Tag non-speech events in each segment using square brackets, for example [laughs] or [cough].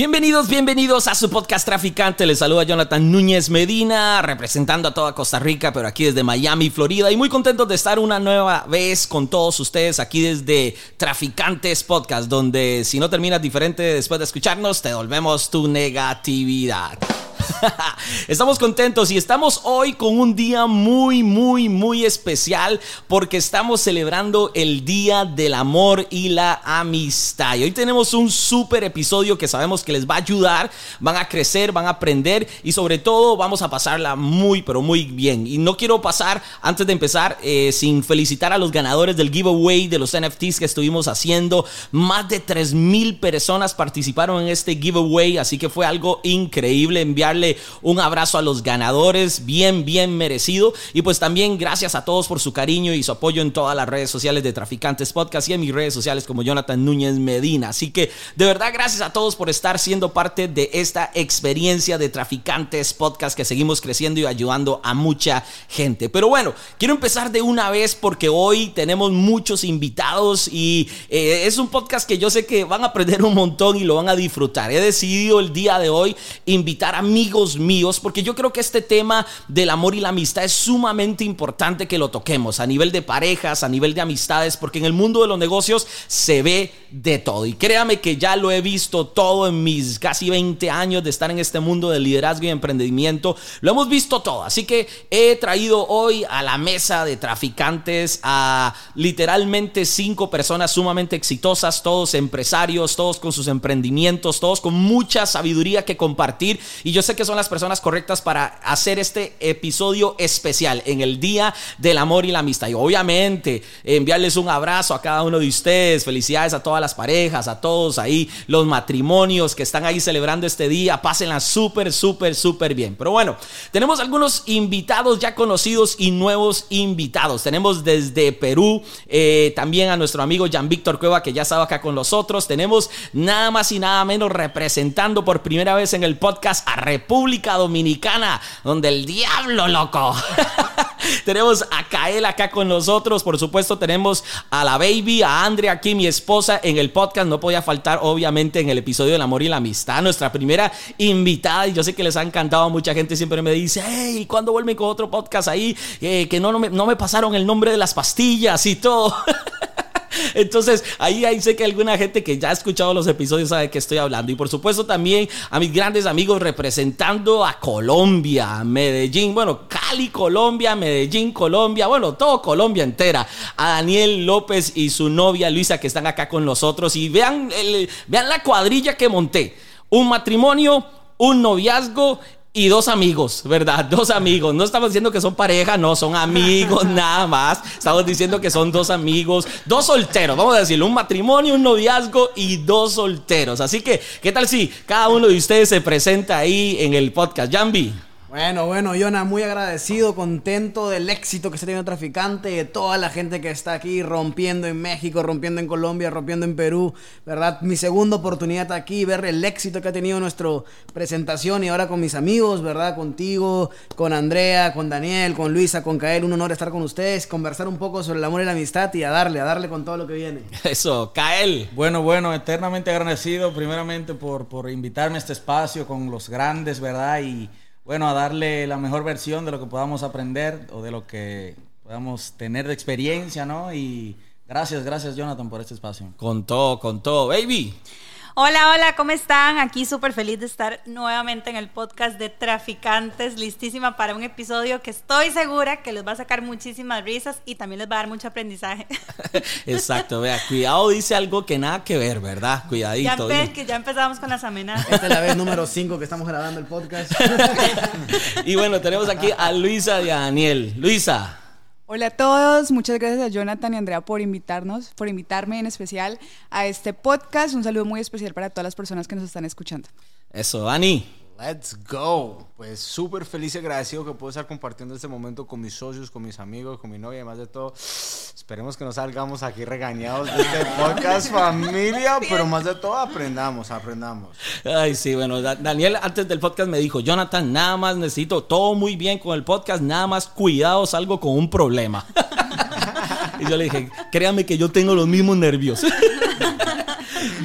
Bienvenidos, bienvenidos a su podcast Traficante. Les saluda Jonathan Núñez Medina, representando a toda Costa Rica, pero aquí desde Miami, Florida. Y muy contentos de estar una nueva vez con todos ustedes aquí desde Traficantes Podcast, donde si no terminas diferente después de escucharnos, te devolvemos tu negatividad. [laughs] estamos contentos y estamos hoy con un día muy, muy, muy especial porque estamos celebrando el Día del Amor y la Amistad. Y hoy tenemos un súper episodio que sabemos que les va a ayudar, van a crecer, van a aprender y sobre todo vamos a pasarla muy, pero muy bien. Y no quiero pasar, antes de empezar, eh, sin felicitar a los ganadores del giveaway de los NFTs que estuvimos haciendo. Más de 3.000 personas participaron en este giveaway, así que fue algo increíble enviarle un abrazo a los ganadores, bien, bien merecido. Y pues también gracias a todos por su cariño y su apoyo en todas las redes sociales de Traficantes Podcast y en mis redes sociales como Jonathan Núñez Medina. Así que de verdad gracias a todos por estar siendo parte de esta experiencia de Traficantes Podcast que seguimos creciendo y ayudando a mucha gente. Pero bueno, quiero empezar de una vez porque hoy tenemos muchos invitados y eh, es un podcast que yo sé que van a aprender un montón y lo van a disfrutar. He decidido el día de hoy invitar a mi míos, porque yo creo que este tema del amor y la amistad es sumamente importante que lo toquemos a nivel de parejas, a nivel de amistades, porque en el mundo de los negocios se ve de todo. Y créame que ya lo he visto todo en mis casi 20 años de estar en este mundo de liderazgo y emprendimiento. Lo hemos visto todo. Así que he traído hoy a la mesa de traficantes a literalmente cinco personas sumamente exitosas, todos empresarios, todos con sus emprendimientos, todos con mucha sabiduría que compartir. Y yo que que son las personas correctas para hacer este episodio especial en el Día del Amor y la Amistad. Y obviamente enviarles un abrazo a cada uno de ustedes. Felicidades a todas las parejas, a todos ahí, los matrimonios que están ahí celebrando este día. Pásenla súper, súper, súper bien. Pero bueno, tenemos algunos invitados ya conocidos y nuevos invitados. Tenemos desde Perú eh, también a nuestro amigo Jan Víctor Cueva que ya estaba acá con nosotros. Tenemos nada más y nada menos representando por primera vez en el podcast a República Dominicana, donde el diablo loco. [laughs] tenemos a Kael acá con nosotros, por supuesto tenemos a la baby, a Andrea aquí, mi esposa, en el podcast. No podía faltar, obviamente, en el episodio del amor y la amistad, nuestra primera invitada. Y yo sé que les ha encantado, mucha gente siempre me dice, hey, ¿cuándo vuelven con otro podcast ahí? Eh, que no, no, me, no me pasaron el nombre de las pastillas y todo. [laughs] Entonces, ahí, ahí sé que alguna gente que ya ha escuchado los episodios sabe que estoy hablando. Y por supuesto también a mis grandes amigos representando a Colombia, Medellín, bueno, Cali, Colombia, Medellín, Colombia, bueno, todo Colombia entera. A Daniel López y su novia Luisa que están acá con nosotros. Y vean, vean la cuadrilla que monté. Un matrimonio, un noviazgo y dos amigos, ¿verdad? [laughs] Dos amigos. No estamos diciendo que son pareja, no, son amigos [laughs] nada más. Estamos diciendo que son dos amigos, dos solteros, vamos a decirlo, un matrimonio, un noviazgo y dos solteros. Así que, ¿qué tal si cada uno de ustedes se presenta ahí en el podcast? Jambi. Bueno, bueno, Yona, muy agradecido, contento del éxito que está teniendo Traficante, de toda la gente que está aquí rompiendo en México, rompiendo en Colombia, rompiendo en Perú, ¿verdad? Mi segunda oportunidad aquí, ver el éxito que ha tenido nuestra presentación y ahora con mis amigos, ¿verdad? Contigo, con Andrea, con Daniel, con Luisa, con Kael, un honor estar con ustedes, conversar un poco sobre el amor y la amistad y a darle, a darle con todo lo que viene. [laughs] Eso, Kael. Bueno, bueno, eternamente agradecido primeramente por, por invitarme a este espacio con los grandes, ¿verdad? Y bueno, a darle la mejor versión de lo que podamos aprender o de lo que podamos tener de experiencia, ¿no? Y gracias, gracias Jonathan por este espacio. Con todo, con todo, baby. Hola, hola, ¿cómo están? Aquí súper feliz de estar nuevamente en el podcast de Traficantes, listísima para un episodio que estoy segura que les va a sacar muchísimas risas y también les va a dar mucho aprendizaje. [laughs] Exacto, vea, cuidado dice algo que nada que ver, ¿verdad? Cuidadito. Ya, que ya empezamos con las amenazas. Esta es la vez número 5 que estamos grabando el podcast. [laughs] y bueno, tenemos aquí a Luisa y a Daniel. Luisa. Hola a todos, muchas gracias a Jonathan y Andrea por invitarnos, por invitarme en especial a este podcast. Un saludo muy especial para todas las personas que nos están escuchando. Eso, Dani. Let's go. Pues súper feliz y agradecido que puedo estar compartiendo este momento con mis socios, con mis amigos, con mi novia, además de todo. Esperemos que no salgamos aquí regañados de este [laughs] podcast familia, pero más de todo aprendamos, aprendamos. Ay, sí, bueno, Daniel antes del podcast me dijo, Jonathan, nada más necesito todo muy bien con el podcast, nada más cuidado, salgo con un problema. [laughs] y yo le dije, créame que yo tengo los mismos nervios. [laughs]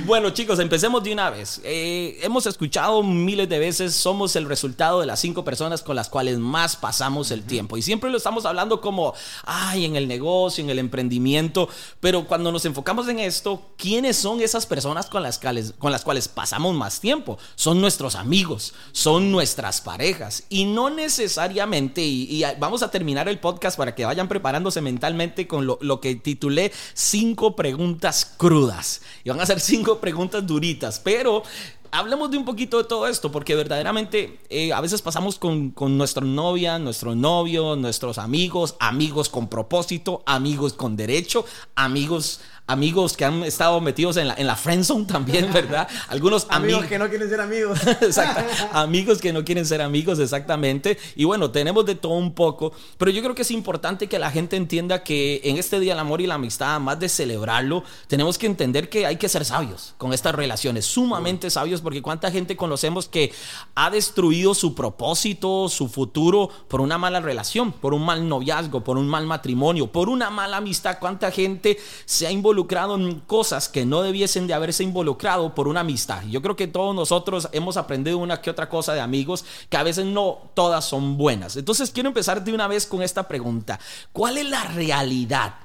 Bueno, chicos, empecemos de una vez. Eh, hemos escuchado miles de veces, somos el resultado de las cinco personas con las cuales más pasamos el tiempo. Y siempre lo estamos hablando como, ay, en el negocio, en el emprendimiento. Pero cuando nos enfocamos en esto, ¿quiénes son esas personas con las cuales, con las cuales pasamos más tiempo? Son nuestros amigos, son nuestras parejas. Y no necesariamente, y, vamos a terminar el podcast para que vayan preparándose mentalmente con lo, lo que titulé cinco preguntas crudas. Y van a ser cinco preguntas duritas, pero hablemos de un poquito de todo esto, porque verdaderamente eh, a veces pasamos con, con nuestra novia, nuestro novio, nuestros amigos, amigos con propósito, amigos con derecho, amigos amigos que han estado metidos en la, en la friendzone también, ¿verdad? [laughs] Algunos amigos que no quieren ser amigos. [laughs] Exacto. amigos que no quieren ser amigos, exactamente. Y bueno, tenemos de todo un poco, pero yo creo que es importante que la gente entienda que en este Día del Amor y la Amistad, más de celebrarlo, tenemos que entender que hay que ser sabios con estas relaciones, sumamente sabios, porque cuánta gente conocemos que ha destruido su propósito, su futuro por una mala relación, por un mal noviazgo, por un mal matrimonio, por una mala amistad. Cuánta gente se ha involucrado involucrado en cosas que no debiesen de haberse involucrado por una amistad. Yo creo que todos nosotros hemos aprendido una que otra cosa de amigos que a veces no todas son buenas. Entonces quiero empezar de una vez con esta pregunta. ¿Cuál es la realidad?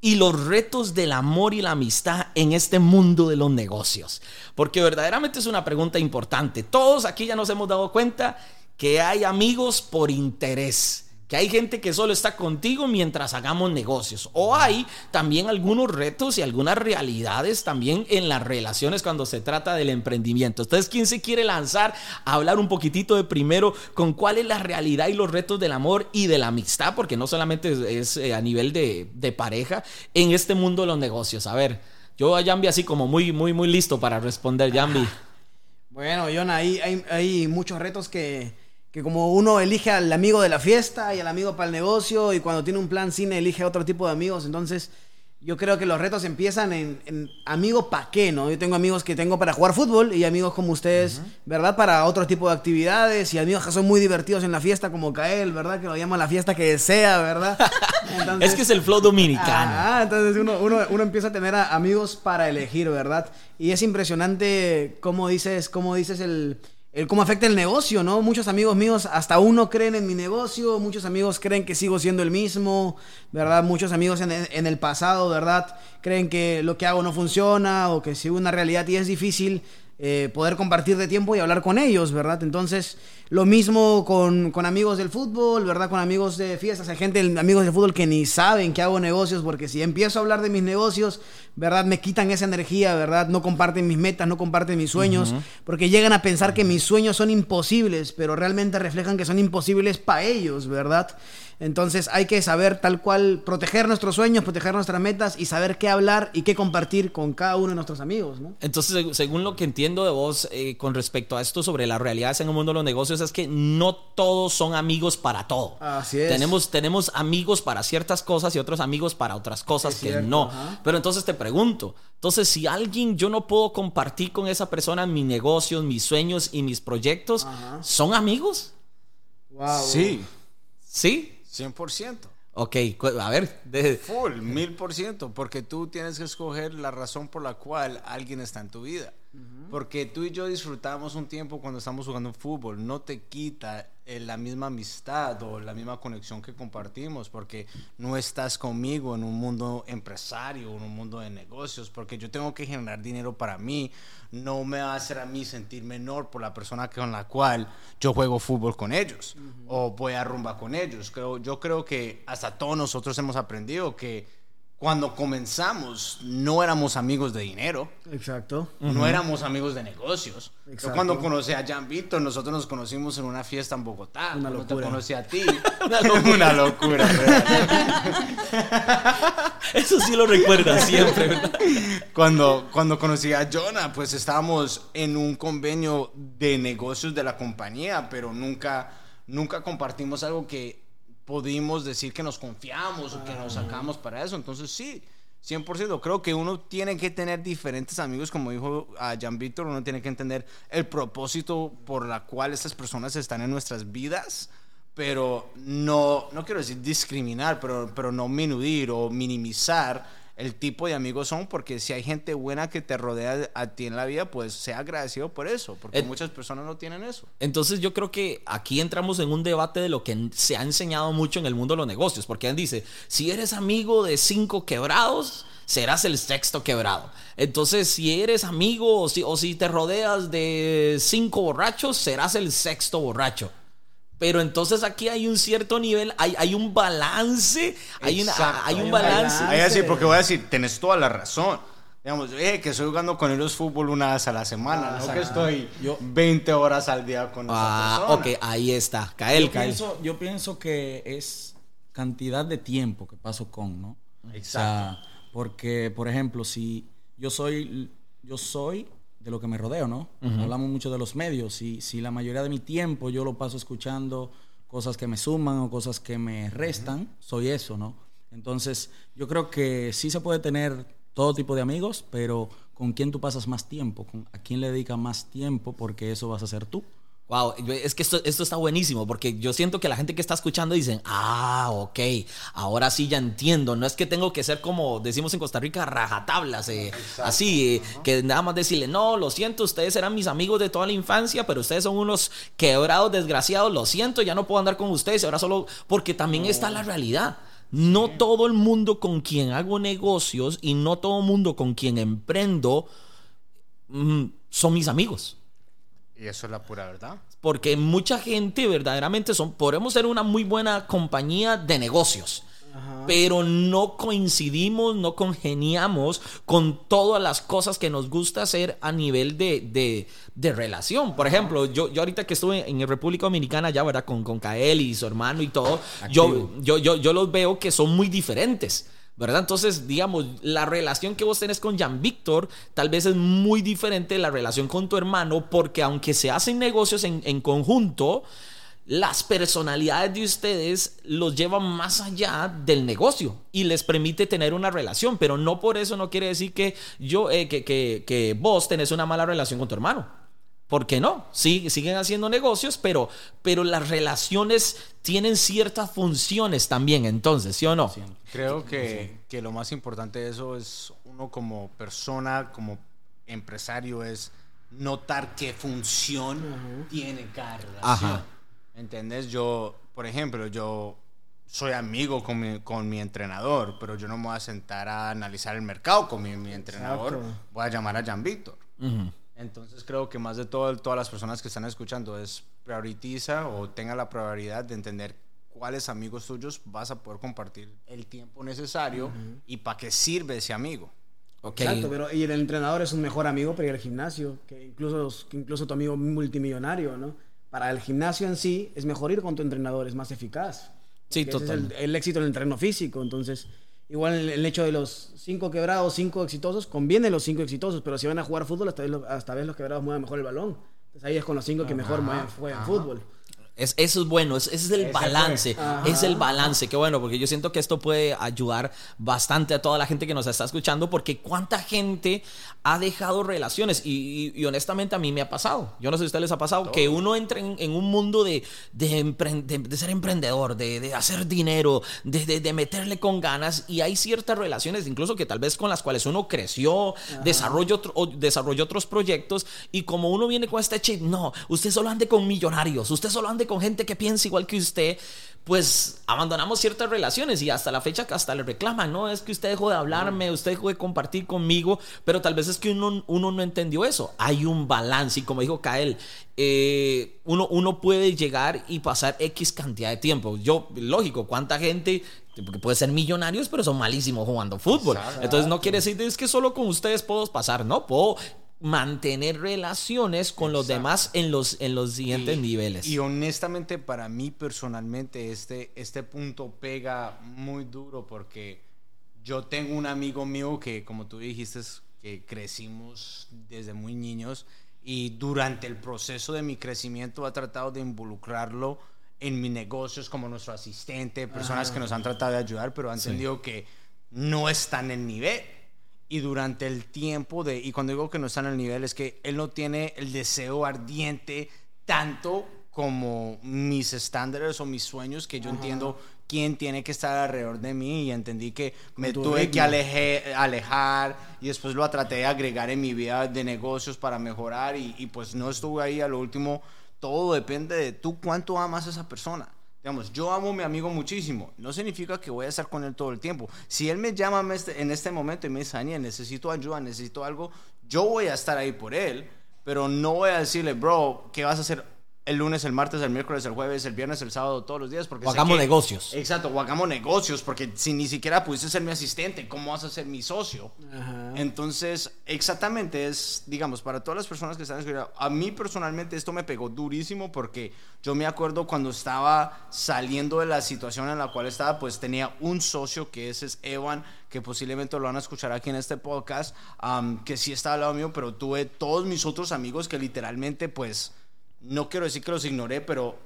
y los retos del amor y la amistad en este mundo de los negocios? Porque verdaderamente es una pregunta importante. Todos aquí ya nos hemos dado cuenta que hay amigos por interés que hay gente que solo está contigo mientras hagamos negocios. O hay también algunos retos y algunas realidades también en las relaciones cuando se trata del emprendimiento. Entonces, ¿quién se quiere lanzar a hablar un poquitito de primero con cuál es la realidad y los retos del amor y de la amistad? Porque no solamente es, eh, a nivel de, pareja en este mundo de los negocios. A ver, yo a Jambi así como muy, muy, muy listo para responder, Jambi. Bueno, John, ahí hay, hay muchos retos que que como uno elige al amigo de la fiesta y al amigo para el negocio y cuando tiene un plan cine elige otro tipo de amigos, entonces yo creo que los retos empiezan en, en amigo para qué, ¿no? Yo tengo amigos que tengo para jugar fútbol y amigos como ustedes, ¿verdad? Para otro tipo de actividades y amigos que son muy divertidos en la fiesta como Kael, ¿verdad? Que lo llaman la fiesta que desea, ¿verdad? [laughs] es que es el flow dominicano. Ah, entonces uno, uno, uno empieza a tener amigos para elegir, ¿verdad? Y es impresionante cómo dices, cómo dices el el cómo afecta el negocio, ¿no? Muchos amigos míos, hasta uno creen en mi negocio, muchos amigos creen que sigo siendo el mismo, ¿verdad? Muchos amigos en, el pasado, ¿verdad? Creen que lo que hago no funciona o que si una realidad y es difícil, eh, poder compartir de tiempo y hablar con ellos, ¿verdad? Entonces, lo mismo con, con, amigos del fútbol, ¿verdad? Con amigos de fiestas, hay gente, amigos del fútbol que ni saben que hago negocios, porque si empiezo a hablar de mis negocios, ¿verdad? Me quitan esa energía, ¿verdad? No comparten mis metas, no comparten mis sueños, porque llegan a pensar que mis sueños son imposibles, pero realmente reflejan que son imposibles para ellos, ¿verdad? Entonces hay que saber tal cual proteger nuestros sueños, proteger nuestras metas y saber qué hablar y qué compartir con cada uno de nuestros amigos. ¿no? Entonces, según lo que entiendo de vos eh, con respecto a esto sobre las realidades en el mundo de los negocios, es que no todos son amigos para todo. Así es. Tenemos, tenemos amigos para ciertas cosas y otros amigos para otras cosas que no. Pero entonces te pregunto, entonces si alguien yo no puedo compartir con esa persona mis negocios, mis sueños y mis proyectos, ¿son amigos? Wow. Sí. ¿Sí? 100%. Ok, a ver. De... Full, mil por ciento, porque tú tienes que escoger la razón por la cual alguien está en tu vida. Porque tú y yo disfrutamos un tiempo cuando estamos jugando fútbol. No te quita eh, la misma amistad o la misma conexión que compartimos, porque no estás conmigo en un mundo empresario, en un mundo de negocios, porque yo tengo que generar dinero para mí. No me va a hacer a mí sentir menor por la persona con la cual yo juego fútbol con ellos o voy a rumba con ellos. Creo, yo creo que hasta todos nosotros hemos aprendido que cuando comenzamos no éramos amigos de dinero. Exacto. No éramos amigos de negocios. Yo cuando conocí a Jan Víctor, nosotros nos conocimos en una fiesta en Bogotá. Una locura. Te conocí a ti. [laughs] una locura. Eso sí lo recuerda siempre, Cuando, cuando conocí a Jonah, pues estábamos en un convenio de negocios de la compañía, pero nunca, nunca compartimos algo que pudimos decir que nos confiamos o que nos sacamos para eso. Entonces sí, 100%. Creo que uno tiene que tener diferentes amigos, como dijo a Jan Víctor, uno tiene que entender el propósito por la cual estas personas están en nuestras vidas, pero no, no quiero decir discriminar, pero, pero no minudir o minimizar el tipo de amigos son, porque si hay gente buena que te rodea a ti en la vida, pues sea agradecido por eso, porque muchas personas no tienen eso. Entonces yo creo que aquí entramos en un debate de lo que se ha enseñado mucho en el mundo de los negocios, porque él dice, si eres amigo de cinco quebrados, serás el sexto quebrado. Entonces, si eres amigo o si, o si te rodeas de cinco borrachos, serás el sexto borracho. Pero entonces aquí hay un cierto nivel, hay, hay un balance, hay, una, Exacto. hay un Hay un balance. balance. Ahí así, porque voy a decir, tenés toda la razón. Digamos, eh, que estoy jugando con ellos fútbol una vez a la semana, no que estoy Yo- 20 horas al día con esa Ah, persona. ok, ahí está. Cael, yo, Cael. pienso, yo pienso que es cantidad de tiempo que paso con, ¿no? O sea, porque, por ejemplo, si yo soy, yo soy de lo que me rodeo, ¿no? Hablamos mucho de los medios. y si la mayoría de mi tiempo yo lo paso escuchando cosas que me suman o cosas que me restan, soy eso, ¿no? Entonces, yo creo que sí se puede tener todo tipo de amigos, pero con quién tú pasas más tiempo, con a quién le dedicas más tiempo, porque eso vas a ser tú. Wow, es que esto, esto está buenísimo porque yo siento que la gente que está escuchando dicen, ah, ok, ahora sí ya entiendo. No es que tengo que ser como decimos en Costa Rica, rajatablas, eh, así, eh, que nada más decirle, no, lo siento, ustedes eran mis amigos de toda la infancia, pero ustedes son unos quebrados, desgraciados, lo siento, ya no puedo andar con ustedes, ahora solo, porque también está la realidad. No todo el mundo con quien hago negocios y no todo el mundo con quien emprendo mm, son mis amigos. Y eso es la pura verdad. Porque mucha gente verdaderamente son, podemos ser una muy buena compañía de negocios, pero no coincidimos, no congeniamos con todas las cosas que nos gusta hacer a nivel de, de- de relación. Por ejemplo, yo, yo ahorita que estuve en República Dominicana ya, ¿verdad? Con, con Kael y su hermano y todo, yo, yo, yo, yo los veo que son muy diferentes. ¿Verdad? Entonces, digamos, la relación que vos tenés con Jan Víctor tal vez es muy diferente de la relación con tu hermano, porque aunque se hacen negocios en, en conjunto, las personalidades de ustedes los llevan más allá del negocio y les permite tener una relación, pero no por eso no quiere decir que yo, eh, que, que, que vos tenés una mala relación con tu hermano. ¿Por qué no? Sí, siguen haciendo negocios, pero, pero las relaciones tienen ciertas funciones también, entonces, ¿sí o no? Creo que, que lo más importante de eso es uno como persona, como empresario, es notar qué función tiene cada relación. Ajá. ¿Entendés? Yo, por ejemplo, yo soy amigo con mi, con mi entrenador, pero yo no me voy a sentar a analizar el mercado con mi, mi entrenador. Exacto. Voy a llamar a Jan Víctor. Ujú. Entonces creo que más de todo, todas las personas que están escuchando es prioritiza o tenga la prioridad de entender cuáles amigos tuyos vas a poder compartir el tiempo necesario y para qué sirve ese amigo. Ok. Exacto, pero y el entrenador es un mejor amigo para ir al gimnasio, que incluso, que incluso tu amigo multimillonario, ¿no? Para el gimnasio en sí es mejor ir con tu entrenador, es más eficaz. Sí, ese es el, total. el éxito en el terreno físico, entonces igual el, el hecho de los cinco quebrados, cinco exitosos, conviene los cinco exitosos, pero si van a jugar fútbol hasta vez, lo- hasta vez los quebrados mueven mejor el balón. Entonces ahí es con los cinco que mejor mueven, juegan fútbol. Es, eso es bueno, es- ese es el balance, es el balance, qué bueno, porque yo siento que esto puede ayudar bastante a toda la gente que nos está escuchando, porque cuánta gente ha dejado relaciones y, y- y honestamente a mí me ha pasado, yo no sé si a ustedes les ha pasado, que uno entra en, en un mundo de, de, de- de ser emprendedor, de, de hacer dinero, de, meterle con ganas y hay ciertas relaciones incluso que tal vez con las cuales uno creció, desarrolló, otro- desarrolló otros proyectos y como uno viene con este chip, no, usted solo ande con millonarios, usted solo ande con gente que piensa igual que usted, pues abandonamos ciertas relaciones y hasta la fecha que hasta le reclaman, no, es que usted dejó de hablarme, usted dejó de compartir conmigo, pero tal vez es que uno, uno no entendió eso. Hay un balance y como dijo Kael, eh, uno, uno puede llegar y pasar X cantidad de tiempo. Yo, lógico, cuánta gente porque puede ser millonarios, pero son malísimos jugando fútbol. Entonces no quiere decir es que solo con ustedes puedo pasar, no, puedo mantener relaciones con los demás en los, en los siguientes niveles. Y honestamente para mí personalmente este, este punto pega muy duro porque yo tengo un amigo mío que como tú dijiste que crecimos desde muy niños y durante el proceso de mi crecimiento ha tratado de involucrarlo en mis negocios como nuestro asistente, personas que nos han tratado de ayudar, pero han entendido que no están en nivel. Y durante el tiempo de, y cuando digo que no están al nivel, es que él no tiene el deseo ardiente tanto como mis estándares o mis sueños que yo entiendo quién tiene que estar alrededor de mí y entendí que me tu tuve que aleje- alejar y después lo traté de agregar en mi vida de negocios para mejorar y, y pues no estuve ahí a lo último. Todo depende de tú cuánto amas a esa persona. Digamos, yo amo a mi amigo muchísimo. No significa que voy a estar con él todo el tiempo. Si él me llama en este- en este momento y me dice, Daniel, necesito ayuda, necesito algo, yo voy a estar ahí por él, pero no voy a decirle, bro, ¿qué vas a hacer el lunes, el martes, el miércoles, el jueves, el viernes, el sábado, todos los días? Porque O hagamos que- negocios. Exacto, o hagamos negocios, porque si ni siquiera pudiste ser mi asistente, ¿cómo vas a ser mi socio? Ajá. Entonces, exactamente es, digamos, para todas las personas que están escuchando, a mí personalmente esto me pegó durísimo porque yo me acuerdo cuando estaba saliendo de la situación en la cual estaba, pues tenía un socio que ese es Evan, que posiblemente lo van a escuchar aquí en este podcast, que sí estaba al lado mío, pero tuve todos mis otros amigos que literalmente, pues, no quiero decir que los ignoré, pero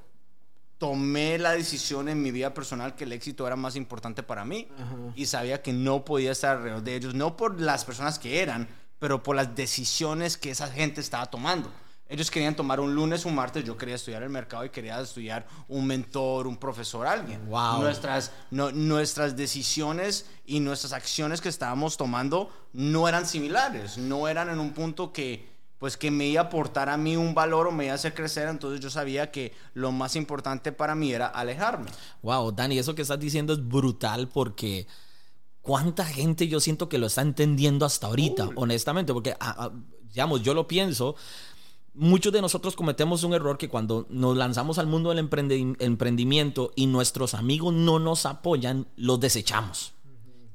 tomé la decisión en mi vida personal que el éxito era más importante para mí y sabía que no podía estar alrededor de ellos, no por las personas que eran, pero por las decisiones que esa gente estaba tomando. Ellos querían tomar un lunes, un martes, yo quería estudiar el mercado y quería estudiar un mentor, un profesor, alguien. Wow. Nuestras, no- nuestras decisiones y nuestras acciones que estábamos tomando no eran similares, no eran en un punto que pues que me iba a aportar a mí un valor o me iba a hacer crecer, entonces yo sabía que lo más importante para mí era alejarme. Wow, Dani, eso que estás diciendo es brutal porque cuánta gente yo siento que lo está entendiendo hasta ahorita, honestamente, porque, ah, ah, digamos, yo lo pienso. Muchos de nosotros cometemos un error que cuando nos lanzamos al mundo del emprendi- emprendimiento y nuestros amigos no nos apoyan, los desechamos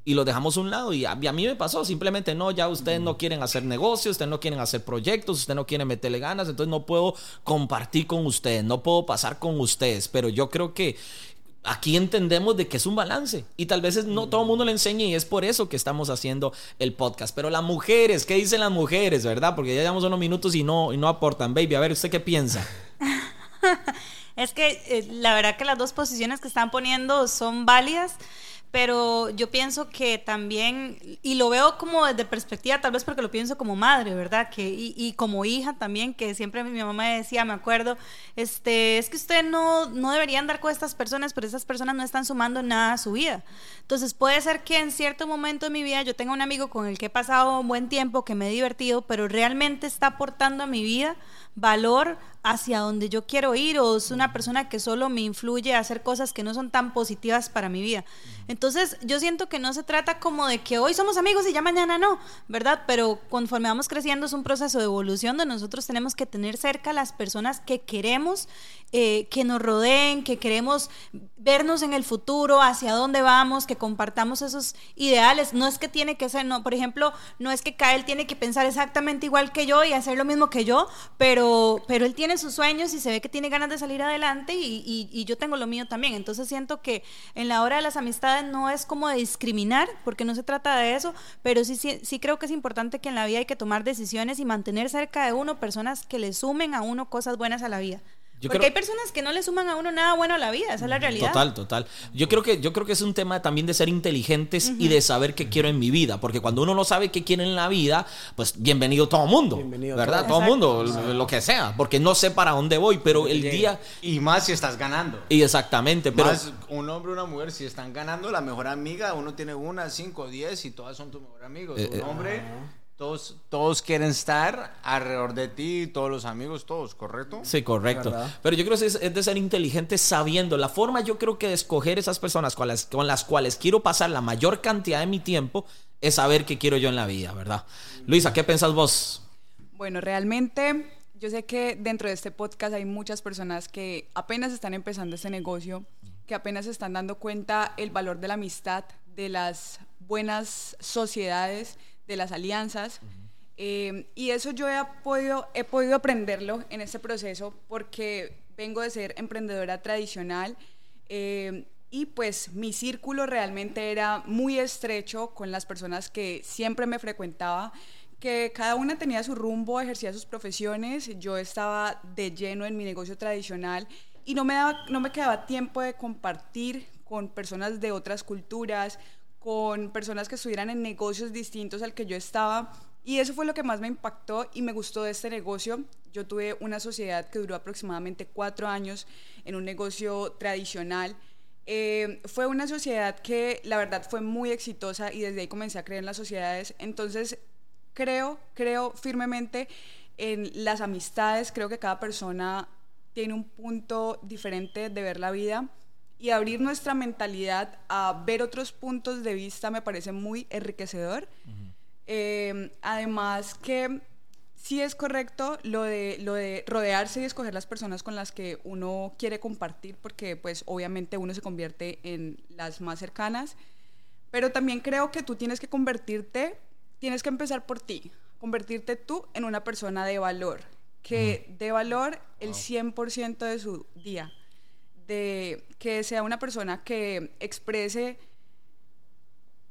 y lo dejamos a un lado. Y a, y a mí me pasó, simplemente no, ya ustedes no quieren hacer negocios, ustedes no quieren hacer proyectos, ustedes no quieren meterle ganas, entonces no puedo compartir con ustedes, no puedo pasar con ustedes. Pero yo creo que aquí entendemos de que es un balance y tal vez no todo el mundo le enseña y es por eso que estamos haciendo el podcast. Pero las mujeres, ¿qué dicen las mujeres, verdad? Porque ya llevamos unos minutos y no, y no aportan. Baby, a ver, ¿usted qué piensa? [laughs] Es que eh, la verdad que las dos posiciones que están poniendo son válidas, pero yo pienso que también, y lo veo como desde perspectiva, tal vez porque lo pienso como madre, ¿verdad? Que, y, como hija también, que siempre mi mamá decía, me acuerdo, este, es que usted no, no debería andar con estas personas, pero esas personas no están sumando nada a su vida. Entonces puede ser que en cierto momento de mi vida yo tenga un amigo con el que he pasado un buen tiempo, que me he divertido, pero realmente está aportando a mi vida valor hacia donde yo quiero ir o es una persona que solo me influye a hacer cosas que no son tan positivas para mi vida. Entonces yo siento que no se trata como de que hoy somos amigos y ya mañana no, ¿verdad? Pero conforme vamos creciendo es un proceso de evolución donde nosotros tenemos que tener cerca a las personas que queremos, eh, que nos rodeen, que queremos vernos en el futuro, hacia dónde vamos, que compartamos esos ideales. No es que tiene que ser, no, por ejemplo, no es que Kael tiene que pensar exactamente igual que yo y hacer lo mismo que yo, pero, pero él tiene sus sueños y se ve que tiene ganas de salir adelante y, yo tengo lo mío también. Entonces siento que en la hora de las amistades no es como de discriminar, porque no se trata de eso, pero sí, sí, sí creo que es importante que en la vida hay que tomar decisiones y mantener cerca de uno personas que le sumen a uno cosas buenas a la vida. Yo porque creo- hay personas que no le suman a uno nada bueno a la vida, esa es la realidad. Total, total. Yo creo que yo creo que es un tema también de ser inteligentes y de saber qué quiero en mi vida, porque cuando uno no sabe qué quiere en la vida, pues bienvenido todo mundo, Bienvenido ¿verdad? todo. Todo mundo, lo que sea, porque no sé para dónde voy, pero el día Y más si estás ganando. y exactamente, pero Más un hombre o una mujer, si están ganando, la mejor amiga, uno tiene una, cinco, diez y todas son tu mejor amigo. Eh, un eh. hombre, todos, todos quieren estar alrededor de ti, todos los amigos, todos, ¿correcto? Sí, correcto. Pero yo creo que es, es de ser inteligente sabiendo. La forma yo creo que de escoger esas personas con las, con las cuales quiero pasar la mayor cantidad de mi tiempo es saber qué quiero yo en la vida, ¿verdad? Luisa, ¿qué pensás vos? Bueno, realmente yo sé que dentro de este podcast hay muchas personas que apenas están empezando este negocio, que apenas se están dando cuenta el valor de la amistad, de las buenas sociedades, de las alianzas. Eh, y eso yo he podido, he podido aprenderlo en este proceso porque vengo de ser emprendedora tradicional eh, y pues mi círculo realmente era muy estrecho con las personas que siempre me frecuentaba, que cada una tenía su rumbo, ejercía sus profesiones, yo estaba de lleno en mi negocio tradicional y no me, daba, no me quedaba tiempo de compartir con personas de otras culturas, con personas que estuvieran en negocios distintos al que yo estaba. Y eso fue lo que más me impactó y me gustó de este negocio. Yo tuve una sociedad que duró aproximadamente cuatro años en un negocio tradicional. Eh, fue una sociedad que la verdad fue muy exitosa y desde ahí comencé a creer en las sociedades. Entonces, creo, creo firmemente en las amistades. Creo que cada persona tiene un punto diferente de ver la vida y abrir nuestra mentalidad a ver otros puntos de vista me parece muy enriquecedor. Eh, además que sí es correcto lo de, lo de rodearse y escoger las personas con las que uno quiere compartir, porque pues obviamente uno se convierte en las más cercanas, pero también creo que tú tienes que convertirte, tienes que empezar por ti, convertirte tú en una persona de valor, que dé valor el 100% de su día de que sea una persona que exprese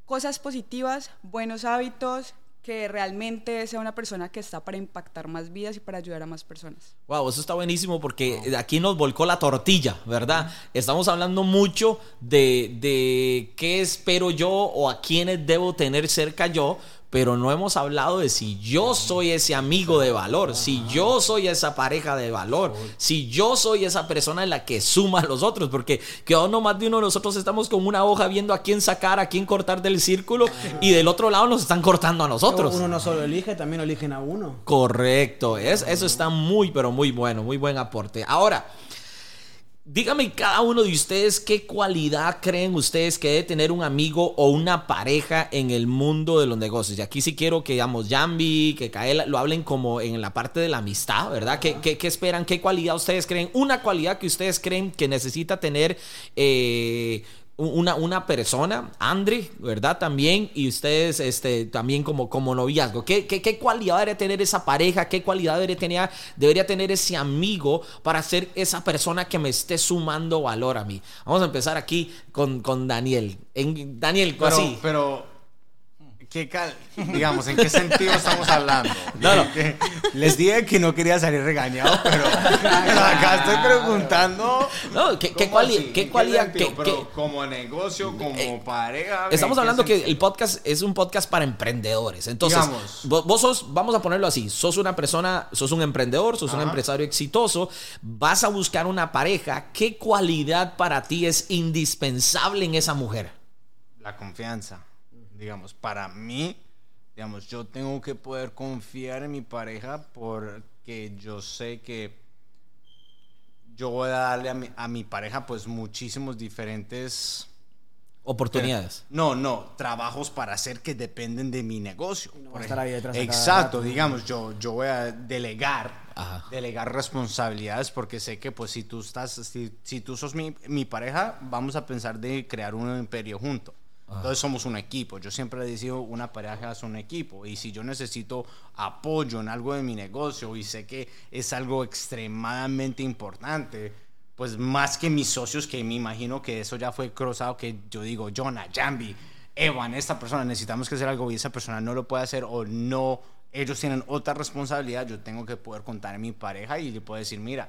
cosas positivas, buenos hábitos, que realmente sea una persona que está para impactar más vidas y para ayudar a más personas. Wow, eso está buenísimo porque aquí nos volcó la tortilla, ¿verdad? Estamos hablando mucho de, de qué espero yo o a quiénes debo tener cerca yo, pero no hemos hablado de si yo soy ese amigo de valor, si yo soy esa pareja de valor, si yo soy esa persona en la que suma a los otros, porque que no más de uno de nosotros estamos con una hoja viendo a quién sacar, a quién cortar del círculo y del otro lado nos están cortando a nosotros. Uno no solo elige, también eligen a uno. Correcto, es, eso está muy, pero muy bueno, muy buen aporte. Ahora, Dígame cada uno de ustedes qué cualidad creen ustedes que debe tener un amigo o una pareja en el mundo de los negocios. Y aquí sí quiero que, digamos, Jambi, que Kaela lo hablen como en la parte de la amistad, ¿verdad? ¿Qué, qué, qué esperan? ¿Qué cualidad ustedes creen? Una cualidad que ustedes creen que necesita tener eh, una, una persona, Andre, ¿verdad? También, y ustedes este, también como, como noviazgo. ¿Qué, ¿Qué, qué, cualidad debería tener esa pareja? ¿Qué cualidad debería tener, debería tener ese amigo para ser esa persona que me esté sumando valor a mí? Vamos a empezar aquí con, con Daniel. En, Daniel, pero, así. Pero ¿Qué cal digamos, ¿en qué sentido estamos hablando? No, no. Les dije que no quería salir regañado, pero, acá estoy preguntando. No, ¿qué, qué, cuali qué cualidad? Qué, pero como negocio, como eh, pareja. Estamos hablando que el podcast es un podcast para emprendedores. Entonces, vos, vos, sos, vamos a ponerlo así, sos una persona, sos un emprendedor, sos Ajá. un empresario exitoso, vas a buscar una pareja. ¿Qué cualidad para ti es indispensable en esa mujer? La confianza digamos, para mí, digamos, yo tengo que poder confiar en mi pareja porque yo sé que yo voy a darle a mi, a mi pareja pues muchísimos diferentes oportunidades. No, no, trabajos para hacer que dependen de mi negocio. No estar ahí detrás Exacto, digamos, yo, yo voy a delegar, Ajá. delegar responsabilidades porque sé que pues si tú estás, si, si tú sos mi, mi pareja, vamos a pensar de crear un imperio junto. Entonces somos un equipo. Yo siempre he dicho, una pareja es un equipo. Y si yo necesito apoyo en algo de mi negocio y sé que es algo extremadamente importante, pues más que mis socios, que me imagino que eso ya fue cruzado, que yo digo, Jonah, Jambi, Evan, esta persona, necesitamos que hacer algo y esa persona no lo puede hacer o no, ellos tienen otra responsabilidad, yo tengo que poder contar en mi pareja y le puedo decir, mira,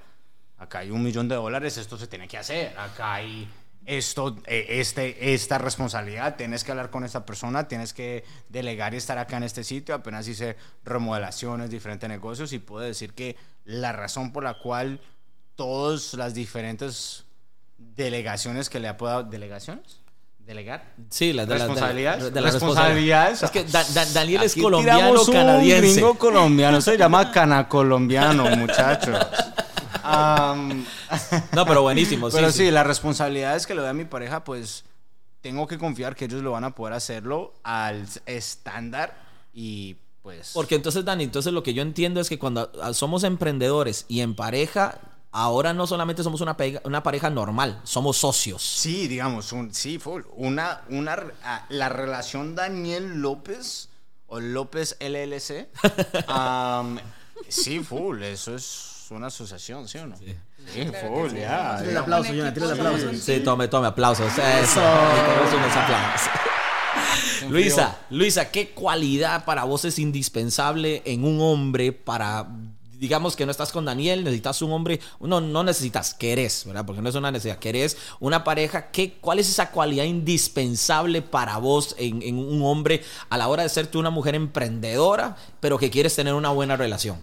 acá hay un millón de dólares, esto se tiene que hacer, acá hay esto, eh, este, esta responsabilidad, tienes que hablar con esta persona, tienes que delegar y estar acá en este sitio, apenas hice remodelaciones, diferentes negocios y puedo decir que la razón por la cual todas las diferentes delegaciones que le ha podido... ¿Delegaciones? ¿Delegar? Sí, las de responsabilidades. De, de las responsabilidades. Es que da, da, Daniel es colombiano canadiense. Un gringo colombiano, se llama canacolombiano, muchachos. Um, [laughs] no, pero buenísimo. pero sí, sí, las responsabilidades que le doy a mi pareja, pues tengo que confiar que ellos lo van a poder hacerlo al estándar y pues... Porque entonces, Dani, entonces lo que yo entiendo es que cuando somos emprendedores y en pareja, ahora no solamente somos una, pareja, una pareja normal, somos socios. Sí, digamos, un, sí, full. Una, una, la relación Daniel López o López LLC, um, [laughs] sí, full, eso es una asociación, ¿sí o no? Sí. Sí, full, ya. Tira el aplauso, Jonah, tira el aplauso. Sí, tome, tome aplausos. Eso. Eso. unos aplausos. Luisa, Luisa, ¿qué cualidad para vos es indispensable en un hombre para digamos que no estás con Daniel, necesitas un hombre, no, no necesitas, querés, ¿verdad? Porque no es una necesidad, querés una pareja, ¿qué, ¿cuál es esa cualidad indispensable para vos en, en un hombre a la hora de ser tú una mujer emprendedora, pero que quieres tener una buena relación?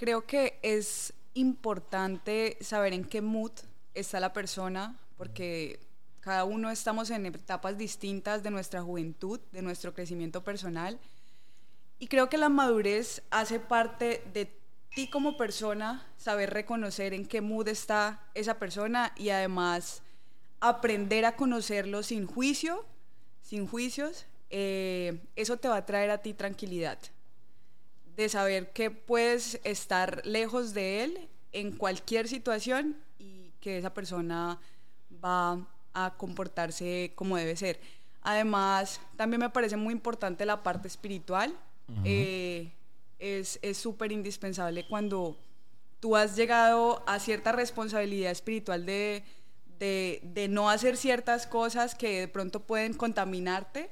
Creo que es importante saber en qué mood está la persona, porque cada uno estamos en etapas distintas de nuestra juventud, de nuestro crecimiento personal. Y creo que la madurez hace parte de ti como persona, saber reconocer en qué mood está esa persona y además aprender a conocerlo sin juicio, sin juicios, eh, eso te va a traer a ti tranquilidad. De saber que puedes estar lejos de él en cualquier situación y que esa persona va a comportarse como debe ser. Además, también me parece muy importante la parte espiritual. Eh, es súper indispensable cuando tú has llegado a cierta responsabilidad espiritual de, de, no hacer ciertas cosas que de pronto pueden contaminarte.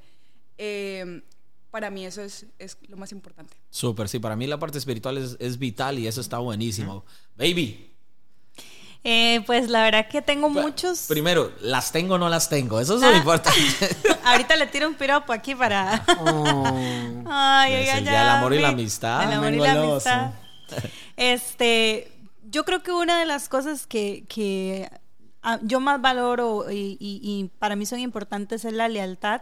Eh, para mí eso es, es, lo más importante. Súper, sí, para mí la parte espiritual es, es vital y eso está buenísimo. Baby. Eh, pues la verdad que tengo muchos. Primero, ¿las tengo o no las tengo? Eso es lo ah. importante. [laughs] Ahorita le tiro un piropo aquí para. Oh. Ay, ay, ay, el amor y la amistad. El amor y la amistad. [laughs] Este, yo creo que una de las cosas que, que ah, yo más valoro y, y, y para mí son importantes es la lealtad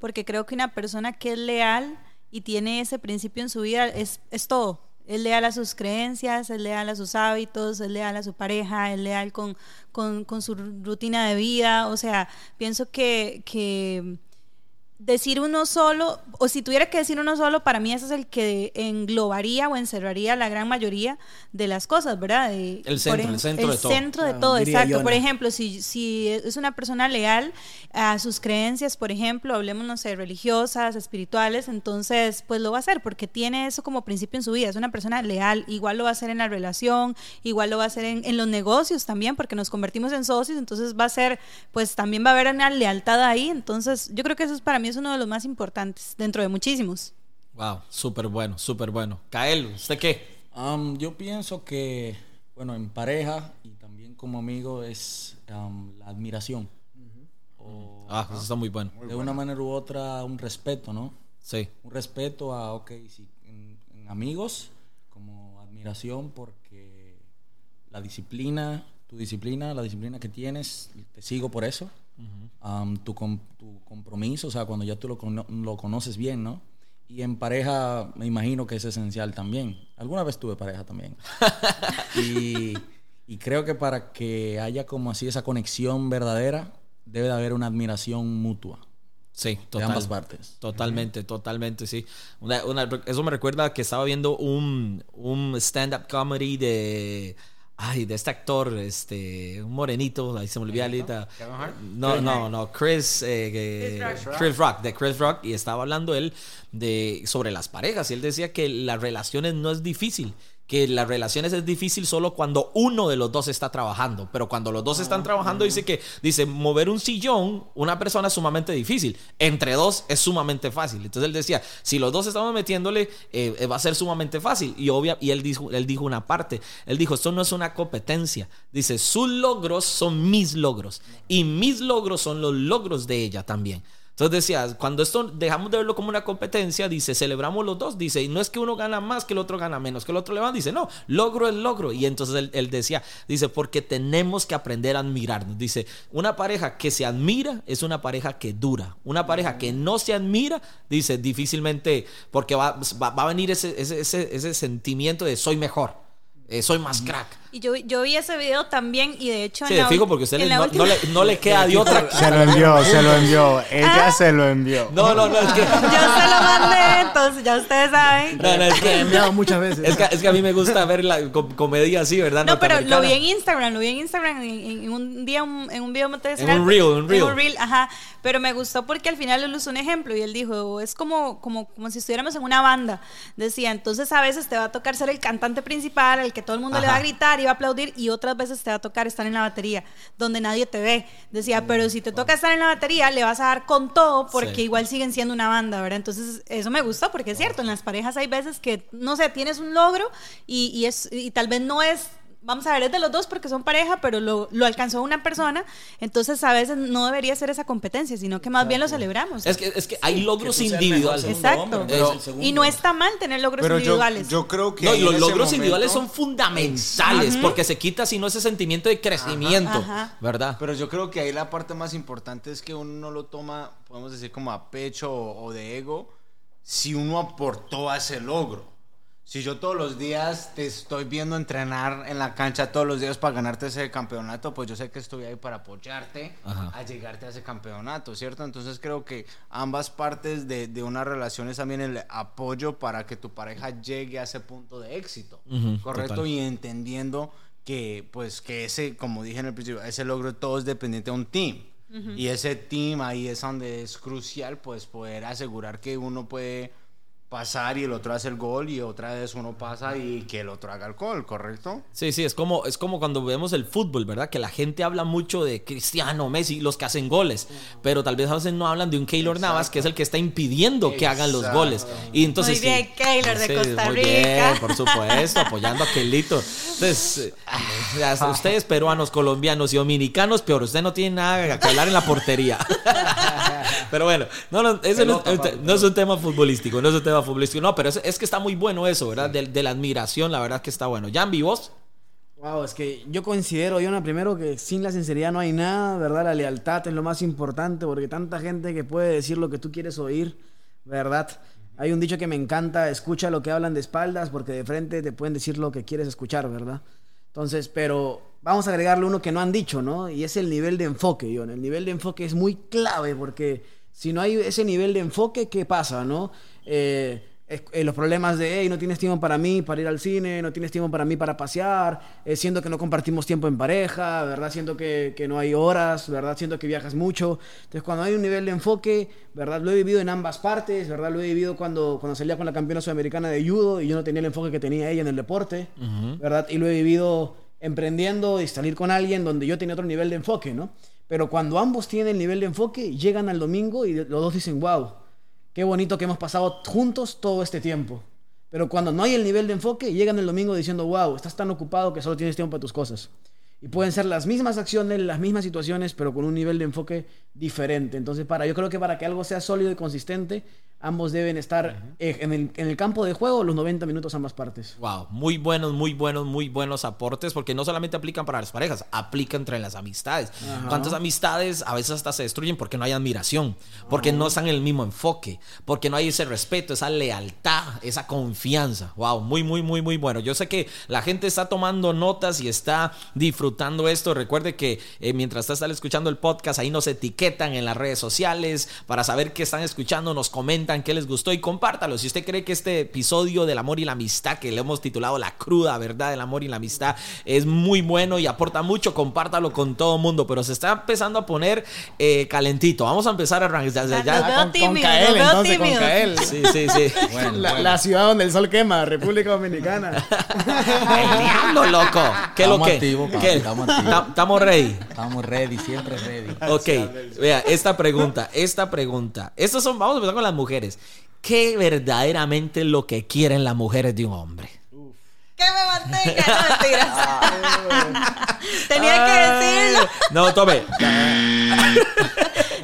porque creo que una persona que es leal y tiene ese principio en su vida es, es todo. Es leal a sus creencias, es leal a sus hábitos, es leal a su pareja, es leal con, con, con su rutina de vida. O sea, pienso que, que decir uno solo, o si tuviera que decir uno solo, para mí ese es el que englobaría o encerraría la gran mayoría de las cosas, ¿verdad? el centro, el centro de todo. El centro de todo, exacto. Por ejemplo, si, si es una persona leal a sus creencias, por ejemplo, hablemos, no sé, religiosas, espirituales, entonces, pues lo va a hacer porque tiene eso como principio en su vida. Es una persona leal, igual lo va a hacer en la relación, igual lo va a hacer en, en los negocios también, porque nos convertimos en socios, entonces va a ser, pues también va a haber una lealtad ahí. Entonces, yo creo que eso es para mí es uno de los más importantes, dentro de muchísimos. Wow, súper bueno, súper bueno. Kael, ¿usted qué? Um, yo pienso que, bueno, en pareja y también como amigo es um, la admiración. ah, eso está muy bueno. de una manera u otra, un respeto, ¿no? Sí. Un respeto a, ok, sí, en, amigos, como admiración, porque la disciplina, tu disciplina, la disciplina que tienes, te sigo por eso tu, tu, compromiso, o sea, cuando ya tú lo, lo, conoces bien, ¿no? Y en pareja me imagino que es esencial también. Alguna vez tuve pareja también. [laughs] y, y, creo que para que haya como así esa conexión verdadera, debe de haber una admiración mutua. Sí, de ambas partes. Totalmente, totalmente, sí. eso me recuerda que estaba viendo un, un stand-up comedy de Ay, de este actor, este, un morenito, ahí se me olvidó ahorita. No, no, no, Chris, eh, Chris, Rock. de Chris Rock, y estaba hablando él de sobre las parejas, y él decía que las relaciones no es difícil, que las relaciones es difícil solo cuando uno de los dos está trabajando, pero cuando los dos están trabajando dice que dice mover un sillón una persona es sumamente difícil, entre dos es sumamente fácil. Entonces él decía, si los dos estamos metiéndole eh, va a ser sumamente fácil y obvia y él dijo él dijo una parte, él dijo, "Esto no es una competencia." Dice, "Sus logros son mis logros y mis logros son los logros de ella también." Entonces decía, cuando esto dejamos de verlo como una competencia, dice, celebramos los dos, dice, y no es que uno gana más, que el otro gana menos, que el otro le va, dice, no, logro es logro. Y entonces él, decía, dice, porque tenemos que aprender a admirarnos. Dice, una pareja que se admira es una pareja que dura. Una pareja que no se admira, dice, difícilmente, porque va, va, a venir ese, ese, ese sentimiento de soy mejor, eh, soy más crack. Y yo, yo vi ese video también y de hecho... Sí, fijo porque usted no, le, no, le, queda de otra. Se lo envió, se lo envió. [laughs] Ella ah. se lo envió. No, no, no, es que... [laughs] Yo se lo mandé, entonces ya ustedes saben. No, no, es que... He enviado muchas veces. Es que, es que a mí me gusta ver la comedia así, ¿verdad? No, pero lo vi en Instagram, lo vi en Instagram en, un día, en un video En un reel, un reel. En un reel, ajá. Pero me gustó porque al final él usó un ejemplo y él dijo, es como, como, como si estuviéramos en una banda. Decía, entonces a veces te va a tocar ser el cantante principal, el que todo el mundo le va a gritar y va a aplaudir y otras veces te va a tocar estar en la batería, donde nadie te ve. Decía, pero si te toca estar en la batería, le vas a dar con todo porque igual siguen siendo una banda, ¿verdad? Entonces, eso me gustó porque es cierto, en las parejas hay veces que, no sé, tienes un logro y, y es, y tal vez no es vamos a ver, es de los dos porque son pareja, pero lo, lo alcanzó una persona, entonces a veces no debería ser esa competencia, sino que más bien lo celebramos. Es que, es que hay logros mejor individuales. Exacto. pero y no está mal tener logros Pero yo, individuales. yo creo que No, y los logros momento- individuales son fundamentales porque se quita si no ese sentimiento de crecimiento, Ajá. ¿verdad? Pero yo creo que ahí la parte más importante es que uno no lo toma, podemos decir, como a pecho o, o de ego, si uno aportó a ese logro. Si yo todos los días te estoy viendo entrenar en la cancha todos los días para ganarte ese campeonato, pues yo sé que estoy ahí para apoyarte Ajá. a llegarte a ese campeonato, ¿cierto? Entonces creo que ambas partes de, de una relación es también el apoyo para que tu pareja llegue a ese punto de éxito, ¿correcto? total. Y entendiendo que, pues, que ese, como dije en el principio, ese logro todo es dependiente de un team. Y ese team ahí es donde es crucial, pues, poder asegurar que uno puede pasar y el otro hace el gol y otra vez uno pasa y que el otro haga el gol, ¿correcto? Sí, sí, es como, es como cuando vemos el fútbol, ¿verdad? Que la gente habla mucho de Cristiano, Messi, los que hacen goles, pero tal vez a veces no hablan de un Keylor Navas, que es el que está impidiendo que hagan los goles. Y entonces, Muy bien, sí, Keylor de Costa muy Rica. bien, por supuesto, apoyando a Keylito. Entonces, eh, ustedes peruanos, colombianos y dominicanos, peor, usted no tiene nada que hablar en la portería. [laughs] pero bueno, no, no, Pelota, no es un tema futbolístico, no es un tema futbolístico, no, pero es, es que está muy bueno eso, ¿verdad? De, de la admiración, la verdad que está bueno. Jambi, vos. Wow, es que yo considero, Yona, primero que sin la sinceridad no hay nada, ¿verdad? La lealtad es lo más importante porque tanta gente que puede decir lo que tú quieres oír, ¿verdad? Hay un dicho que me encanta, escucha lo que hablan de espaldas porque de frente te pueden decir lo que quieres escuchar, ¿verdad? Entonces, pero vamos a agregarle uno que no han dicho, ¿no? Y es el nivel de enfoque, Yona. El nivel de enfoque es muy clave porque si no hay ese nivel de enfoque, ¿qué pasa, no? Eh, eh, los problemas de, hey, no tienes tiempo para mí para ir al cine, no tienes tiempo para mí para pasear, eh, siento que no compartimos tiempo en pareja, ¿verdad? Siento que, que no hay horas, ¿verdad? Siento que viajas mucho. Entonces, cuando hay un nivel de enfoque, ¿verdad? Lo he vivido en ambas partes, ¿verdad? Lo he vivido cuando, cuando salía con la campeona sudamericana de judo y yo no tenía el enfoque que tenía ella en el deporte, ¿verdad? Y lo he vivido emprendiendo y salir con alguien donde yo tenía otro nivel de enfoque, ¿no? Pero cuando ambos tienen el nivel de enfoque, llegan al domingo y los dos dicen, wow, qué bonito que hemos pasado juntos todo este tiempo. Pero cuando no hay el nivel de enfoque, llegan el domingo diciendo, wow, estás tan ocupado que solo tienes tiempo para tus cosas. Y pueden ser las mismas acciones, las mismas situaciones, pero con un nivel de enfoque diferente. Entonces, para, yo creo que para que algo sea sólido y consistente, ambos deben estar eh, en, el, en el campo de juego los 90 minutos ambas partes. Wow, muy buenos, muy buenos, muy buenos aportes, porque no solamente aplican para las parejas, aplica entre las amistades. ¿Cuántas amistades a veces hasta se destruyen porque no hay admiración, porque no están en el mismo enfoque, porque no hay ese respeto, esa lealtad, esa confianza? Wow, muy, muy, muy, muy bueno. Yo sé que la gente está tomando notas y está disfrutando esto. Recuerde que eh, mientras está escuchando el podcast, ahí nos etiquetan en las redes sociales para saber qué están escuchando, nos comentan qué les gustó y compártalo. Si usted cree que este episodio del amor y la amistad, que le hemos titulado La cruda verdad del amor y la amistad, es muy bueno y aporta mucho, compártalo con todo el mundo. Pero se está empezando a poner eh, calentito. Vamos a empezar a arrancar. Ya, ya- Los veo con- con tímidos, Kael, entonces, con. Kael. Sí, sí, sí. [laughs] Bueno, La, bueno. la ciudad donde el sol quema, República Dominicana. [laughs] El diablo, loco. ¿Qué lo Estamos que? activos, papi, ¿Qué? [laughs] estamos ready. Estamos ready, siempre ready. [laughs] Ok, vea, esta pregunta, esta pregunta. Estos son, vamos a empezar con las mujeres. ¿Qué verdaderamente es lo que quieren las mujeres de un hombre? Que me mantenga, no mentiras. [laughs] Tenía que decirlo. No, tome.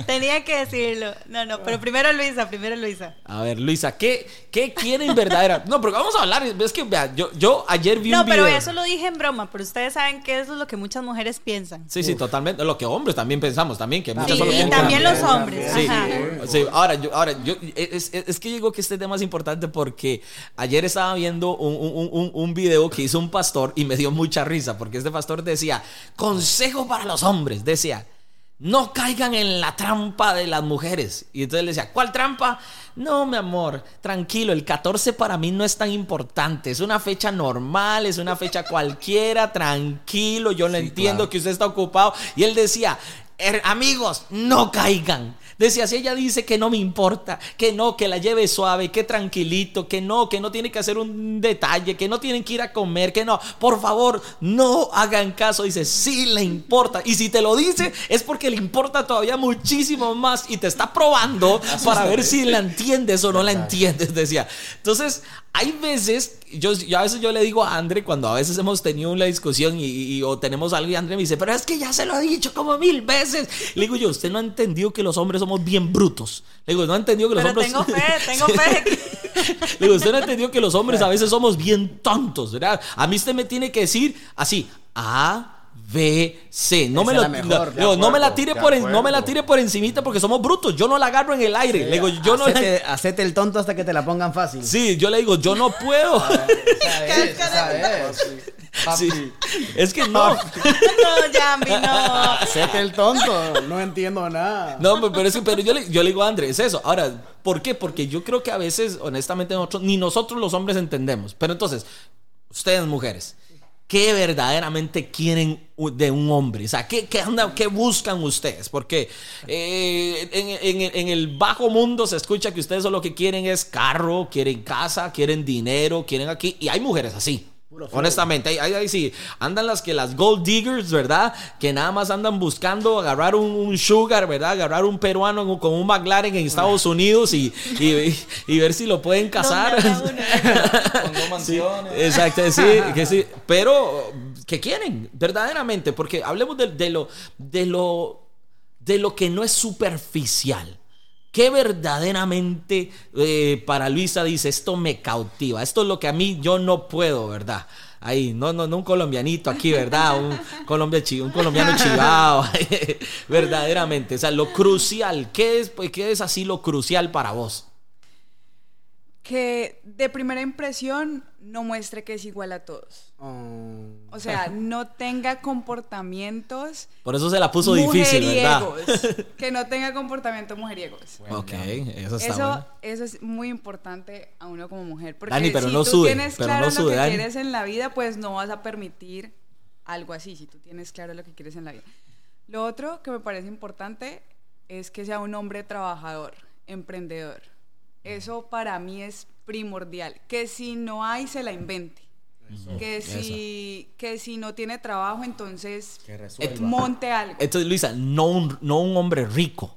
Tenía que decirlo. No, no, pero primero Luisa, primero Luisa. A ver, Luisa, ¿qué, qué quieren verdadera? No, pero vamos a hablar. Es que, vea, yo, yo ayer vi No, un video. pero eso lo dije en broma, pero ustedes saben que eso es lo que muchas mujeres piensan. Sí, sí, totalmente. Lo que hombres también pensamos, también, que muchas Sí, solo y también los hombres. Sí, Ajá. sí, ahora yo, ahora yo, es, es- es que digo que este tema es importante porque ayer estaba viendo un, un, un, un video que hizo un pastor y me dio mucha risa porque este pastor decía, consejo para los hombres, decía, no caigan en la trampa de las mujeres. Y entonces le decía, ¿cuál trampa? No, mi amor, tranquilo, el 14 para mí no es tan importante, es una fecha normal, es una fecha [laughs] cualquiera, tranquilo, yo lo entiendo claro. que usted está ocupado. Y él decía, Er, amigos, no caigan. Decía, si ella dice que no me importa, que no, que la lleve suave, que tranquilito, que no, que no tiene que hacer un detalle, que no tienen que ir a comer, que no, por favor, no hagan caso. Dice, sí le importa. Y si te lo dice, es porque le importa todavía muchísimo más y te está probando [laughs] para ver si la entiendes o no la entiendes, decía. Entonces, hay veces, yo, yo, a veces yo le digo a André, cuando a veces hemos tenido una discusión y, o tenemos algo y André me dice, pero es que ya se lo he dicho como mil veces. Le digo yo, usted no ha entendido que los hombres somos bien brutos. Le digo, no ha entendido que los pero hombres... tengo fe, [laughs] tengo fe. [laughs] Le digo, usted no ha entendido que los hombres a veces somos bien tontos, ¿verdad? A mí usted me tiene que decir así, ah B, C. No, me, lo, no, no, me la tire por no me la tire por encimita porque somos brutos. Yo no la agarro en el aire. le digo, yo no hacete, el tonto hasta que te la pongan fácil. Sí, yo le digo, yo no puedo. [laughs] Sí. Es que no. [laughs] no, Yambi, no. Hacete el tonto. No entiendo nada. No, pero, es que, pero yo, le, yo le digo a Andrés, es eso. Ahora, ¿por qué? Porque yo creo que a veces, honestamente, nosotros, ni nosotros los hombres entendemos. Pero entonces, ustedes mujeres qué verdaderamente quieren de un hombre. O sea, ¿qué, qué, qué buscan ustedes? Porque eh, en, el bajo mundo se escucha que ustedes solo lo que quieren es carro, quieren casa, quieren dinero, quieren aquí. Y hay mujeres así. Honestamente, ahí, ahí, sí, andan las que las gold diggers, ¿verdad? Que nada más andan buscando agarrar un, sugar, ¿verdad? Agarrar un peruano con un McLaren en Estados Unidos y, y, ver si lo pueden casar. [laughs] con dos mansiones. exacto, sí, [laughs] que sí. Pero, ¿qué quieren? Verdaderamente, porque hablemos de, de lo, de lo, de lo que no es superficial que verdaderamente eh, para Luisa dice, esto me cautiva, esto es lo que a mí yo no puedo, ¿verdad? Ahí, no, no, no un colombianito aquí, ¿verdad? Un, Colombia, un colombiano chivado, [laughs] verdaderamente. O sea, lo crucial, ¿qué es, pues, ¿qué es así lo crucial para vos? Que de primera impresión no muestre que es igual a todos. Oh. O sea, no tenga comportamientos. Por eso se la puso difícil, ¿verdad? [laughs] que no tenga comportamientos mujeriegos. ok, eso está eso, eso es muy importante a uno como mujer. Porque Dani, pero si no tú tienes pero claro no lo que Dani. quieres en la vida, pues no vas a permitir algo así. Si tú tienes claro lo que quieres en la vida. Lo otro que me parece importante es que sea un hombre trabajador, emprendedor. Eso para mí es primordial. Que si no hay, se la invente. Que si, que si no tiene trabajo, entonces monte algo. Entonces, Luisa, no un, no un hombre rico,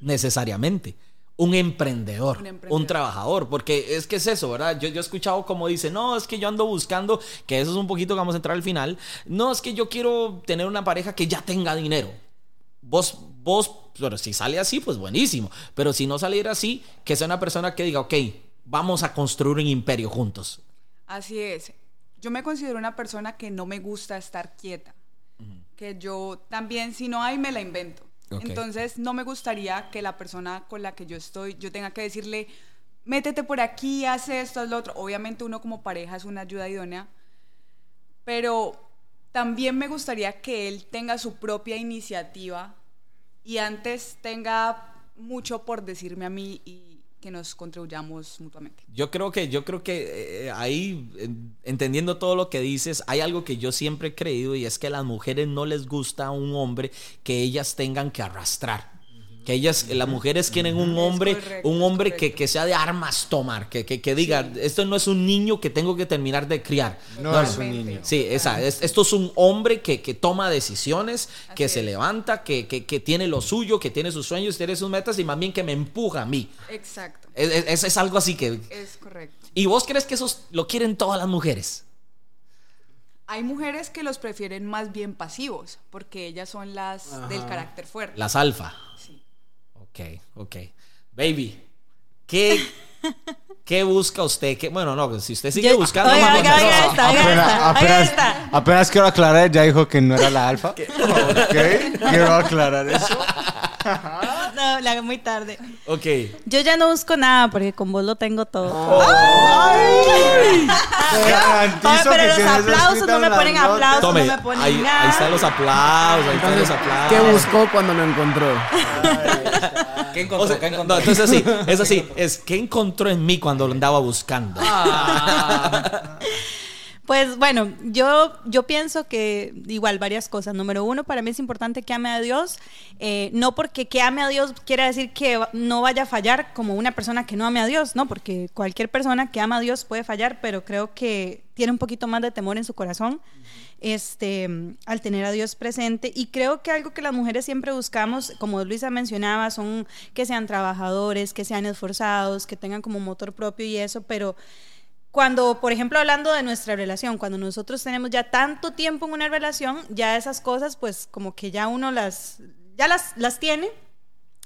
necesariamente. Un emprendedor, un trabajador, porque es que es eso, ¿verdad? Yo, yo he escuchado como dice, no, es que yo ando buscando, que eso es un poquito que vamos a entrar al final, no, es que yo quiero tener una pareja que ya tenga dinero. Vos, vos, pero si sale así, pues buenísimo, pero si no saliera así, que sea una persona que diga, ok, vamos a construir un imperio juntos. Así es. Yo me considero una persona que no me gusta estar quieta. Que yo también, si no hay, me la invento. Entonces, no me gustaría que la persona con la que yo estoy, yo tenga que decirle, métete por aquí, haz esto, haz lo otro. Obviamente uno como pareja es una ayuda idónea, pero también me gustaría que él tenga su propia iniciativa y antes tenga mucho por decirme a mí y que nos contribuyamos mutuamente. Yo creo que, yo creo que eh, ahí, entendiendo todo lo que dices, hay algo que yo siempre he creído y es que a las mujeres no les gusta un hombre que ellas tengan que arrastrar que ellas, las mujeres quieren un hombre, un hombre que, que, sea de armas tomar, que, que, diga, esto no es un niño que tengo que terminar de criar. No, es un niño. Sí, esa, esto es un hombre que, toma decisiones, que se levanta, que, tiene lo suyo, que tiene sus sueños, tiene sus metas y más bien que me empuja a mí. Exacto. Es, es algo así que... Es correcto. ¿Y vos crees que eso lo quieren todas las mujeres? Hay mujeres que los prefieren más bien pasivos, porque ellas son las del carácter fuerte. Las alfa. Ok, ok. Baby, ¿qué, [laughs] ¿qué busca usted? ¿Qué, bueno, no, si usted sigue buscando... Oiga, oiga, oiga, está, apenas, apenas, apenas, quiero aclarar, ya dijo que no era la alfa. [laughs] Ok, quiero aclarar eso. [laughs] No, la hago muy tarde. Ok. Yo ya no busco nada porque con vos lo tengo todo. ¡Ay! pero los aplausos no me ponen aplausos, Tome, no me ponen ahí, nada. Ahí están los aplausos, ahí están los aplausos. ¿Qué buscó cuando lo encontró? ¿Qué encontró? ¿Qué encontró? No, entonces así, [laughs] es así, es ¿qué encontró en mí cuando lo andaba buscando? Ah. [laughs] Pues bueno, yo, yo pienso que igual varias cosas. Número uno, para mí es importante que ame a Dios. Eh, no porque que ame a Dios quiera decir que no vaya a fallar como una persona que no ame a Dios, no, porque cualquier persona que ama a Dios puede fallar, pero creo que tiene un poquito más de temor en su corazón este, al tener a Dios presente. Y creo que algo que las mujeres siempre buscamos, como Luisa mencionaba, son que sean trabajadores, que sean esforzados, que tengan como motor propio y eso, pero cuando, por ejemplo, hablando de nuestra relación, cuando nosotros tenemos ya tanto tiempo en una relación, ya esas cosas, pues como que ya uno las, ya las, las tiene,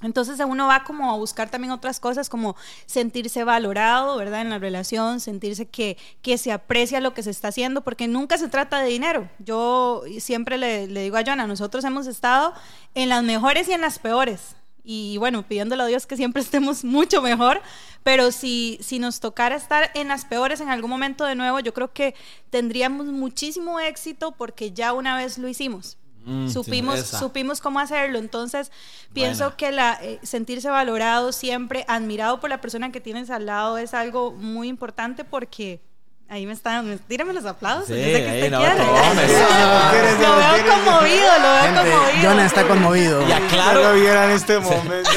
entonces uno va como a buscar también otras cosas como sentirse valorado, ¿verdad? En la relación, sentirse que, que se aprecia lo que se está haciendo, porque nunca se trata de dinero. Yo siempre le, le digo a Jonah, nosotros hemos estado en las mejores y en las peores. Y bueno, pidiéndole a Dios que siempre [laughs] estemos mucho mejor, pero si, si nos tocara estar en las peores en algún momento de nuevo, yo creo que tendríamos muchísimo éxito porque ya una vez lo hicimos. Mm, supimos, supimos cómo hacerlo. Entonces, pienso Buena. que la, eh, sentirse valorado siempre, admirado por la persona que tienes al lado es algo muy importante porque ahí me están, tírame los aplausos. Sí, que usted no, quiere. [laughs] tomes. Lo veo conmovido, lo veo Gente, conmovido. Jonah está conmovido. Y aclaro, No vieran este momento.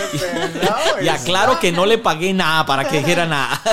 pelado, [laughs] y aclaro que no le pagué nada para que dijera nada. [laughs]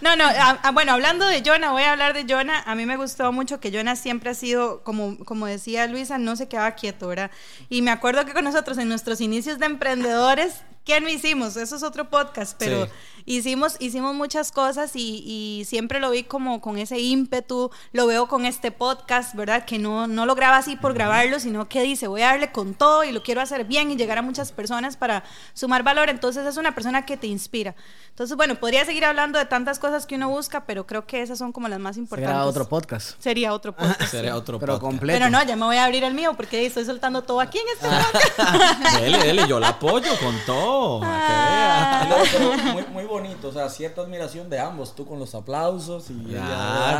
No, no, a- a- bueno, hablando de Jonah, voy a hablar de Jonah. A mí me gustó mucho que Jonah siempre ha sido, como, como decía Luisa, no se quedaba quieto, ¿verdad? Y me acuerdo que con nosotros en nuestros inicios de emprendedores, ¿qué no hicimos? Eso es otro podcast, pero Sí. hicimos, hicimos muchas cosas y, y siempre lo vi como con ese ímpetu, lo veo con este podcast, ¿verdad? Que no, no lo graba así por grabarlo, sino que dice, voy a darle con todo y lo quiero hacer bien y llegar a muchas personas para sumar valor. Entonces es una persona que te inspira. Entonces, bueno, podría seguir hablando de tantas cosas que uno busca, pero creo que esas son como las más importantes. Será otro podcast. Sería otro podcast. Sería otro Pero podcast. completo. Pero no, ya me voy a abrir el mío porque estoy soltando todo aquí en este Ah. podcast. [laughs] Dele, dele, yo la apoyo con todo. Para que vea. No, pero muy, muy bonito, o sea, cierta admiración de ambos, tú con los aplausos y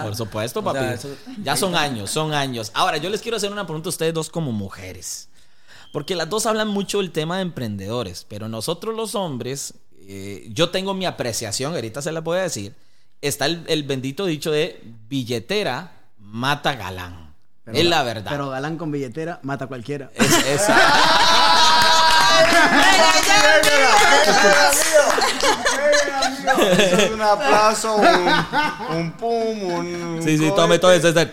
por supuesto, O papi. sea, eso- Ya son años, son años. Ahora, yo les quiero hacer una pregunta a ustedes dos como mujeres. Porque las dos hablan mucho del tema de emprendedores, pero nosotros los hombres, eh, yo tengo mi apreciación, ahorita se la voy a decir. Está el, el bendito dicho de billetera mata galán. Pero- es la verdad. Pero galán con billetera mata a cualquiera. Es- esa- [laughs] Eso es un aplauso, un, un pum, un. Sí, sí, tome todo eso. este-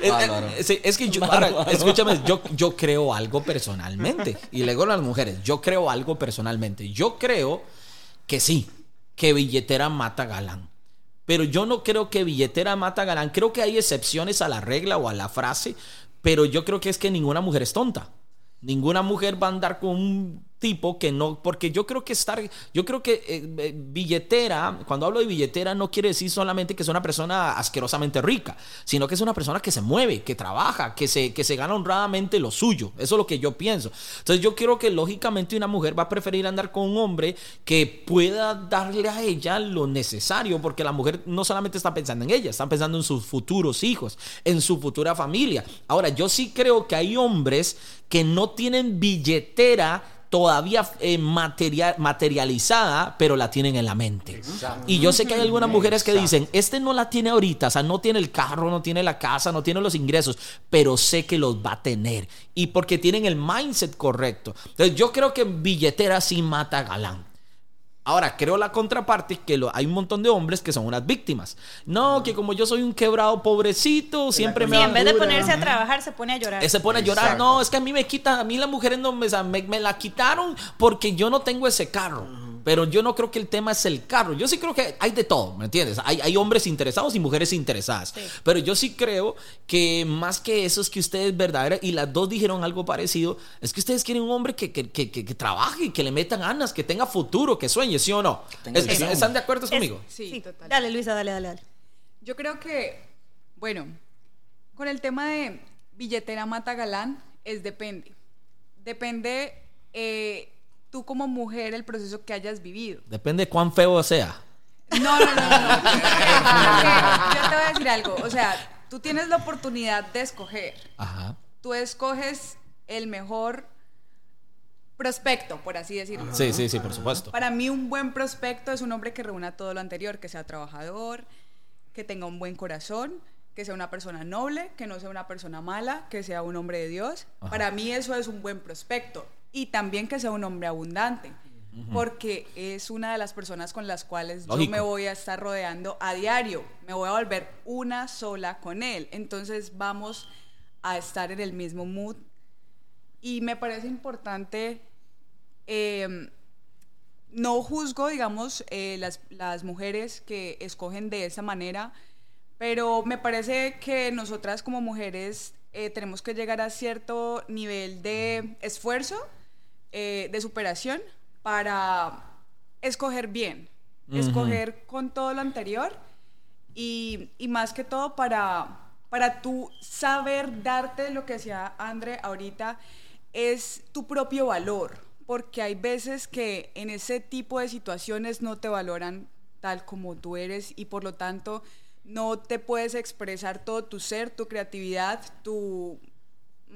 Es- Bárbaro. es, es- es que yo, ahora, escúchame, yo, yo creo algo personalmente. Y le digo a las mujeres, yo creo algo personalmente. Yo creo que sí, que billetera mata galán. Pero yo no creo que billetera mata galán. Creo que hay excepciones a la regla o a la frase. Pero yo creo que es que ninguna mujer es tonta. Ninguna mujer va a andar con un tipo que no, porque yo creo que estar, yo creo que eh, eh, billetera, cuando hablo de billetera no quiere decir solamente que es una persona asquerosamente rica, sino que es una persona que se mueve, que trabaja, que se, que se gana honradamente lo suyo. Eso es lo que yo pienso. Entonces yo creo que lógicamente una mujer va a preferir andar con un hombre que pueda darle a ella lo necesario, porque la mujer no solamente está pensando en ella, está pensando en sus futuros hijos, en su futura familia. Ahora, yo sí creo que hay hombres que no tienen billetera todavía eh, material, materializada, pero la tienen en la mente. Y yo sé que hay algunas mujeres que dicen, este no la tiene ahorita, o sea, no tiene el carro, no tiene la casa, no tiene los ingresos, pero sé que los va a tener. Y porque tienen el mindset correcto. Entonces yo creo que billetera sí mata galán. Ahora, creo la contraparte que lo- hay un montón de hombres que son unas víctimas. No, que como yo soy un quebrado pobrecito, siempre me van- en vez de ponerse a trabajar, se pone a llorar. se pone a llorar. Exacto. No, es que a mí me quitan, a mí las mujeres no me, me, me la quitaron porque yo no tengo ese carro. Pero yo no creo que el tema es el carro. Yo sí creo que hay de todo, ¿me entiendes? Hay, hay hombres interesados y mujeres interesadas. Pero yo sí creo que más que eso es que ustedes verdadera, y las dos dijeron algo parecido, es que ustedes quieren un hombre que, que, que, que- que trabaje, que le metan ganas, que tenga futuro, que sueñe, ¿sí o no? Es-. ¿Están de acuerdo Es- conmigo? Sí, total. Dale, Luisa, dale, dale, dale. Yo creo que, bueno, con el tema de billetera mata galán, es depende. Depende eh, tú como mujer el proceso que hayas vivido. Depende de cuán feo sea. No, no, no, no. [laughs] yo te voy a decir algo. O sea, tú tienes la oportunidad de escoger. Ajá. Tú escoges el mejor prospecto, por así decirlo. Sí, sí, sí, por supuesto. Para mí un buen prospecto es un hombre que reúna todo lo anterior, que sea trabajador, que tenga un buen corazón, que sea una persona noble, que no sea una persona mala, que sea un hombre de Dios. Para mí eso es un buen prospecto. Y también que sea un hombre abundante, porque es una de las personas con las cuales yo me voy a estar rodeando a diario. Me voy a volver una sola con él. Entonces vamos a estar en el mismo mood. Y me parece importante eh, no juzgo, digamos, eh, las, las mujeres que escogen de esa manera, pero me parece que nosotras como mujeres eh, tenemos que llegar a cierto nivel de esfuerzo, eh, de superación, para escoger bien, escoger con todo lo anterior y, y más que todo para, para tú saber darte lo que decía André ahorita, es tu propio valor, porque hay veces que en ese tipo de situaciones no te valoran tal como tú eres y por lo tanto no te puedes expresar todo tu ser, tu creatividad, tu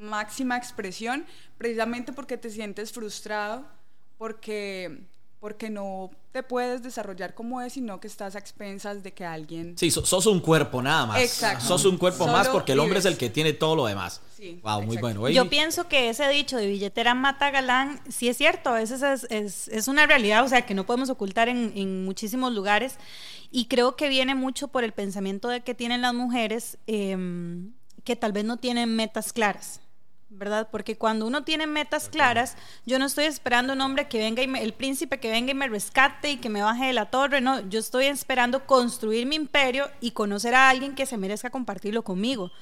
máxima expresión, precisamente porque te sientes frustrado, porque, porque no te puedes desarrollar como es, sino que estás a expensas de que alguien... Sí, so- sos un cuerpo nada más. Exacto. Sos un cuerpo Solo más porque el hombre es el vives. que tiene todo lo demás. Sí, wow, muy bueno. Yo pienso que ese dicho de billetera mata galán, sí es cierto, a veces es, es- es una realidad, o sea, que no podemos ocultar en, en muchísimos lugares. Y creo que viene mucho por el pensamiento de que tienen las mujeres em, que tal vez no tienen metas claras. ¿Verdad? Porque cuando uno tiene metas claras, yo no estoy esperando un hombre que venga y me- el príncipe que venga y me rescate y que me baje de la torre, no, yo estoy esperando construir mi imperio y conocer a alguien que se merezca compartirlo conmigo.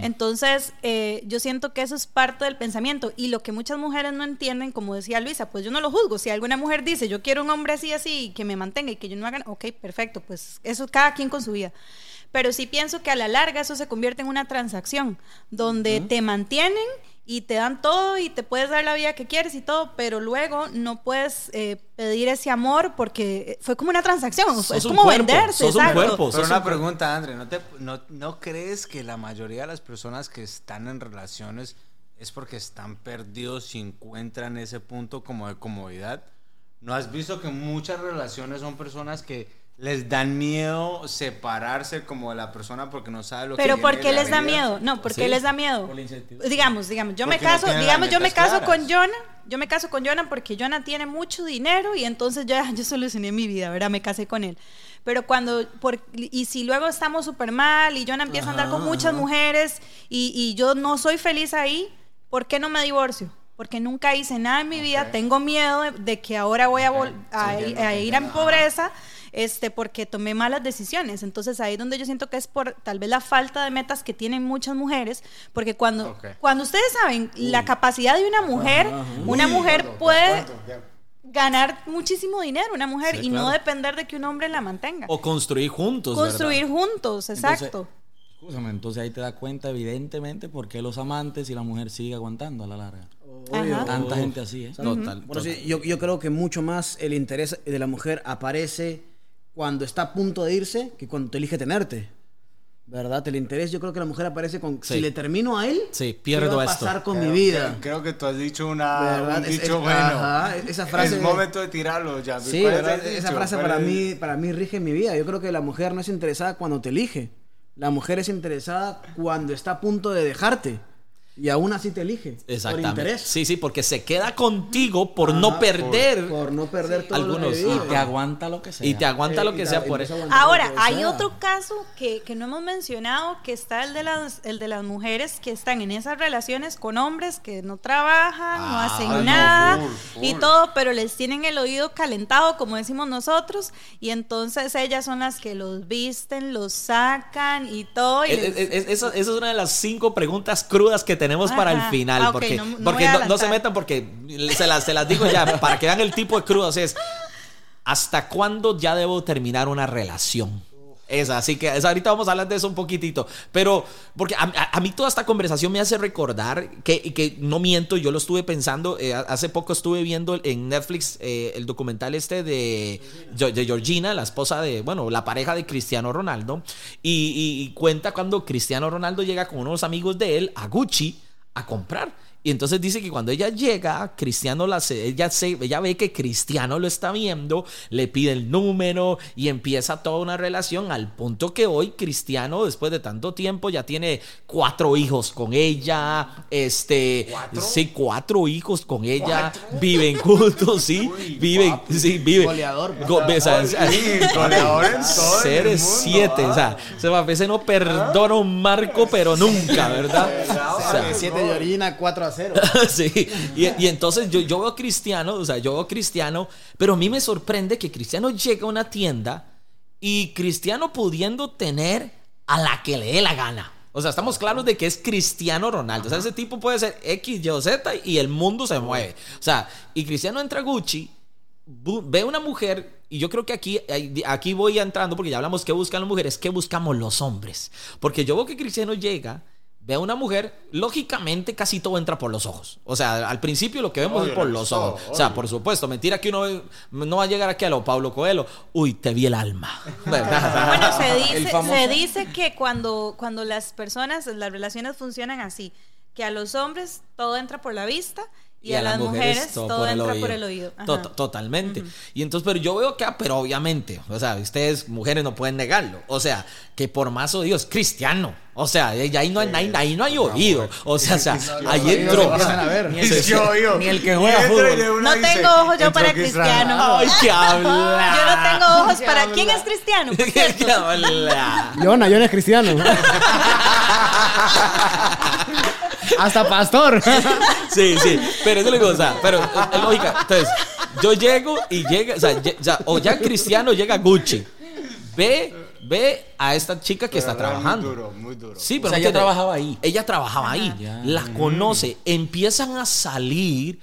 Entonces, eh, yo siento que eso es parte del pensamiento y lo que muchas mujeres no entienden, como decía Luisa, pues yo no lo juzgo. Si alguna mujer dice, yo quiero un hombre así, así, y que me mantenga y que yo no haga, ok, perfecto, pues eso cada quien con su vida. Pero sí pienso que a la larga eso se convierte en una transacción, donde te mantienen y te dan todo y te puedes dar la vida que quieres y todo, pero luego no puedes eh, pedir ese amor porque fue como una transacción, Sos es un como cuerpo, venderse. sos un exacto. cuerpo. Pero sos una un- pregunta, André, ¿no, te, no, ¿no crees que la mayoría de las personas que están en relaciones es porque están perdidos y encuentran ese punto como de comodidad? ¿No has visto que muchas relaciones son personas que les dan miedo separarse como de la persona porque no sabe lo que Pero ¿por qué les da miedo? No, ¿por qué Sí. les da miedo? Por. Digamos, digamos, yo me Porque no caso, tienen digamos, yo me caso claras. con Jonah, yo me caso con Jonah porque Jonah tiene mucho dinero y entonces ya [laughs] yo solucioné mi vida, ¿verdad? Me casé con él. Pero cuando, por, y si luego estamos súper mal y Jonah empieza a andar con muchas mujeres y, y yo no soy feliz ahí, ¿por qué no me divorcio? Porque nunca hice nada en mi vida, tengo miedo de, de que ahora voy a, vol- a, a ir en pobreza este, porque tomé malas decisiones. Entonces ahí es donde yo siento que es por tal vez la falta de metas que tienen muchas mujeres, porque cuando, cuando ustedes saben la capacidad de una mujer, una mujer puede ganar muchísimo dinero, una mujer, Sí, y no depender de que un hombre la mantenga. O construir juntos. Construir ¿verdad? juntos, exacto. Escúchame, entonces ahí te das cuenta evidentemente por qué los amantes y la mujer sigue aguantando a la larga. Ajá. Tanta gente así, ¿eh? Total. Bueno, total. sí, yo, yo creo que mucho más el interés de la mujer aparece cuando está a punto de irse que cuando te elige tenerte. ¿Verdad? El interés, yo creo que la mujer aparece con. Sí. Si le termino a él, Sí, ¿qué pierdo va a esto. pasar con Creo mi vida? que- creo que tú has dicho una, ¿Verdad? un Es- dicho es- bueno. ajá, esa frase- Es momento de tirarlo ya. Sí, ¿Cuál es ¿verdad? el esa frase ¿Cuál para es? mí, para mí rige mi vida. Yo creo que la mujer no es interesada cuando te elige. La mujer es interesada cuando está a punto de dejarte. Y aún así te elige. Por Exactamente. interés. Sí, sí, porque se queda contigo por no perder Por no perder todo lo Algunos, que y te aguanta lo que sea. y te aguanta Eh, lo que te- sea por eso. Ahora, que hay sea. otro caso que, que no hemos mencionado, que está el de, las, el de las mujeres que están en esas relaciones con hombres que no trabajan, no Ah, hacen no, nada full, y todo, pero les tienen el oído calentado, como decimos nosotros, y entonces ellas son las que los visten, los sacan y todo. Y Eh, les- eh, eh, Esa, esa es una de las cinco preguntas crudas que tenemos para el final. Ah, porque no- no porque no, no se metan porque se las, se las digo ya, para que vean el tipo de crudas. Es, ¿hasta cuándo ya debo terminar una relación? Esa, así que ahorita vamos a hablar de eso un poquitito. Pero, porque a, mí toda esta conversación me hace recordar que, que no miento, yo lo estuve pensando. eh, hace poco estuve viendo en Netflix eh, el documental este de, Georgina, la esposa de, bueno, la pareja de Cristiano Ronaldo. Y cuenta cuando Cristiano Ronaldo llega con unos amigos de él a Gucci a comprar. Y entonces dice que cuando ella llega, Cristiano la se- ella, se, ella ve que Cristiano lo está viendo, le pide el número y empieza toda una relación al punto que hoy Cristiano, después de tanto tiempo, ya tiene cuatro hijos con ella, este, sí, cuatro hijos con ella, viven juntos, sí, viven, sí, viven. Goleador. Go- o sea, Sí, goleador en todo Seres mundo, siete, ah. o sea, se va a veces no perdona un marco, pero nunca, ¿verdad? O sea, 7 de orina, 4 a 0. [laughs] sí, y, entonces yo, yo veo cristiano, o sea, yo veo cristiano, pero a mí me sorprende que cristiano llega a una tienda y cristiano pudiendo tener a la que le dé la gana. O sea, estamos claros de que es Cristiano Ronaldo. O sea, ese tipo puede ser X, Y o Z y el mundo se mueve. O sea, y Cristiano entra a Gucci, ve una mujer, y yo creo que aquí, aquí voy entrando, porque ya hablamos que buscan las mujeres, que buscamos los hombres. Porque yo veo que Cristiano llega, ve a una mujer, lógicamente casi todo entra por los ojos. O sea, al principio lo que vemos Obvio, es por lo los ojos. O sea, por supuesto, mentira que uno ve- no va a llegar aquí a lo Pablo Coelho. Uy, te vi el alma. [laughs] [laughs] ¿Verdad? Bueno, se dice, famoso- se dice que cuando, cuando las personas, las relaciones funcionan así, que a los hombres todo entra por la vista y, a, las mujeres, todo, entra por el oído. Ajá. To- Totalmente. Y entonces, pero yo veo que, ah, pero obviamente, o sea, ustedes mujeres no pueden negarlo. O sea, que por más odio es cristiano. O sea, ahí ahí no hay, ahí, ahí no hay oído. O sea, o sea, ahí entró. a. Ni el. Yo, yo. que juega Y y fútbol. No dice, tengo ojos yo para Cristiano. Cristiano. Ay, qué habla. Yo no tengo ojos para. ¿Quién es cristiano? por? ¿Qué habla? Yona, Yona es cristiano. Hasta pastor. [laughs] Sí, sí, pero eso le digo, o sea, pero es lógica. Entonces, yo llego y llega, o sea, o o ya Cristiano llega a Gucci. Ve, ve a esta chica que está Pero trabajando. Muy duro, muy duro. Sí, O pero sea, no ella trabajaba ahí. Ella trabajaba ahí, ya. la conoce, empiezan a salir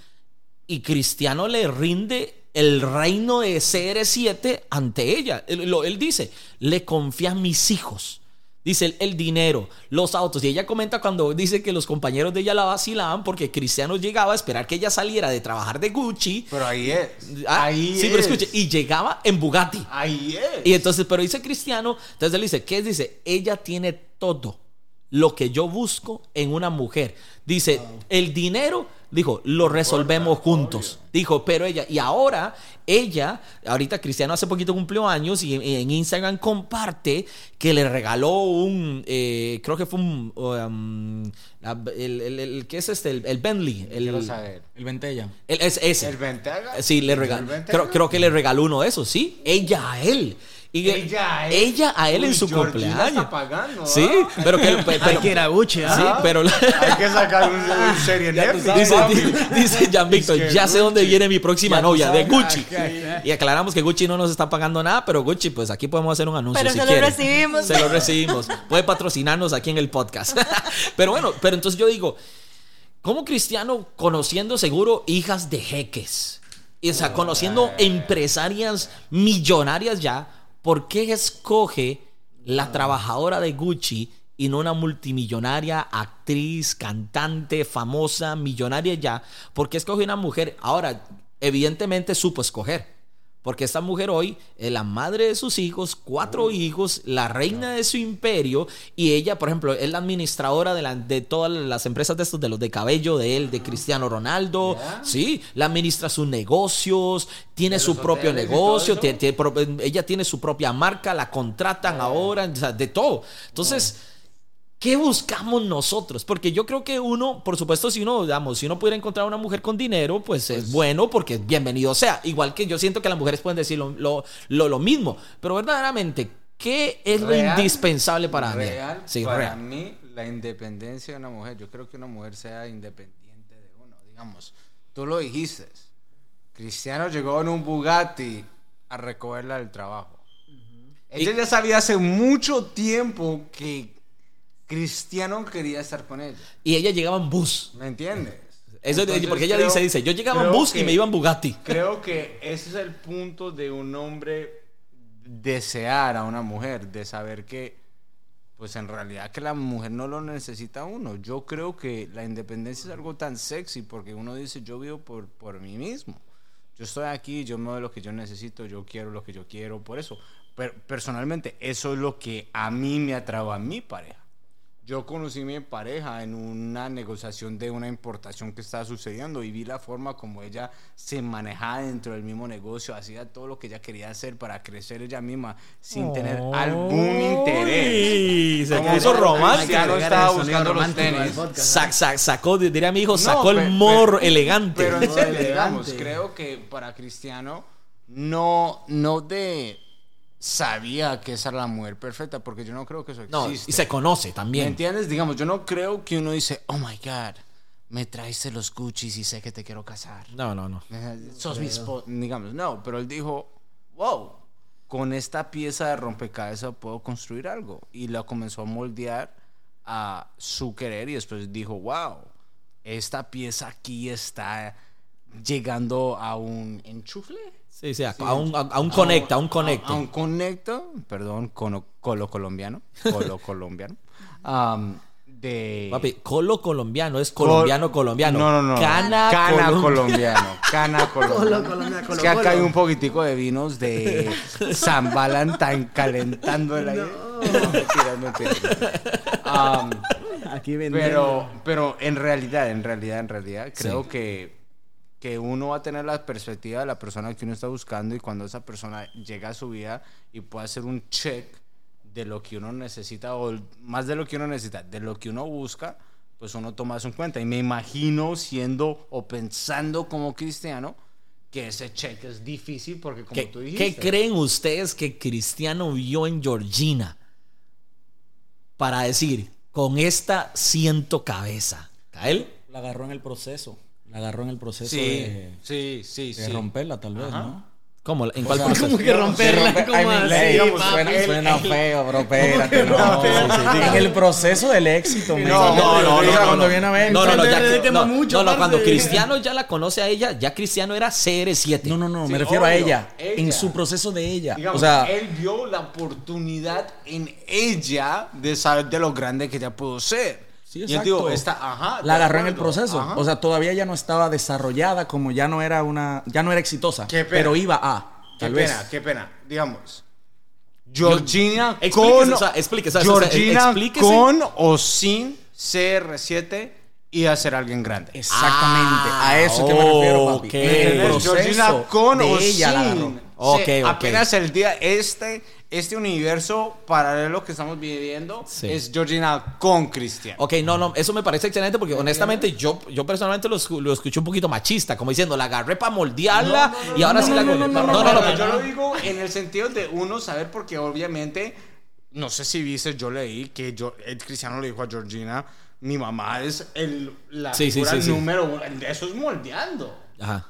y Cristiano le rinde el reino de CR7 ante ella. Él, lo- él dice, le confía a mis hijos. Dice el, el dinero, los autos. Y ella comenta cuando dice que los compañeros de ella la vacilaban porque Cristiano llegaba a esperar que ella saliera de trabajar de Gucci. Pero ahí es. Ah, ahí sí, es. pero escuche, y llegaba en Bugatti. Ahí es. Y entonces, pero dice Cristiano, entonces él dice, ¿qué es? Dice, ella tiene todo lo que yo busco en una mujer. Dice, el dinero, dijo, lo resolvemos juntos. Dijo, pero ella, y ahora ella, ahorita Cristiano hace poquito cumplió años y en, en Instagram comparte que le regaló un, eh, creo que fue un, um, el, el- el- ¿qué es este? El, el Bentley. El, Quiero saber. El Ventella. el- es ese. ¿El Ventaga? Sí, le ¿El regaló. Creo, creo que le regaló uno de esos, sí. Ella a él. Y Ella a él. ella a él en su Georgina cumpleaños. está pagando, sí, ¿ah? pero que. Pero, Hay que ir a Gucci, ¿ah? sí, pero. [laughs] Hay que sacar un, un serie en Netflix. Dice, dice, dice Jan Víctor, Es que ya sé dónde viene mi próxima Ya novia, de. Gucci. Y aclaramos que Gucci no nos está pagando nada, pero Gucci, pues aquí podemos hacer un anuncio Pero si se lo recibimos. Se lo recibimos. Puede patrocinarnos aquí en el podcast. [laughs] pero bueno, pero entonces yo digo, ¿cómo Cristiano conociendo seguro hijas de jeques? Y, o sea, conociendo empresarias millonarias ya, ¿por qué escoge la trabajadora de Gucci y no una multimillonaria, actriz, cantante, famosa, millonaria ya? ¿Por qué escoge una mujer? Ahora, evidentemente supo escoger. Porque esta mujer hoy es la madre de sus hijos, cuatro hijos, la reina de su imperio, y ella, por ejemplo, es la administradora de, la- de todas las empresas de estos, de los de cabello, de él, de Cristiano Ronaldo. Sí, la administra sus negocios, tiene su propio negocio, ella tiene su propia marca, la contratan ahora, o sea, de todo. Entonces. ¿Qué buscamos nosotros? Porque yo creo que uno, por supuesto, si uno, digamos, si uno pudiera encontrar una mujer con dinero, pues, es bueno porque bienvenido sea. Igual que yo siento que las mujeres pueden decir lo, lo, lo- lo mismo. Pero verdaderamente, ¿qué es lo indispensable para mí? Real, Sí, para real. mí, la independencia de una mujer. Yo creo que una mujer sea independiente de uno. Digamos, tú lo dijiste. Cristiano llegó en un Bugatti a recogerla del trabajo. Ella ya sabía hace mucho tiempo que Cristiano quería estar con ella. Y ella llegaba en bus. ¿Me entiendes? Eso, Entonces, porque ella creo- dice, dice, yo llegaba en bus y me iba en Bugatti. Creo que ese es el punto de un hombre desear a una mujer, de saber que, pues en realidad que la mujer no lo necesita uno. Yo creo que la independencia es algo tan sexy porque uno dice, yo vivo por, por mí mismo. Yo estoy aquí, yo me doy lo que yo necesito, yo quiero lo que yo quiero, por eso. Pero personalmente, eso es lo que a mí me atrae a mi pareja. Yo conocí a mi pareja en una negociación de una importación que estaba sucediendo y vi la forma como ella se manejaba dentro del mismo negocio, hacía todo lo que ella quería hacer para crecer ella misma sin tener algún interés. Se puso ya- romántico. Ya no estaba buscando los tenis. Sac- sac- sacó, diría mi hijo, No, sacó el pe- mor pe- elegante. Pero elegante. digamos, creo que para Cristiano no, no de sabía que esa era la mujer perfecta, porque yo no creo que eso no, existe. y se conoce ¿Me también. entiendes? Digamos, yo no creo que uno dice, oh my God, me traiste los Gucci's y sé que te quiero casar. No, no, no. Eh, Sos mi esposa. Digamos, no, pero él dijo, wow, con esta pieza de rompecabezas puedo construir algo. Y la comenzó a moldear a su querer y después dijo, wow, esta pieza aquí está llegando a un enchufle. Sí, sí, a, a un, a- a un conecta, a un conecte. A, un conecto, perdón, cono- colo colombiano, colo [laughs] colombiano. de Papi, colo colombiano, es colombiano colombiano. no, no, no. Cana, Cana colom- colombiano. Cana [laughs] colombiano. colombiano, es colo, que acá hay colo. un poquitico de vinos de [laughs] San Valentín calentando el aire. Mentira, mentira. Am, Aquí vendiendo. pero, pero en realidad, en realidad, en realidad, creo Sí. que, que uno va a tener la perspectiva de la persona que uno está buscando y cuando esa persona llega a su vida y puede hacer un check de lo que uno necesita o más de lo que uno necesita, de lo que uno busca, pues uno toma eso en cuenta. Y me imagino siendo o pensando como cristiano que ese check es difícil porque como ¿Qué, tú dijiste. qué creen ustedes que Cristiano vio en Georgina para decir, con esta siento cabeza? ¿Cael? La agarró en el proceso. La agarró en el proceso Sí, de, sí, sí, de sí. romperla, tal vez, Ajá. ¿no? ¿Cómo? ¿En cuál sea, proceso? ¿Cómo que romperla? De romper- ¿Cómo I mean, así, digamos, papi? suena, suena feo, bro, espérate, no. En el proceso del éxito. No, no, no, O sea, no, cuando no. viene a ver. No, no, no, ya no, mucho, no, no, cuando Cristiano ya la conoce a ella, ya Cristiano era CR7. No, no, no, Sí, me refiero a ella, ella. En su proceso de ella. Digamos, o sea, él vio la oportunidad en ella de saber de lo grande que ella pudo ser. Sí, y exacto. dijo, está, ajá, la agarró en el proceso. ajá. O sea, todavía ya no estaba desarrollada, como ya no era una, ya no era exitosa. Qué pena. Pero iba a. qué pena, qué pena. Digamos, Georgina Explíquese, con, o sea, explíquese, Georgina explíquese. con o sin CR7 y a ser alguien grande. Exactamente. Ah, a eso es que me refiero, papi. ok. En el Georgina con de o ella la sin. agarró. Ok, Sí, ok. Apenas el día, este, este universo paralelo que estamos viviendo Sí. es Georgina con Cristian. Ok, no, no, eso me parece excelente porque honestamente yo, yo personalmente lo, lo escuché un poquito machista, como diciendo, la agarré para moldearla y ahora sí la... no, no, no, no, yo lo digo en el sentido de uno saber porque obviamente no sé si viste yo leí que yo, cristiano le dijo a Georgina mi mamá es el la Sí, figura sí, número uno eso es moldeando Ajá.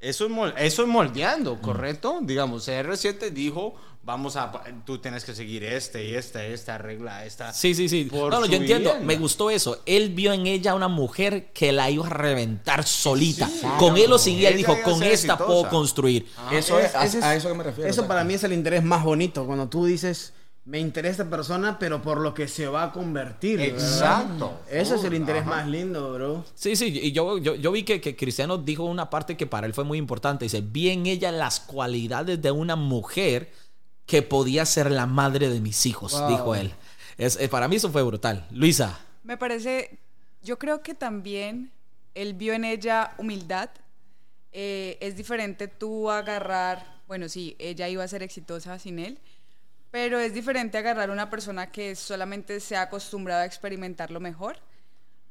eso es eso es moldeando correcto digamos CR7 dijo vamos a tú tienes que seguir este y esta esta regla esta Sí, sí, sí. por No, no, yo entiendo. vivienda. Me gustó eso. Él vio en ella una mujer que la iba a reventar solita. Sí, con él o sin ella, dijo, con esta exitosa". puedo construir. Eso es, a, es- a eso que me refiero. Eso para mí es el interés más bonito, cuando tú dices, me interesa esta persona, pero por lo que se va a convertir. ¿verdad? exacto Ese es el interés Ajá. más lindo, bro. Sí, sí, y yo, yo, yo vi que, que Cristiano dijo una parte que para él fue muy importante. Dice, vi en ella las cualidades de una mujer que podía ser la madre de mis hijos, Wow. dijo él. Es, eh, para mí eso fue brutal. Luisa. Me parece, yo creo que también él vio en ella humildad. Eh, es diferente tú agarrar, bueno, sí, ella iba a ser exitosa sin él, pero es diferente agarrar una persona que solamente se ha acostumbrado a experimentar lo mejor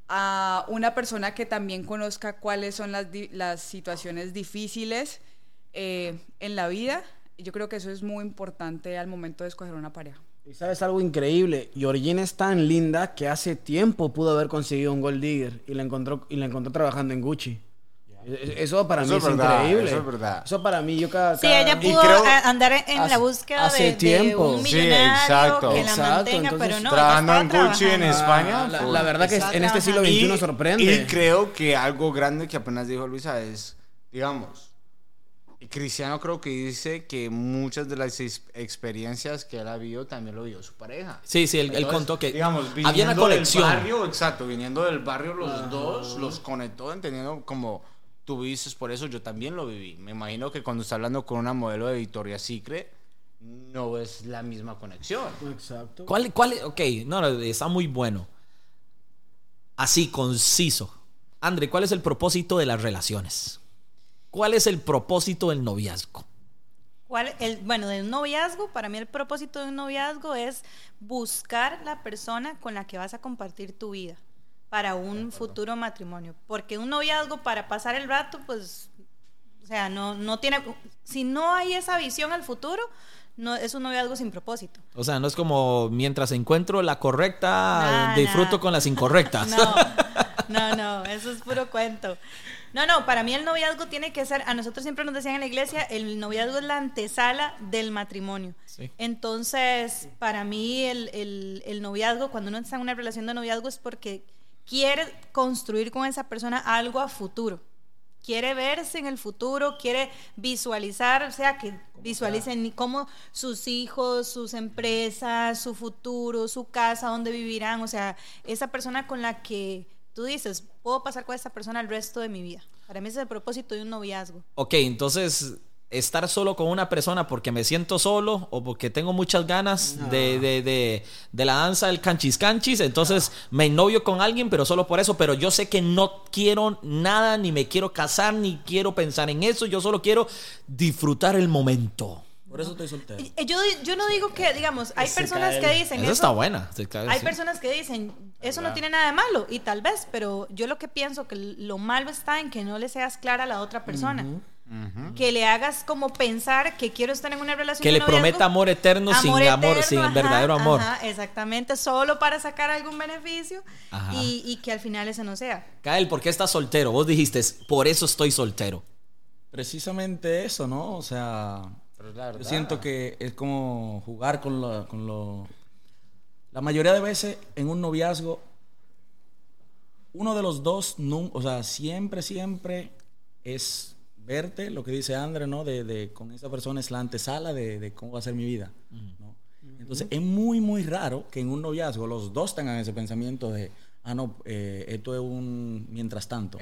a una persona que también conozca cuáles son las, las situaciones difíciles eh, en la vida. Yo creo que eso es muy importante al momento de escoger una pareja. Y sabes algo increíble, Georgina es tan linda que hace tiempo pudo haber conseguido un gold digger y la encontró y la encontró trabajando en Gucci. E- e- Eso para Eso mí es verdad, increíble. eso es verdad. Eso para mí yo cada, Sí, cada- ella pudo creo- andar en hace- la búsqueda hace de, de tiempo. un Sí, millonario exacto. que Exacto, la mantenga, entonces, pero no, trabajando en Gucci en. España la, full. la verdad que en este siglo. XXI Y- sorprende. Y creo que algo grande que apenas dijo Luisa es, digamos, Cristiano creo que dice que muchas de las ex- experiencias que él ha vivido también lo vivió su pareja. Sí, sí, él, contó que digamos, había una viniendo conexión. Del barrio, exacto, viniendo del barrio los dos, los conectó entendiendo como tú dices, por eso yo también lo viví. Me imagino que cuando está hablando con una modelo de Victoria's Secret, no es la misma conexión. Exacto. ¿Cuál, cuál, ok, no, no, está muy bueno. así, conciso. André, ¿cuál es el propósito de las relaciones? ¿Cuál es el propósito del noviazgo? ¿Cuál, el, bueno, del noviazgo, para mí el propósito de un noviazgo es buscar la persona con la que vas a compartir tu vida para un futuro matrimonio. Porque un noviazgo para pasar el rato, pues, o sea, no, no tiene, si no hay esa visión al futuro, no, es un noviazgo sin propósito. O sea, no es como mientras encuentro la correcta, disfruto con las incorrectas. [laughs] No, no, no, eso es puro cuento. No, no, para mí el noviazgo tiene que ser, a nosotros siempre nos decían en la iglesia, el noviazgo es la antesala del matrimonio. Entonces, para mí el, el, noviazgo, cuando uno está en una relación de noviazgo es porque quiere construir con esa persona algo a futuro quiere verse en el futuro, quiere visualizar, o sea, que visualicen cómo sus hijos, sus empresas, su futuro, su casa, dónde vivirán, o sea, esa persona con la que tú dices, puedo pasar con esa persona el resto de mi vida. Para mí ese es el propósito de un noviazgo. Ok, entonces estar solo con una persona porque me siento solo o porque tengo muchas ganas de, de, de, la danza del canchis canchis, entonces me novio con alguien, pero solo por eso, pero yo sé que no quiero nada, ni me quiero casar, ni quiero pensar en eso, yo solo quiero disfrutar el momento. Por eso estoy soltero. Yo, yo no digo que, digamos, hay personas que dicen eso. está buena. hay personas que dicen, eso no tiene nada de malo, y tal vez, pero yo lo que pienso que lo malo está en que no le seas clara a la otra persona. Que le hagas como pensar que quiero estar en una relación. Que le prometa amor eterno sin amor, sin verdadero amor. exactamente, solo para sacar algún beneficio y, que al final ese no sea. Kael, ¿por qué estás soltero? Vos dijiste, por eso estoy soltero. Precisamente eso, ¿no? O sea, yo siento que es como jugar con lo, con lo... La mayoría de veces en un noviazgo, uno de los dos, o sea, siempre, siempre es verte, lo que dice André, ¿no? De, de, con esa persona es la antesala de, de cómo va a ser mi vida, ¿no? Entonces, es muy, muy raro que en un noviazgo los dos tengan ese pensamiento de, ah, no, eh, esto es un mientras tanto.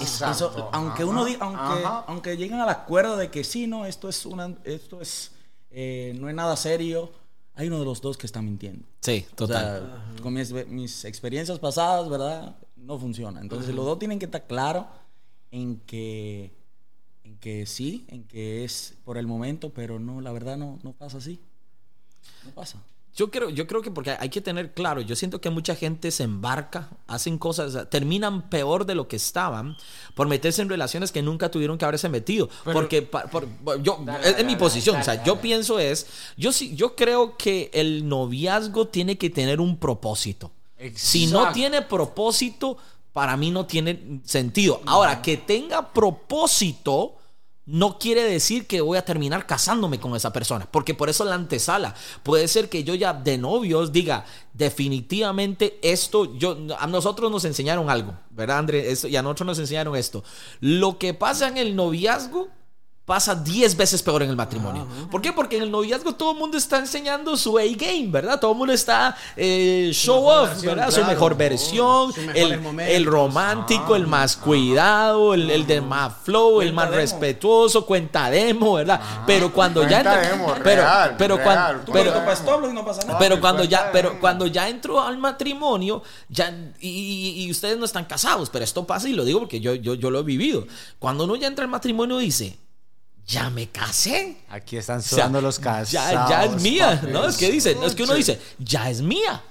Eso, aunque uno diga, aunque, aunque lleguen al acuerdo de que sí, no, esto es una, esto es, eh, no es nada serio, hay uno de los dos que está mintiendo. Sí, total. con mis, mis, experiencias pasadas, ¿verdad? No funciona. Entonces, los dos tienen que estar claros en que en que sí, en que es por el momento, pero no, la verdad no, no pasa así. No pasa. Yo creo, yo creo que porque hay que tener claro, yo siento que mucha gente se embarca, hacen cosas, terminan peor de lo que estaban por meterse en relaciones que nunca tuvieron que haberse metido. porque yo, es, mi posición, o sea, yo pienso es, yo sí, yo creo que el noviazgo tiene que tener un propósito. Si no tiene propósito, para mí no tiene sentido. Ahora, que tenga propósito no quiere decir que voy a terminar casándome con esa persona, porque por eso la antesala. Puede ser que yo ya de novios diga, definitivamente esto, yo, a nosotros nos enseñaron algo, ¿verdad, André? y a nosotros nos enseñaron esto. Lo que pasa en el noviazgo pasa 10 veces peor en el matrimonio. ¿Por qué? Porque en el noviazgo todo el mundo está enseñando su A-game, ¿verdad? Todo el mundo está eh, show off, ¿verdad? su mejor versión, el, romántico, el más cuidado, el, el de más flow, el más respetuoso, cuenta demo, ¿verdad? pero cuando ya pero, pero cuando pero, cuando ya pero cuando ya entró al matrimonio ya y, ustedes no están casados, pero esto pasa y lo digo porque yo, yo, yo lo he vivido. Cuando uno ya entra al matrimonio dice, ya me casé. Aquí están sudando los casos. Ya, ya es mía, ¿no? Es que dicen, es que uno dice, ya es mía.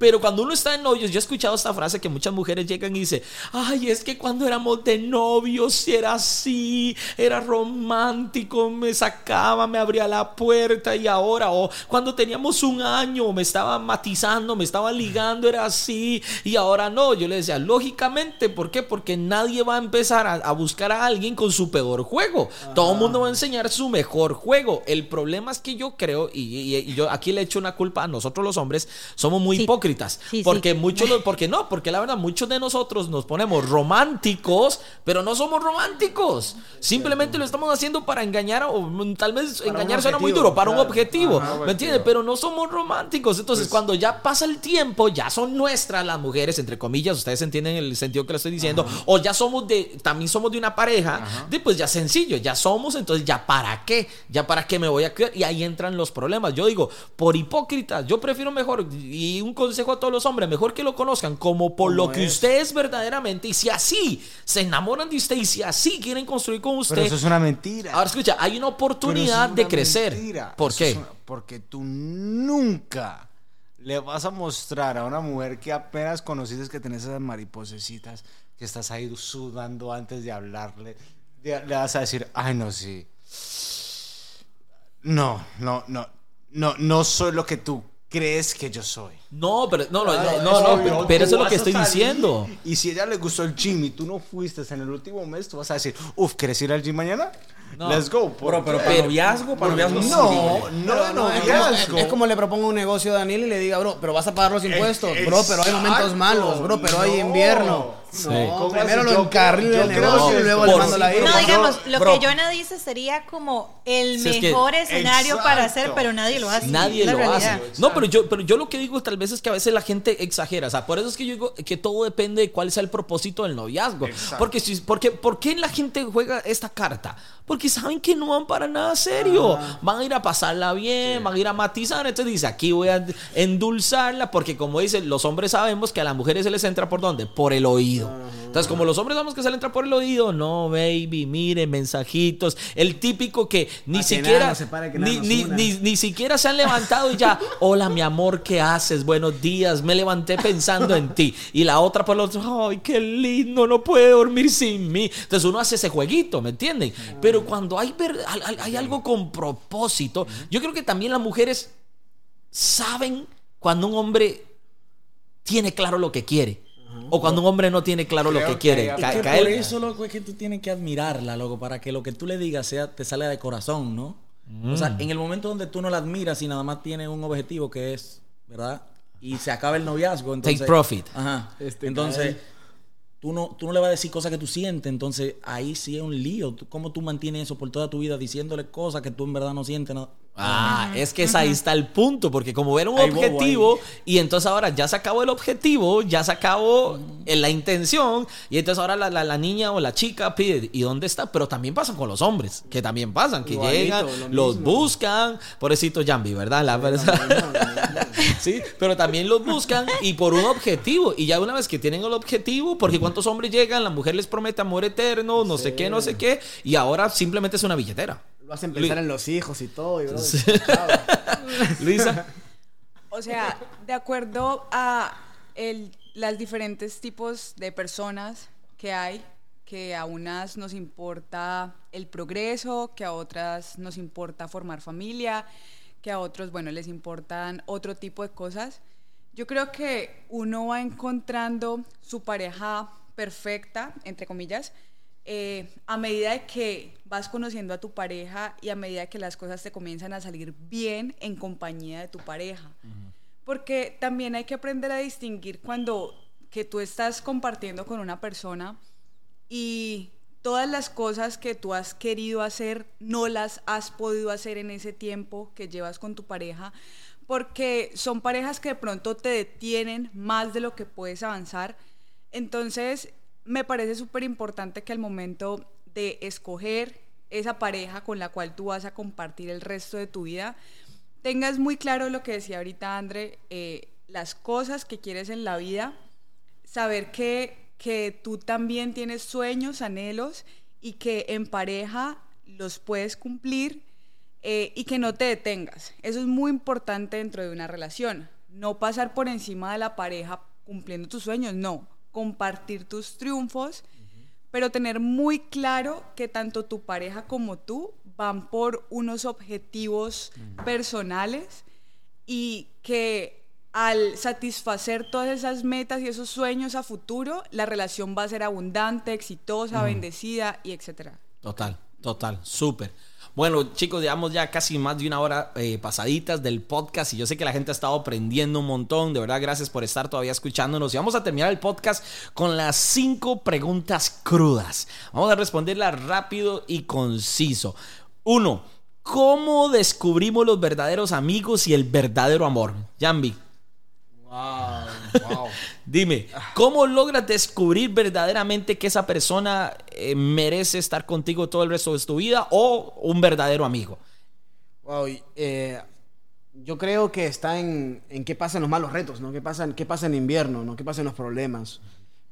Pero cuando uno está en novios, yo he escuchado esta frase que muchas mujeres llegan y dicen, ay, es que cuando éramos de novios era así, era romántico, me sacaba, me abría la puerta y ahora, o cuando teníamos un año, me estaba matizando, me estaba ligando, era así y ahora no. Yo le decía, lógicamente, ¿por qué? Porque nadie va a empezar a, buscar a alguien con su peor juego. Todo el mundo va a enseñar su mejor juego. El problema es que yo creo, y, yo aquí le echo una culpa a nosotros los hombres, somos muy hipócritas porque muchos, [laughs] porque no, porque la verdad, muchos de nosotros nos ponemos románticos, pero no somos románticos. Simplemente lo estamos haciendo para engañar, o tal vez engañar suena muy duro, para un objetivo, ¿me entiendes? Pero no somos románticos. Entonces, pues cuando ya pasa el tiempo, ya son nuestras las mujeres, entre comillas, ustedes entienden el sentido que le estoy diciendo, o ya somos de, también somos de una pareja, de pues ya sencillo, ya somos, entonces ya para qué, ya para qué me voy a quedar, y ahí entran los problemas. Yo digo, por hipócritas, yo prefiero mejor, y un consejo consejo a todos los hombres, mejor que lo conozcan como por lo que es. usted es verdaderamente. Y si así se enamoran de usted y si así quieren construir con usted. Pero eso es una mentira. Ahora escucha, hay una oportunidad es de crecer. mentira. ¿Por Eso qué? una- porque tú nunca le vas a mostrar a una mujer que apenas conociste que tenés esas mariposecitas, que estás ahí sudando antes de hablarle. Le, le vas a decir, ay, no, sí. No, no, no. No, no soy lo que tú crees que yo soy. No, pero no, no, no, Ay, no, no, obvio, pero, pero eso es lo que estoy diciendo. Y si a ella le gustó el gym y tú no fuiste en el último mes, tú vas a decir, uff, ¿quieres ir al gym mañana? No. Let's go. Pero ¿Por para qué? noviazgo, para noviazgo sí. No, no, Pero no, es, noviazgo. como, es como le propongo un negocio a Daniel y le diga, bro, pero vas a pagar los impuestos, bro, pero hay momentos malos, bro, pero hay No. invierno. Sí. No, ¿Cómo primero lo encarrilo creo- el negocio y luego por- le mando la ira. No, digamos, lo bro. que Jonah dice sería como el Si es que- mejor escenario para hacer, pero nadie lo hace. Nadie lo realidad. hace. No, pero yo, pero yo lo que digo tal vez es que a veces la gente exagera. O sea, por eso es que yo digo que todo depende de cuál sea el propósito del noviazgo. Porque, si, porque, ¿por qué la gente juega esta carta? Porque saben que no van para nada serio. Van a ir a pasarla bien, van a ir a matizar. Entonces dice, aquí voy a endulzarla. Porque como dicen, los hombres sabemos que a las mujeres se les entra por dónde? Por el oído. Entonces, como los hombres sabemos que se les entra por el oído, no, baby, mire, mensajitos. El típico que ni que siquiera, separe, ni, ni, ni- ni siquiera se han levantado y ya, [laughs] hola mi amor, ¿qué haces? Buenos días, me levanté pensando en ti. Y la otra por el otro, ay, qué lindo, no puede dormir sin mí. Entonces uno hace ese jueguito, ¿me entienden? Pero cuando hay, ver- hay- hay- hay algo con propósito, yo creo que también las mujeres saben cuando un hombre tiene claro lo que quiere. O cuando un hombre no tiene claro lo Creo que que quiere. Ca- Es que caer- por eso, loco, es que tú tienes que admirarla, loco, para que lo que tú le digas sea, te salga de corazón, ¿no? O sea, en el momento donde tú no la admiras y nada más tienes un objetivo que es, ¿verdad? Y se acaba el noviazgo, entonces... Take profit. Ajá. Este entonces, tú no, tú no le vas a decir cosas que tú sientes, entonces ahí sí es un lío. ¿Cómo tú mantienes eso por toda tu vida diciéndole cosas que tú en verdad no sientes? No? Ah, es que es ahí está el punto, porque como era un Ahí objetivo y entonces ahora ya se acabó el objetivo, ya se acabó eh, la intención y entonces ahora la, la- la niña o la chica pide, ¿y dónde está? Pero también pasan con los hombres, que también pasan, que Igualito, llegan, lo los buscan, pobrecito Jambi, ¿verdad? La verdad. [laughs] sí, pero también los buscan y por un objetivo y ya una vez que tienen el objetivo, porque cuántos hombres llegan, la mujer les promete amor eterno, no sé qué, no sé qué, y ahora simplemente es una billetera. Lo hacen pensar en los hijos y todo, y bro, Sí. [laughs] Luisa. O sea, de acuerdo a el, las diferentes tipos de personas que hay, que a unas nos importa el progreso, que a otras nos importa formar familia, que a otros, bueno, les importan otro tipo de cosas. Yo creo que uno va encontrando su pareja perfecta, entre comillas, eh, a medida de que vas conociendo a tu pareja y a medida que las cosas te comienzan a salir bien en compañía de tu pareja. Porque también hay que aprender a distinguir cuando que tú estás compartiendo con una persona y todas las cosas que tú has querido hacer no las has podido hacer en ese tiempo que llevas con tu pareja porque son parejas que de pronto te detienen más de lo que puedes avanzar. Entonces, me parece súper importante que al momento de escoger esa pareja con la cual tú vas a compartir el resto de tu vida, tengas muy claro lo que decía ahorita André, eh, las cosas que quieres en la vida, saber que, que tú también tienes sueños, anhelos y que en pareja los puedes cumplir eh, y que no te detengas. Eso es muy importante dentro de una relación. No pasar por encima de la pareja cumpliendo tus sueños, no. Compartir tus triunfos, pero tener muy claro que tanto tu pareja como tú van por unos objetivos personales y que al satisfacer todas esas metas y esos sueños a futuro, la relación va a ser abundante, exitosa, bendecida y etcétera. Total, total, súper. Bueno, chicos, llevamos ya casi más de una hora eh, pasaditas del podcast y yo sé que la gente ha estado aprendiendo un montón. De verdad, gracias por estar todavía escuchándonos. Y vamos a terminar el podcast con las cinco preguntas crudas. Vamos a responderlas rápido y conciso. Uno, ¿cómo descubrimos los verdaderos amigos y el verdadero amor? Jambi, Wow, wow. [laughs] dime, ¿cómo logras descubrir verdaderamente que esa persona eh, merece estar contigo todo el resto de tu vida o un verdadero amigo? Wow, eh, yo creo que está en, en qué pasa en los malos retos, ¿no? ¿Qué pasa, en- qué pasa en invierno, ¿no? ¿Qué pasa en los problemas?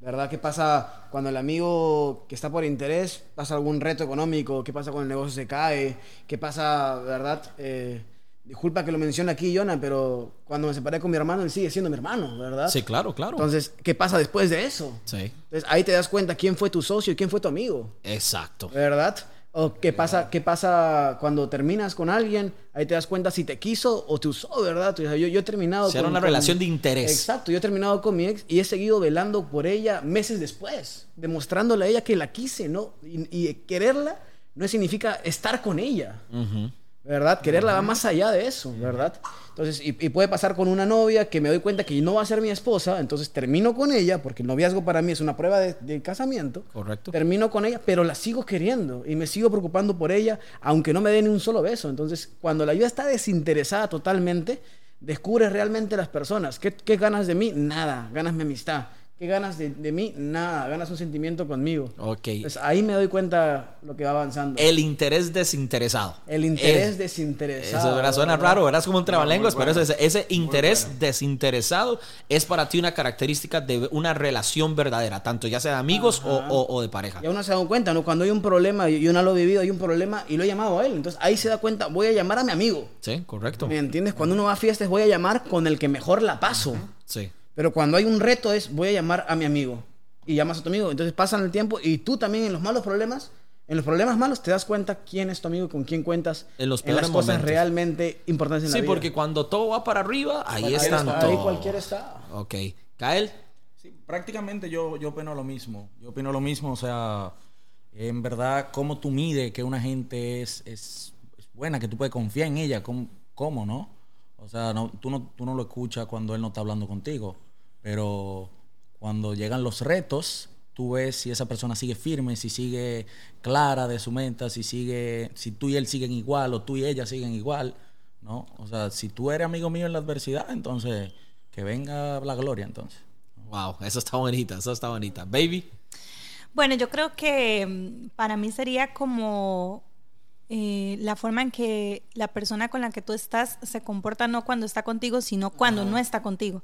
¿Verdad? ¿Qué pasa cuando el amigo que está por interés pasa algún reto económico? ¿Qué pasa cuando el negocio se cae? ¿Qué pasa, verdad? Eh, disculpa que lo mencione aquí, Jonah, pero cuando me separé con mi hermano, él sigue siendo mi hermano, ¿verdad? Sí, claro, claro. Entonces, ¿qué pasa después de eso? sí, Entonces, ahí te das cuenta quién fue tu socio y quién fue tu amigo. exacto. ¿Verdad? O qué pasa, qué pasa cuando terminas con alguien, ahí te das cuenta si te quiso o te usó, ¿verdad? Yo, yo he terminado Si era una relación de interés. Exacto, yo he terminado con mi ex y he seguido velando por ella meses después, demostrándole a ella que la quise, ¿no? Y, y quererla no significa estar con ella. ¿Verdad? Quererla va más allá de eso, ¿verdad? Entonces, y, y puede pasar con una novia que me doy cuenta que no va a ser mi esposa, entonces termino con ella, porque el noviazgo para mí es una prueba de, de casamiento. Correcto. Termino con ella, pero la sigo queriendo y me sigo preocupando por ella, aunque no me dé ni un solo beso. Entonces, cuando la ayuda está desinteresada totalmente, descubres realmente las personas. ¿Qué, qué ganas de mí? Nada. Ganas mi amistad. ¿Qué ganas de, de mí? Nada. Ganas un sentimiento conmigo. Ok. Entonces, ahí me doy cuenta lo que va avanzando. El interés desinteresado. El interés Es- desinteresado. Eso ¿verdad? suena ¿verdad? raro, ¿verdad? Es como un trabalenguas, muy pero bueno. ese, ese interés desinteresado es para ti una característica de una relación verdadera, tanto ya sea de amigos o, o- o de pareja. Y uno se da cuenta, ¿no? Cuando hay un problema, y yo no lo he vivido, hay un problema y lo he llamado a él. Entonces ahí se da cuenta, voy a llamar a mi amigo. Sí, correcto. ¿Me entiendes? Cuando uno va a fiestas, voy a llamar con el que mejor la paso. Sí. Pero cuando hay un reto es, voy a llamar a mi amigo. Y llamas a tu amigo. Entonces pasan el tiempo y tú también en los malos problemas, en los problemas malos te das cuenta quién es tu amigo y con quién cuentas En los las peores cosas momentos. realmente importantes en Sí, la vida. porque cuando todo va para arriba, ahí Ahí están está, ahí todos. cualquiera está. Ok. Kael, Sí, prácticamente yo, yo opino lo mismo. Yo opino lo mismo, o sea, en verdad, cómo tú mides que una gente es, es, es buena, que tú puedes confiar en ella, cómo, cómo, ¿no? O sea, no, tú, no, tú no lo escuchas cuando él no está hablando contigo, pero cuando llegan los retos, tú ves si esa persona sigue firme, si sigue clara de su meta, si sigue, si tú y él siguen igual o tú y ella siguen igual, ¿no? O sea, si tú eres amigo mío en la adversidad, entonces que venga la gloria, entonces. wow, eso está bonita, eso está bonita. Baby, Bueno, yo creo que mm, para mí sería como eh, la forma en que la persona con la que tú estás se comporta no cuando está contigo, sino cuando no está contigo,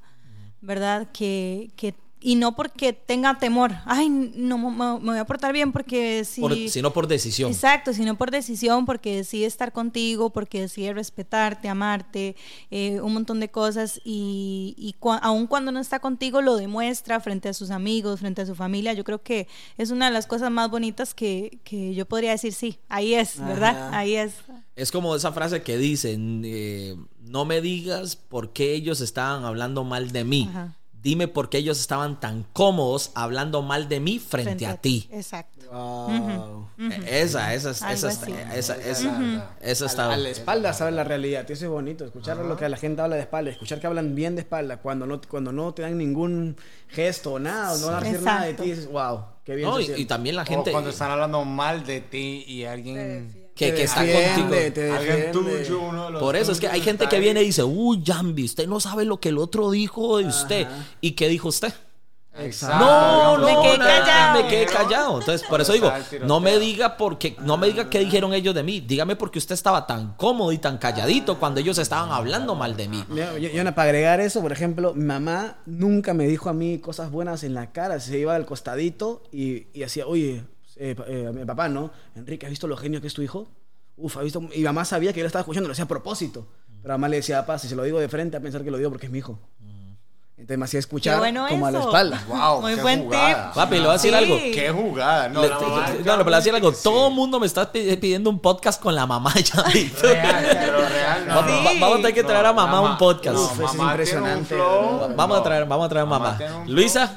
¿verdad? Que, que y no porque tenga temor, ay, no me, me voy a portar bien porque si... por- sino por decisión. Exacto, sino por decisión, porque decide estar contigo, porque decide respetarte, amarte, eh, un montón de cosas y, y cua- aun cuando no está contigo lo demuestra frente a sus amigos, frente a su familia. Yo creo que es una de las cosas más bonitas que, que yo podría decir, sí, ahí es, ¿verdad? Ajá. Ahí es. Es como esa frase que dicen, eh, no me digas por qué ellos estaban hablando mal de mí. Ajá. Dime por qué ellos estaban tan cómodos hablando mal de mí frente, a ti. Exacto. Wow. Esa, esa, esa, esa, esa, esa, esa está. A la espalda sabes la realidad, eso es bonito, escuchar lo que la gente habla de espalda, escuchar que hablan bien de espalda, cuando no, cuando no te dan ningún gesto o nada, o no van a decir nada de ti, dices, wow, qué bien No, y, siente". y también la O gente cuando están hablando mal de ti y alguien... que, Te que está contigo. te Alguien tuyo, uno de los Por eso es que hay gente que viene y dice, uy, Jambi, usted no sabe lo que el otro dijo de usted. ¿Y qué dijo usted? Exacto. No, no, Me quedé nada, callado. me quedé callado. Entonces, por eso digo, no me diga porque, no me diga qué dijeron ellos de mí. Dígame porque usted estaba tan cómodo y tan calladito cuando ellos estaban hablando mal de mí. Yo, yo- yo, para agregar eso, por ejemplo, mi mamá nunca me dijo a mí cosas buenas en la cara. Se iba al costadito y, y hacía, oye, eh, eh, mi papá, ¿no? Enrique, ¿has visto lo genio que es tu hijo? Uf, ¿has visto? Y mamá sabía que yo lo estaba escuchando, lo hacía a propósito. Pero mamá le decía, papá, si se lo digo de frente, a pensar que lo digo porque es mi hijo. Entonces me hacía escuchar bueno como a la espalda. [laughs] Wow, Muy qué buen jugada. tip. Papi, le voy a decir Sí. algo. Qué jugada. No, Le- no, no, pero le voy a decir algo. sí. Todo el mundo me está pi- pidiendo un podcast con la mamá [laughs] de Jambi. Real, pero real. no, Va- no. va- vamos a tener que traer a mamá un podcast. Uf, es mamá tiene un impresionante. Vamos a traer, vamos a traer a mamá. Luisa,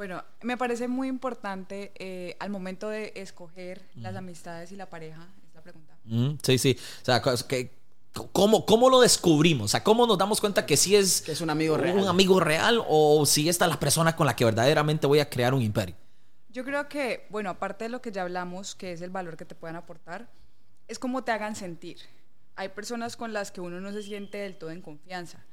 Bueno, me parece muy importante eh, al momento de escoger las amistades y la pareja, es la pregunta. Mm, sí, sí. O sea, que- ¿cómo, ¿cómo lo descubrimos? O sea, ¿cómo nos damos cuenta que sí es, Que es un amigo real. un amigo real o si esta es la persona con la que verdaderamente voy a crear un imperio? Yo creo que, bueno, aparte de lo que ya hablamos, que es el valor que te puedan aportar, es cómo te hagan sentir. Hay personas con las que uno no se siente del todo en confianza.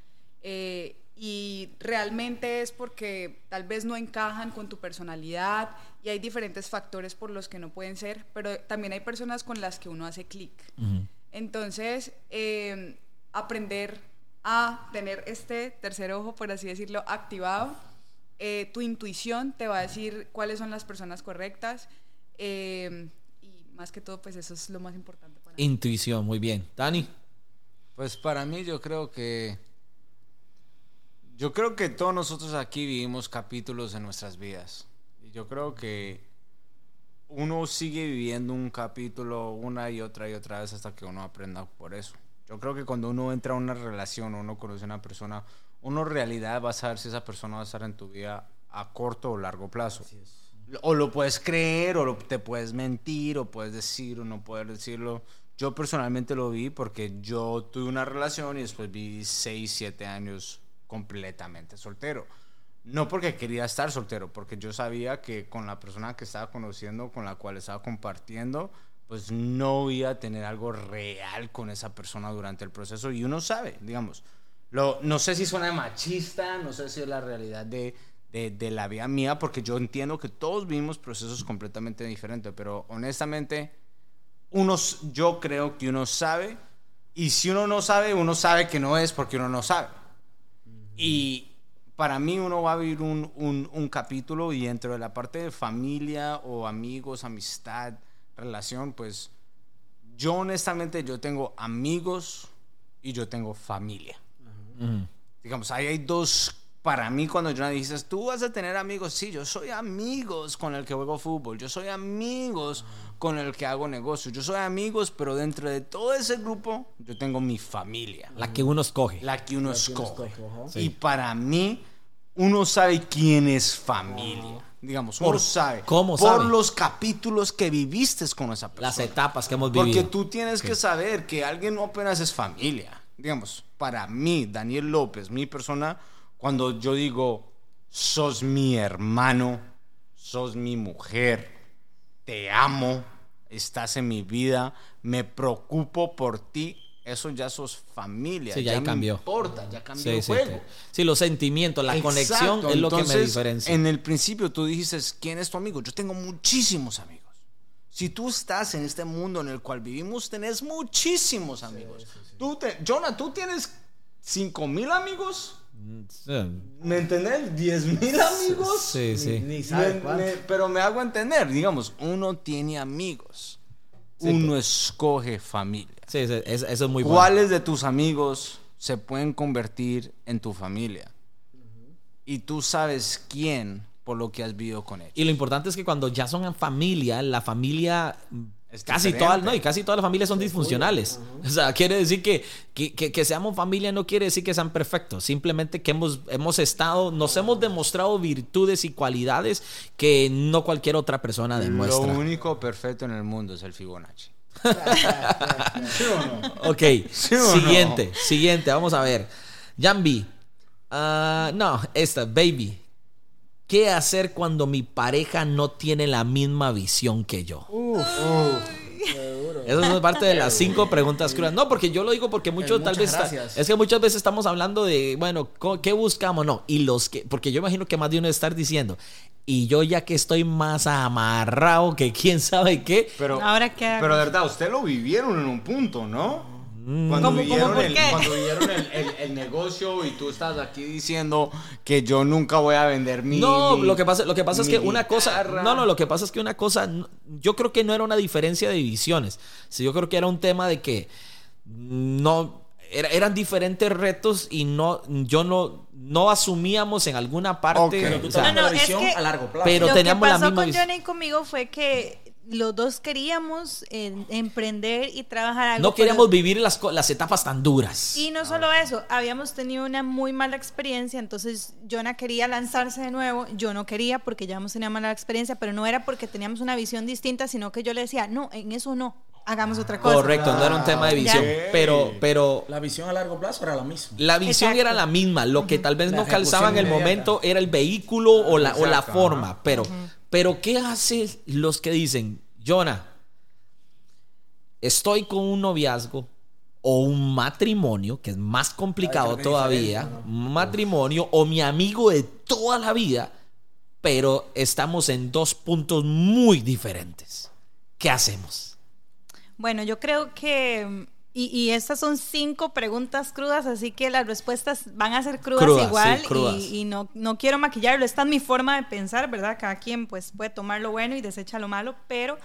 eh, y realmente es porque tal vez no encajan con tu personalidad y hay diferentes factores por los que no pueden ser, pero también hay personas con las que uno hace clic. Entonces, eh, aprender a tener este tercer ojo, por así decirlo, activado. Eh, tu intuición te va a decir cuáles son las personas correctas. eh, y más que todo, pues eso es lo más importante para mí. Intuición, muy bien. Dani. Pues para mí yo creo que yo creo que todos nosotros aquí vivimos capítulos en nuestras vidas. Y yo creo que uno sigue viviendo un capítulo una y otra y otra vez hasta que uno aprenda por eso. Yo creo que cuando uno entra a una relación uno conoce a una persona, uno en realidad va a saber si esa persona va a estar en tu vida a corto o largo plazo. O lo puedes creer, o lo- te puedes mentir, o puedes decir, o no puedes decirlo. Yo personalmente lo vi porque yo tuve una relación y después viví 6, 7 años completamente soltero. No porque quería estar soltero, porque yo sabía que con la persona que estaba conociendo, con la cual estaba compartiendo, pues no iba a tener algo real con esa persona durante el proceso. Y uno sabe, digamos, lo, no sé si suena machista, no sé si es la realidad de, de, la vida mía, porque yo entiendo que todos vivimos procesos completamente diferentes, pero honestamente, uno, s- yo creo que uno sabe, y si uno no sabe, uno sabe que no es porque uno no sabe. Y para mí uno va a vivir un, un, un capítulo y dentro de la parte de familia o amigos, amistad, relación, pues yo honestamente yo tengo amigos y yo tengo familia. Digamos, ahí hay dos, para mí cuando yo dices, tú vas a tener amigos, sí, yo soy amigos con el que juego fútbol, yo soy amigos con el que hago negocios, yo soy amigos, pero dentro de todo ese grupo yo tengo mi familia La que uno escoge. la que uno que uno escoge. Y para mí, uno sabe quién es familia. Digamos, uno Por- sabe. ¿cómo Por sabe? los capítulos que viviste con esa persona. Las etapas que hemos Porque vivido. tú tienes que saber que alguien no apenas es familia. Digamos, para mí, Daniel López, mi persona, cuando yo digo, sos mi hermano, sos mi mujer, te amo, estás en mi vida, me preocupo por ti, eso ya sos familia. Sí, ya me cambió. importa, ya cambió Sí, el juego. sí. Sí, los sentimientos, la Exacto, conexión es lo que me diferencia. En el principio tú dijiste, ¿quién es tu amigo? Yo tengo muchísimos amigos. Si tú estás en este mundo en el cual vivimos, tenés muchísimos amigos. Tú te, Jonah, ¿tú tienes 5 mil amigos? Sí, ¿Me entendés? ¿10 mil amigos? sí. sí. Ni Me- sabe cuánto. me- pero me hago entender, digamos, uno tiene amigos. uno escoge familia. Sí, sí, es- eso es muy bueno. ¿Cuáles de tus amigos se pueden convertir en tu familia? Y tú sabes quién por lo que has vivido con ellos. Y lo importante es que cuando ya son en familia, la familia Es casi diferente. todas, no, y casi todas las familias son disfuncionales. O sea, quiere decir que, que, que- que seamos familia no quiere decir que sean perfectos, simplemente que hemos, hemos estado, nos hemos demostrado virtudes y cualidades que no cualquier otra persona demuestra. Lo único perfecto en el mundo es el Fibonacci. [laughs] Ok, ¿Sí o no? siguiente, siguiente, vamos a ver. Jambi, ah, no, esta, baby. ¿Qué hacer cuando mi pareja no tiene la misma visión que yo? Esa es parte de las cinco preguntas crudas. No, porque yo lo digo porque muchos tal muchas vez gracias. es que muchas veces estamos hablando de, bueno, co- ¿qué buscamos? No, y los que, porque yo imagino que más de uno estar diciendo, y yo ya que estoy más amarrado que quién sabe qué, Pero, Ahora qué pero de verdad, ustedes lo vivieron en un punto, ¿no? Mm. Cuando ¿Cómo, vivieron, cómo, por el, cuando vivieron el, el- el negocio y tú estás aquí diciendo que yo nunca voy a vender mi. No, lo que pasa, lo que pasa es que una cosa, guitarra. no, no, lo que pasa es que una cosa, no- yo creo que no era una diferencia de divisiones, Sí, yo creo que era un tema de que no era- eran diferentes retos y no, yo no, no asumíamos en alguna parte, Ok. Pero o sea, No, no, la es visión que a largo plazo. Pero lo teníamos que la pasó misma con Johnny y conmigo fue que los dos queríamos eh, emprender y trabajar algo. no pero- queríamos vivir las, co- las etapas tan duras. Y no solo eso, habíamos tenido una muy mala experiencia, entonces Jonah quería lanzarse de nuevo, yo no quería porque ya hemos tenido mala experiencia, pero no era porque teníamos una visión distinta, sino que yo le decía, no, en eso no, hagamos otra cosa. Correcto, no era un tema de visión, pero, pero La visión a largo plazo era la misma. La visión Exacto. era la misma, lo que tal vez La no calzaba en el inmediata. momento era el vehículo o la, o la forma, pero, pero ¿qué hacen los que dicen, Jonah, estoy con un noviazgo o un matrimonio, que es más complicado todavía, un matrimonio o mi amigo de toda la vida, pero estamos en dos puntos muy diferentes? ¿Qué hacemos? Bueno, yo creo que Y, y estas son cinco preguntas crudas, así que las respuestas van a ser crudas, Crudas, igual. sí, crudas. Y, y no, no quiero maquillarlo. Esta es mi forma de pensar, ¿verdad? Cada quien pues puede tomar lo bueno y desecha lo malo, pero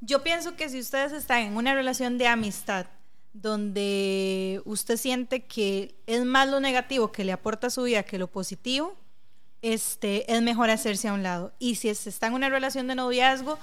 yo pienso que si ustedes están en una relación de amistad donde usted siente que es más lo negativo que le aporta a su vida que lo positivo, este, es mejor hacerse a un lado. Y si está en una relación de noviazgo,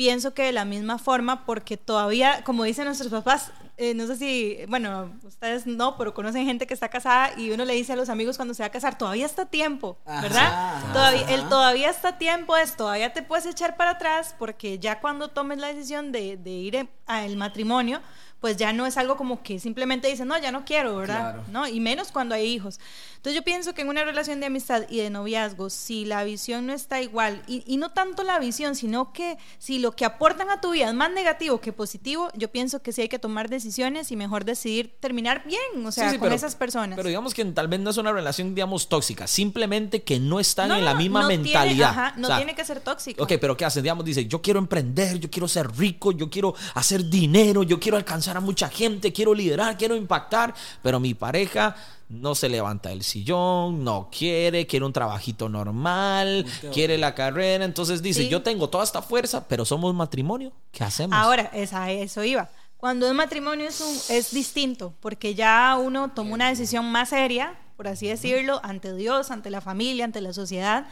pienso que de la misma forma, porque todavía, como dicen nuestros papás, eh, no sé si, bueno, ustedes no, pero conocen gente que está casada y uno le dice a los amigos cuando se va a casar, todavía está tiempo, ¿verdad? Ajá. Todavía, el todavía está tiempo es, todavía te puedes echar para atrás, porque ya cuando tomes la decisión de, de ir al matrimonio, pues ya no es algo como que simplemente dicen, no, ya no quiero, ¿verdad? Claro. ¿No? Y menos cuando hay hijos. Entonces yo pienso que en una relación de amistad y de noviazgo, si la visión no está igual, y, y no tanto la visión, sino que si lo que aportan a tu vida es más negativo que positivo, yo pienso que sí hay que tomar decisiones y mejor decidir terminar bien, o sea, Sí, sí, con pero- esas personas. Pero digamos que tal vez no es una relación, digamos, tóxica. Simplemente que no están No, en la misma no tiene- mentalidad. ajá, no O sea, tiene que ser tóxico. Ok, pero ¿qué hacen? Digamos, dice, yo quiero emprender, yo quiero ser rico, yo quiero hacer dinero, yo quiero alcanzar a mucha gente, quiero liderar, quiero impactar, pero mi pareja no se levanta del sillón, no quiere, quiere un trabajito normal, quiere la carrera, entonces dice, Sí. yo tengo toda esta fuerza, pero somos matrimonio, ¿qué hacemos? Ahora, es a eso iba. Cuando es matrimonio es, un- es distinto, porque ya uno toma una decisión más seria, por así decirlo, ante Dios, ante la familia, ante la sociedad.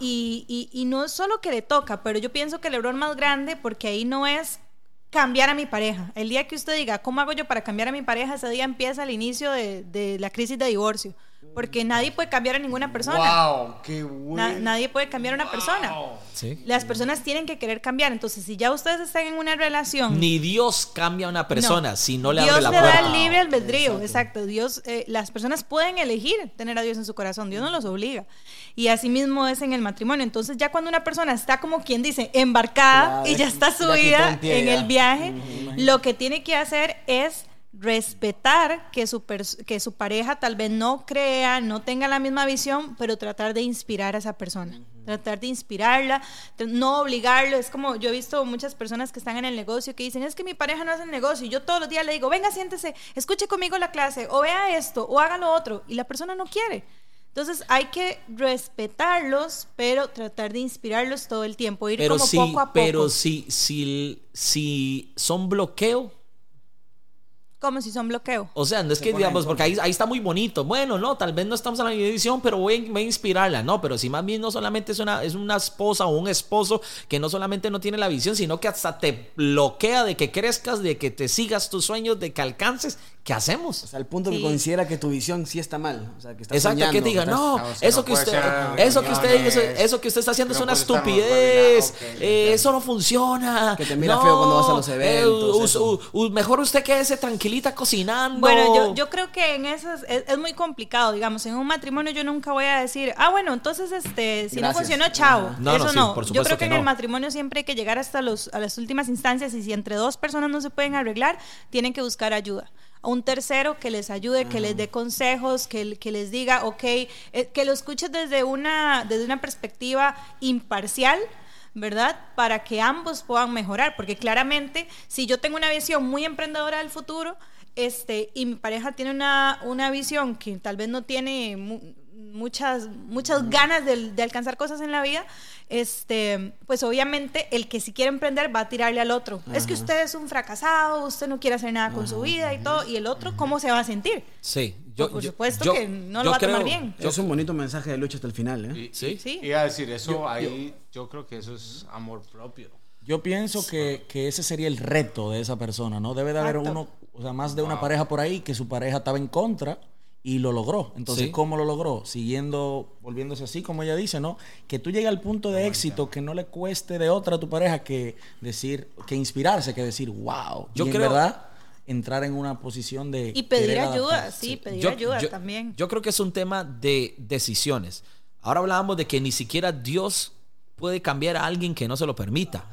Y, y, y no es solo que le toca, pero yo pienso que el error más grande, porque ahí no es cambiar a mi pareja. El día que usted diga, ¿cómo hago yo para cambiar a mi pareja? Ese día empieza el inicio de, de la crisis de divorcio, porque nadie puede cambiar a ninguna persona. ¡Wow! ¡Qué Na- bueno! nadie puede cambiar a una persona. Sí. Las personas tienen que querer cambiar. Entonces, si ya ustedes están en una relación Ni Dios cambia a una persona no. si no le Dios abre la le puerta. da el libre albedrío, exacto. Dios, eh, las personas pueden elegir tener a Dios en su corazón, Dios no los obliga. Y así mismo es en el matrimonio. Entonces ya cuando una persona está como quien dice, embarcada Claro, y ya está subida en el viaje, lo que tiene que hacer es respetar que su, que su pareja tal vez no crea, no tenga la misma visión, pero tratar de inspirar a esa persona. Tratar de inspirarla, no obligarlo. Es como yo he visto muchas personas que están en el negocio que dicen, es que mi pareja no hace el negocio. Y yo todos los días le digo, venga, siéntese, escuche conmigo la clase, o vea esto, o haga lo otro. Y la persona no quiere. Entonces hay que respetarlos, pero tratar de inspirarlos todo el tiempo, ir pero como poco a poco. pero si, si, si son bloqueo, como si son bloqueo. O sea, no es que digamos, porque ahí, ahí está muy bonito. Bueno, no, tal vez no estamos en la misma edición, pero voy, a- voy a inspirarla. No, pero si más bien no solamente es una, es una esposa o un esposo que no solamente no tiene la visión, sino que hasta te bloquea de que crezcas, de que te sigas tus sueños, de que alcances. ¿Qué hacemos? O sea, al punto Sí. que considera que tu visión sí está mal. O sea, que está Exacto, soñando, que diga, estás- no, eso no que usted, eso que usted, eso, eso que usted está haciendo es no una estupidez, eh, eso no funciona. Que te mira feo cuando vas a los eh, eventos, u- u- mejor usted quédese tranquilita cocinando. Bueno, yo, yo creo que en esas es, es muy complicado, digamos, en un matrimonio yo nunca voy a decir, ah, bueno, entonces este, si no funcionó, chao. No, no, Eso sí, no. por yo creo que, que en no. el matrimonio siempre hay que llegar hasta los, a las últimas instancias y si entre dos personas no se pueden arreglar, tienen que buscar ayuda. A un tercero que les ayude, que les dé consejos, que, que les diga, ok, eh, que lo escuches desde una, desde una perspectiva imparcial. ¿verdad? Para que ambos puedan mejorar, porque claramente si yo tengo una visión muy emprendedora del futuro, este, y mi pareja tiene una, una visión que tal vez no tiene muchas, muchas ganas de, de alcanzar cosas en la vida, este, pues obviamente el que si quiere emprender va a tirarle al otro. Es que usted es un fracasado, usted no quiere hacer nada con su vida y todo, y el otro, ¿cómo se va a sentir? Sí, Pues, por supuesto que no lo va a tomar bien. yo- Es un bonito mensaje de lucha hasta el final, ¿eh? Y- Sí. Sí. Iba a decir, eso ahí, yo creo que eso es amor propio. Yo pienso que, que ese sería el reto de esa persona, ¿no? Debe de haber uno, o sea, más de una pareja por ahí que su pareja estaba en contra y lo logró. Entonces, Sí. ¿cómo lo logró? Siguiendo, volviéndose así, como ella dice, ¿no? Que tú llegues al punto de éxito que no le cueste de otra a tu pareja que decir, que inspirarse, que decir, wow. Yo y en creo- verdad, entrar en una posición de. Y pedir ayuda, adaptarse. sí, pedir Yo- ayuda yo- también. Yo creo que es un tema de decisiones. Ahora hablábamos de que ni siquiera Dios puede cambiar a alguien que no se lo permita.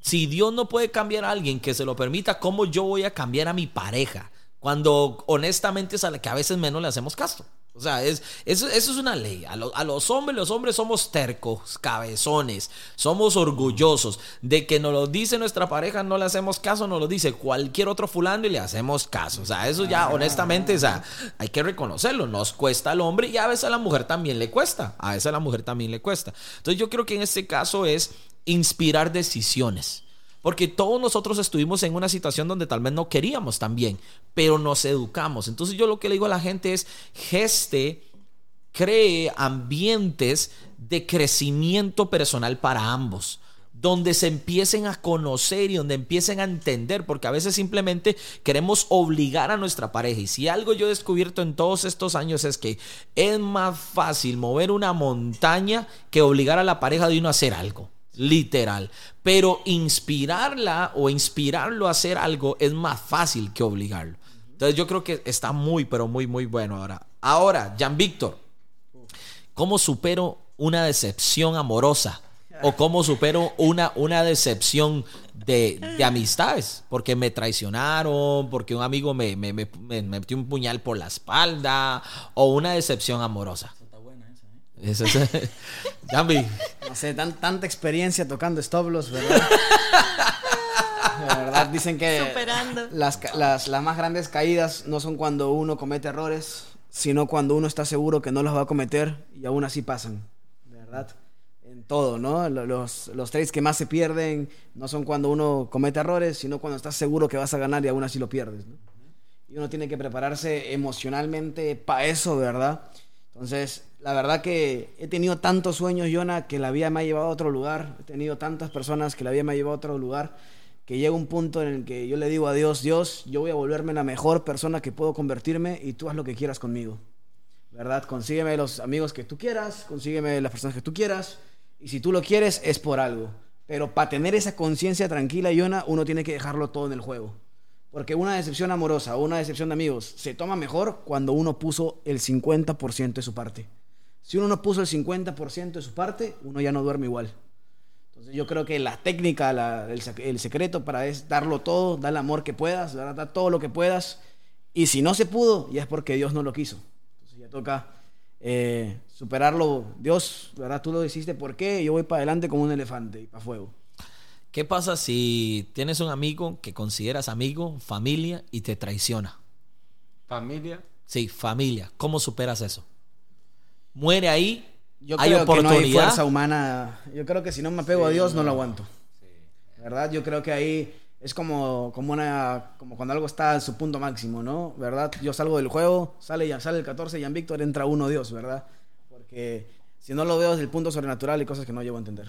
Si Dios no puede cambiar a alguien que se lo permita, ¿cómo yo voy a cambiar a mi pareja? Cuando honestamente es a la que a veces menos le hacemos caso. O sea, es, eso, eso es una ley. A, lo- a los hombres, los hombres somos tercos, cabezones, somos orgullosos. De que nos lo dice nuestra pareja, no le hacemos caso, nos lo dice cualquier otro fulano y le hacemos caso. O sea, eso ya, honestamente, o sea, hay que reconocerlo. Nos cuesta al hombre y a veces a la mujer también le cuesta. A veces a la mujer también le cuesta. Entonces, yo creo que en este caso es inspirar decisiones. Porque todos nosotros estuvimos en una situación donde tal vez no queríamos también, pero nos educamos. Entonces yo lo que le digo a la gente es, geste, cree ambientes de crecimiento personal para ambos donde se empiecen a conocer y donde empiecen a entender, porque a veces simplemente queremos obligar a nuestra pareja. Y si algo yo he descubierto en todos estos años es que es más fácil mover una montaña que obligar a la pareja de uno a hacer algo. Literal. Pero inspirarla o inspirarlo a hacer algo es más fácil que obligarlo. Entonces yo creo que está muy, pero muy, muy bueno ahora. Ahora, Jan Víctor, ¿cómo supero una decepción amorosa? ¿O cómo supero una, una decepción de, de amistades? Porque me traicionaron, porque un amigo me, me, me- me metió un puñal por la espalda, o una decepción amorosa. Esa es- [laughs] Jambi, No sé, tan, tanta experiencia tocando establos, ¿verdad? [laughs] De verdad, dicen que Superando. Las, las, las más grandes caídas no son cuando uno comete errores, sino cuando uno está seguro que no los va a cometer y aún así pasan, de verdad. En todo, ¿no? Lo- Los, los trades que más se pierden no son cuando uno comete errores, sino cuando estás seguro que vas a ganar y aún así lo pierdes, ¿no? Y uno tiene que prepararse emocionalmente para eso, ¿verdad? Entonces, la verdad que he tenido tantos sueños, Jonah, que la vida me ha llevado a otro lugar. He tenido tantas personas que la vida me ha llevado a otro lugar. Que llega un punto en el que yo le digo a Dios, Dios, yo voy a volverme la mejor persona que puedo convertirme y tú haz lo que quieras conmigo. ¿Verdad? Consígueme los amigos que tú quieras, consígueme las personas que tú quieras. Y si tú lo quieres, es por algo. Pero para tener esa conciencia tranquila, Jonah, uno tiene que dejarlo todo en el juego. Porque una decepción amorosa o una decepción de amigos se toma mejor cuando uno puso el 50% de su parte. Si uno no puso el 50% de su parte, uno ya no duerme igual. Entonces yo creo que la técnica, la- el, sec- el secreto para es darlo todo, dar el amor que puedas, dar todo lo que puedas. Y si no se pudo, ya es porque Dios no lo quiso. Entonces ya toca eh, superarlo. Dios, ¿verdad? Tú lo hiciste, ¿por qué? Yo voy para adelante como un elefante y para fuego. ¿qué pasa si tienes un amigo que consideras amigo, familia y te traiciona? Familia. Sí, familia. ¿Cómo superas eso? Muere ahí. Yo hay creo que no oportunidad. hay fuerza humana. Yo creo que si no me apego a Dios, no lo aguanto. ¿Verdad? Yo creo que ahí es como, como, una, como cuando algo está en su punto máximo, ¿no? ¿Verdad? Yo salgo del juego, sale, ya sale el 14 y en Víctor entra uno Dios, ¿verdad? Porque si no lo veo desde el punto sobrenatural hay cosas que no llevo a entender.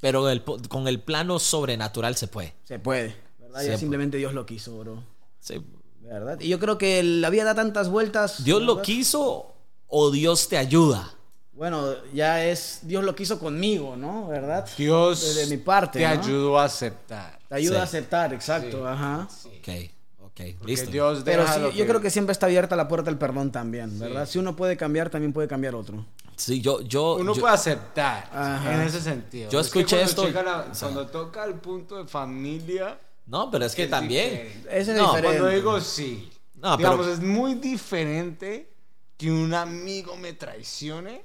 Pero el con el plano sobrenatural se puede. Se puede, ¿verdad? Se Ya simplemente Dios lo quiso, bro. Sí. ¿Verdad? Y yo creo que la vida da tantas vueltas. ¿Dios lo quiso o Dios te ayuda? Bueno, ya es Dios lo quiso conmigo, ¿no? ¿Verdad? Dios de, mi parte. te ¿no? ayudó a aceptar. Te ayuda Sí. a aceptar, exacto, ajá. Ok, ok, Porque listo. Dios Pero sí, lo yo creo que siempre está abierta la puerta al perdón también, ¿verdad? Sí. Si uno puede cambiar, también puede cambiar otro. Sí, yo, yo, uno yo- puede aceptar Ajá. en ese sentido. Yo Es que escuché cuando esto- la- o sea- cuando toca el punto de familia. No, pero es que es también. diferente. Ese es No, diferente. Cuando digo sí. No, digamos, pero- es muy diferente que un amigo me traicione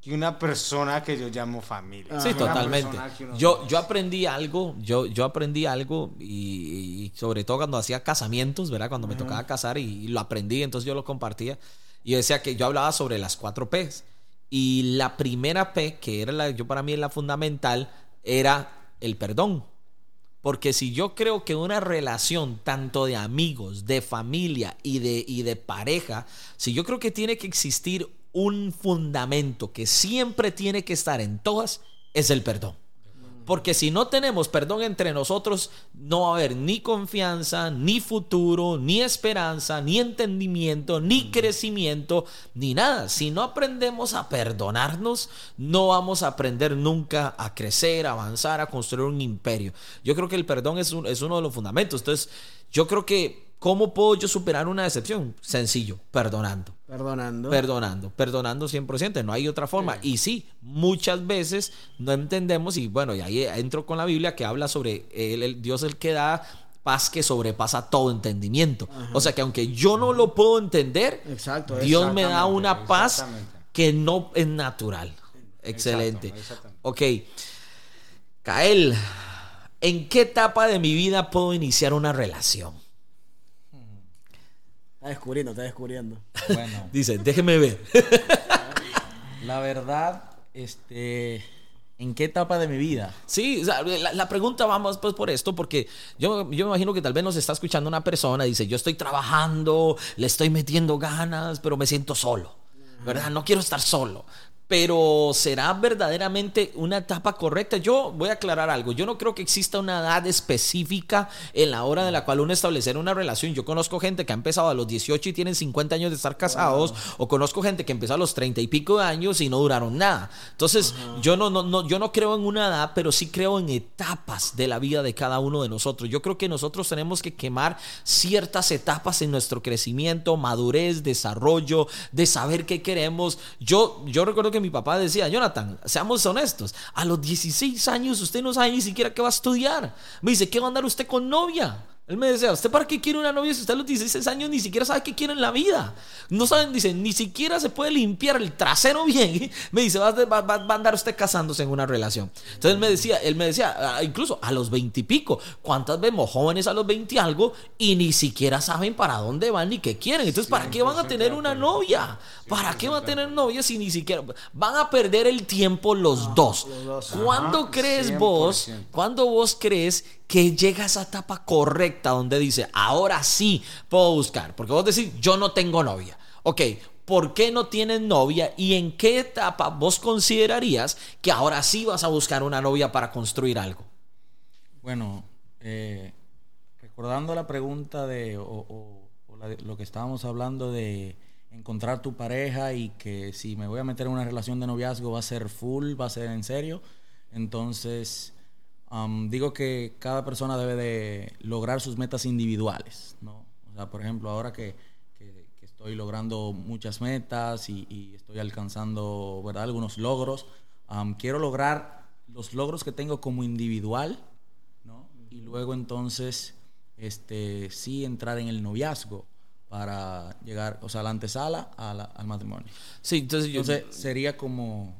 que una persona que yo llamo familia. Sí, Una totalmente. Yo, yo aprendí algo, yo, yo aprendí algo y, y sobre todo cuando hacía casamientos, ¿verdad? Cuando me tocaba casar y, y lo aprendí, entonces yo lo compartía. Y decía que yo hablaba sobre las cuatro P's. Y la primera P, que era la, yo para mí es la fundamental, era el perdón. Porque si yo creo que una relación tanto de amigos, de familia y de, y de pareja, si yo creo que tiene que existir un fundamento que siempre tiene que estar en todas, es el perdón. Porque si no tenemos perdón entre nosotros, no va a haber ni confianza, ni futuro, ni esperanza, ni entendimiento, ni crecimiento, ni nada. Si no aprendemos a perdonarnos, no vamos a aprender nunca a crecer, a avanzar, a construir un imperio. Yo creo que el perdón es, un- es uno de los fundamentos. Entonces, yo creo que, ¿cómo puedo yo superar una decepción? Sencillo, perdonando. Perdonando. Perdonando, perdonando 100%, no hay otra forma. Y sí, muchas veces no entendemos, y bueno, y ahí entro con la Biblia que habla sobre el, el Dios el que da paz que sobrepasa todo entendimiento. O sea que aunque yo no lo puedo entender, Exacto, Dios me da una paz que no es natural. Excelente. exactamente. Ok. Kael, ¿en qué etapa de mi vida puedo iniciar una relación? Está descubriendo, está descubriendo. Bueno, [laughs] Dice, déjeme ver. [laughs] la verdad, este, ¿en qué etapa de mi vida? Sí, o sea, la, la pregunta vamos pues por esto, porque yo, yo me imagino que tal vez nos está escuchando una persona y dice, yo estoy trabajando, le estoy metiendo ganas, pero me siento solo, ¿verdad? No quiero estar solo. Pero ¿será verdaderamente una etapa correcta? Yo voy a aclarar algo. Yo no creo que exista una edad específica en la hora de la cual uno establecer una relación. Yo conozco gente que ha empezado a los 18 y tienen 50 años de estar casados, o conozco gente que empezó a los 30 y pico de años y no duraron nada. Entonces, yo no, no, no, yo no creo en una edad, pero sí creo en etapas de la vida de cada uno de nosotros. Yo creo que nosotros tenemos que quemar ciertas etapas en nuestro crecimiento, madurez, desarrollo, de saber qué queremos. Yo, yo recuerdo que mi papá decía, Jonathan, seamos honestos, a los 16 años usted no sabe ni siquiera qué va a estudiar. Me dice, ¿qué va a andar usted con novia? Él me decía, ¿usted para qué quiere una novia si usted a los 16 años ni siquiera sabe qué quiere en la vida? No saben, dice, ni siquiera se puede limpiar el trasero bien. [laughs] Me dice, va, a- va- va- va a andar usted casándose en una relación. Entonces él me decía, él me decía, ah, incluso a los 20 y pico, ¿cuántas vemos jóvenes a los 20 y algo y ni siquiera saben para dónde van ni qué quieren? Entonces, ¿para qué van a tener una novia? ¿Para qué van a tener novia si ni siquiera van a perder el tiempo los dos? ¿Cuándo crees vos, 100%. cuándo vos crees que llega a esa etapa correcta donde dice, ahora sí puedo buscar? Porque vos decís, yo no tengo novia. Ok, ¿por qué no tienes novia? ¿Y en qué etapa vos considerarías que ahora sí vas a buscar una novia para construir algo? Bueno, eh, recordando la pregunta de, o, lo que estábamos hablando de encontrar tu pareja y que si me voy a meter en una relación de noviazgo va a ser full, va a ser en serio, entonces am, digo que cada persona debe de lograr sus metas individuales, ¿no? O sea, por ejemplo, ahora que, que- que estoy logrando muchas metas y, y estoy alcanzando, ¿verdad? Algunos logros, am, quiero lograr los logros que tengo como individual, ¿no? Y luego entonces, este, sí entrar en el noviazgo para llegar, o sea, la antesala a la- al matrimonio. Sí, entonces yo... Entonces sería como,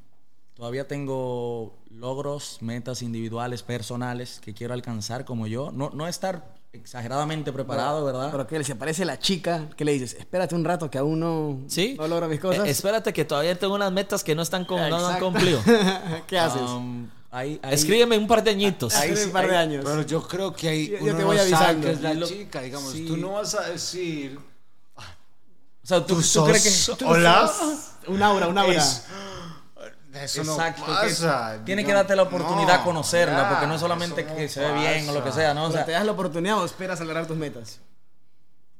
todavía tengo logros, metas individuales, personales que quiero alcanzar como yo. No, no estar exageradamente preparado, ¿verdad? Pero que se aparece la chica, que le dices, espérate un rato que aún no, ¿Sí? no logro mis cosas. Eh, espérate que todavía tengo unas metas que no están con, no, no han cumplido. [laughs] ¿Qué haces? Um, ahí- ahí- Escríbeme un par de añitos. Ahí un par de años. Pero yo creo que ahí Yo- yo uno te voy no sabe avisando. que es la Lo- chica, digamos. sí. Tú no vas a decir, o sea, ¿tú, tú crees que... hola. un aura, un aura. Es- Eso Exacto, no que pasa. tiene que darte la oportunidad No, a conocerla, ya, porque no es solamente que se ve bien o lo que sea, ¿no? O Pero sea, te das la oportunidad o esperas a lograr tus metas.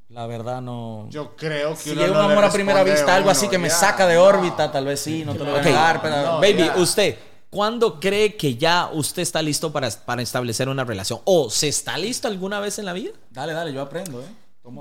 la verdad no... Yo creo que Si llega un amor a primera vista, algo uno, así que me saca de no. órbita, tal vez sí, no te lo voy a negar, pero... no, Baby, ya. usted, ¿cuándo cree que ya usted está listo para, para establecer una relación? ¿O se está listo alguna vez en la vida? Dale, dale, yo aprendo, ¿eh?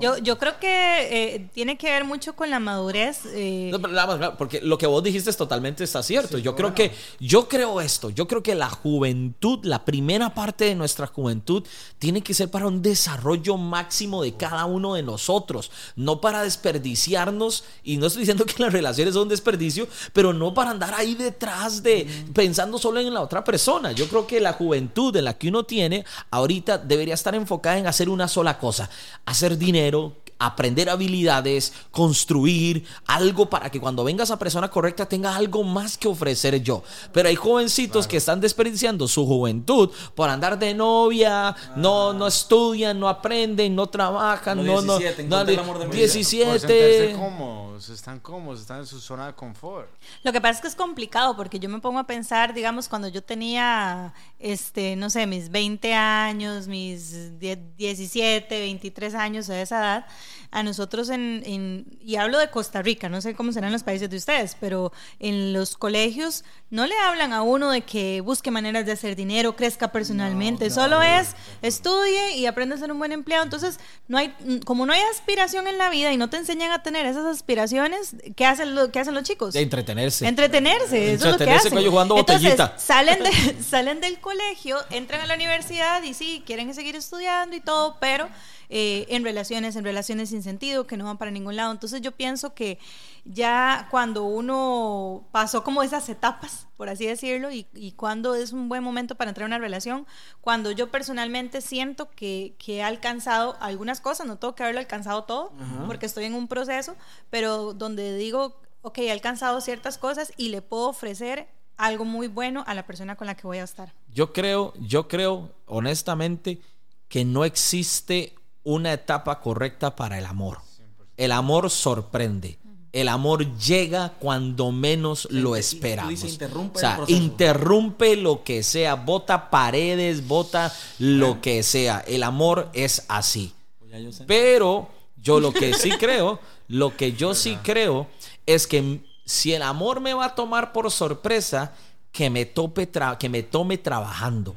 Yo, yo creo que eh, tiene que ver mucho con la madurez. eh, No, pero nada más, claro, porque lo que vos dijiste es totalmente está cierto. yo creo que, yo creo esto, yo creo que la juventud, la primera parte de nuestra juventud, tiene que ser para un desarrollo máximo de cada uno de nosotros, no para desperdiciarnos, y no estoy diciendo [laughs] que las relaciones son un desperdicio, pero no para andar ahí detrás de pensando solo en la otra persona. Yo creo que la juventud en la que uno tiene ahorita debería estar enfocada en hacer una sola cosa, hacer dinero, dinero aprender habilidades, construir algo para que cuando venga esa persona correcta tenga algo más que ofrecer yo. Pero hay jovencitos que están desperdiciando su juventud por andar de novia, no, no estudian, no aprenden, no trabajan, A no, no, 17, no, encontré el amor de mi vida. Por sentirse 17. cómodos, están cómodos, están en su zona de confort. Lo que pasa es que es complicado porque yo me pongo a pensar, digamos, cuando yo tenía, este, no sé, mis 20 años, mis 10 17, 23 años de esa edad, a nosotros en, en, y hablo de Costa Rica, no sé cómo serán los países de ustedes, pero en los colegios no le hablan a uno de que busque maneras de hacer dinero, crezca personalmente, solo es estudie y aprenda a ser un buen empleado. Entonces, no hay, como no hay aspiración en la vida y no te enseñan a tener esas aspiraciones, ¿qué hacen, lo, qué hacen los chicos? De entretenerse. Entretenerse, eso es lo que hacen. ellos jugando Entonces, salen, de- [laughs] salen del colegio, entran a la universidad y sí, quieren seguir estudiando y todo, pero eh, en relaciones, en relaciones sin sentido, que no van para ningún lado. Entonces yo pienso que ya cuando uno pasó como esas etapas, por así decirlo, y, y cuando es un buen momento para entrar a una relación, cuando yo personalmente siento que, que he alcanzado algunas cosas, no tengo que haberlo alcanzado todo, porque estoy en un proceso, pero donde digo, ok, he alcanzado ciertas cosas y le puedo ofrecer algo muy bueno a la persona con la que voy a estar. Yo creo, yo creo honestamente que no existe una etapa correcta para el amor. El amor sorprende. El amor llega cuando menos lo esperamos. dices, interrumpe o sea, el interrumpe lo que sea, bota paredes, bota lo que sea. El amor es así. Pues yo. Pero yo lo que sí [laughs] creo, lo que yo sí creo es que si el amor me va a tomar por sorpresa, que me, tope que me tome trabajando.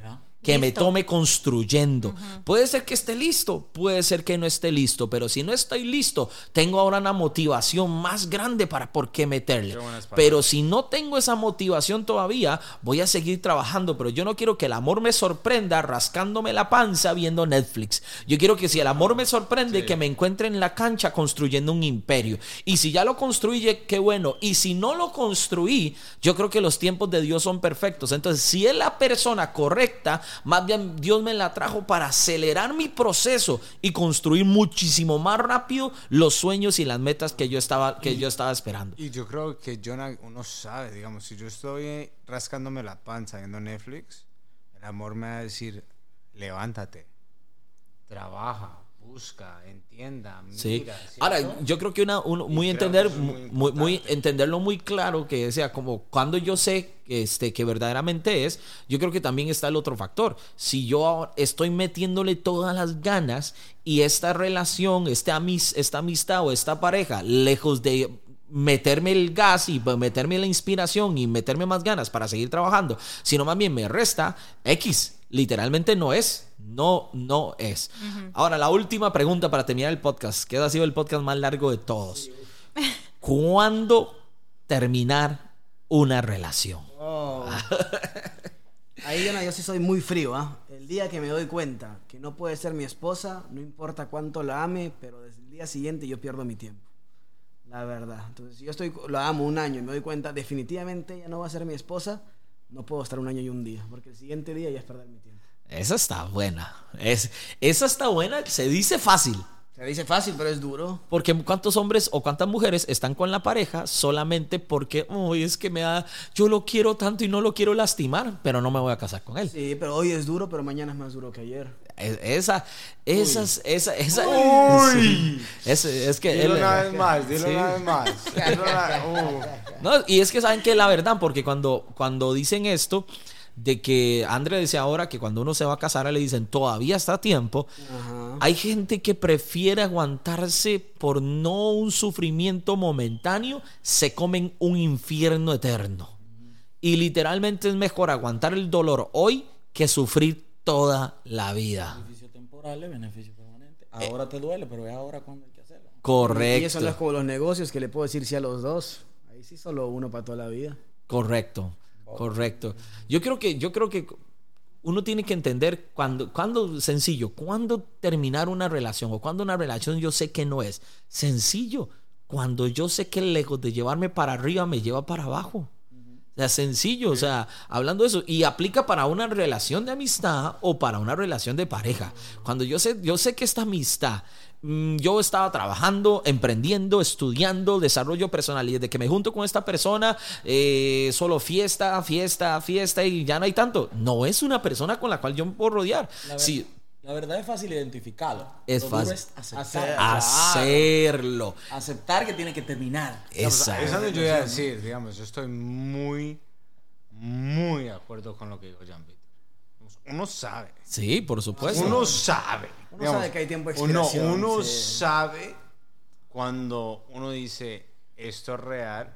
Que me tome construyendo. Puede ser que esté listo, puede ser que no esté listo, pero si no estoy listo, tengo ahora una motivación más grande para por qué meterle. Pero si no tengo esa motivación todavía, voy a seguir trabajando, pero yo no quiero que el amor me sorprenda rascándome la panza viendo Netflix. Yo quiero que si el amor me sorprende, que me encuentre en la cancha construyendo un imperio. Y si ya lo construye, qué bueno. Y si no lo construí, yo creo que los tiempos de Dios son perfectos. Entonces, si es la persona correcta, más bien Dios me la trajo para acelerar mi proceso y construir muchísimo más rápido los sueños y las metas que yo estaba, que yo estaba esperando. Y yo creo que Jonah, uno sabe, digamos, si yo estoy rascándome la panza viendo Netflix, el amor me va a decir, levántate, trabaja, busca, entienda, mira. Sí. Ahora, yo creo que una, un- muy entender, es muy muy, muy- entenderlo muy claro, que sea como cuando yo sé este, que verdaderamente es, yo creo que también está el otro factor. Si yo estoy metiéndole todas las ganas y esta relación, este amis- esta amistad o esta pareja, lejos de meterme el gas y meterme la inspiración y meterme más ganas para seguir trabajando, sino más bien me resta X. Literalmente no es. No, no es. Ahora, la última pregunta para terminar el podcast, que ha sido el podcast más largo de todos. ¿Cuándo terminar una relación? Oh. Ahí yo, no- yo sí soy muy frío, ¿ah? El día que me doy cuenta que no puede ser mi esposa, no importa cuánto la ame, pero desde el día siguiente yo pierdo mi tiempo. La verdad. Entonces, si yo estoy, la amo un año y me doy cuenta, definitivamente ella no va a ser mi esposa, no puedo estar un año y un día, porque el siguiente día ya es perder mi tiempo. Esa está buena. Es, esa está buena. Se dice fácil. Se dice fácil, pero es duro. Porque cuántos hombres o cuántas mujeres están con la pareja solamente porque, uy, es que me da, yo lo quiero tanto y no lo quiero lastimar, pero no me voy a casar con él. Sí, pero hoy es duro, pero mañana es más duro que ayer. Es- Esa, esas, esa, esa, sí. es, es que Dilo él- una vez más, dilo Sí. una vez más. [laughs] Dilo una- uh. No, y es que saben que la verdad, porque cuando, cuando dicen esto, de que André dice ahora que cuando uno se va a casar le dicen todavía está a tiempo, hay gente que prefiere aguantarse por no un sufrimiento momentáneo, se comen un infierno eterno. Y literalmente es mejor aguantar el dolor hoy que sufrir toda la vida. Beneficio temporal, beneficio permanente. Ahora te duele, pero es ahora cuando hay que hacerlo. Correcto. Y eso no es como los negocios que le puedo decir sí a los dos. Ahí sí solo uno para toda la vida. Correcto, correcto. Yo creo que, yo creo que uno tiene que entender cuando, cuando, sencillo, cuando terminar una relación o cuando una relación yo sé que no es sencillo, cuando yo sé que lejos de llevarme para arriba me lleva para abajo. O sea, sencillo, o sea, hablando de eso, y aplica para una relación de amistad o para una relación de pareja. Cuando yo sé, yo sé que esta amistad, yo estaba trabajando, emprendiendo, estudiando, desarrollo personal, y desde que me junto con esta persona, eh, solo fiesta, fiesta, fiesta, y ya no hay tanto. No es una persona con la cual yo me puedo rodear. La, Sí, la verdad es fácil identificarlo. Es Lo duro fácil. es aceptar. Hacer- hacerlo. Aceptar que tiene que terminar. Exacto. Eso es lo que yo iba a decir, digamos, yo estoy muy, muy de acuerdo con lo que dijo Peter. digamos, uno sabe. Sí, por supuesto. Uno sabe. Uno sabe que hay tiempo de uno, expiración, uno sí. sabe cuando uno dice esto es real,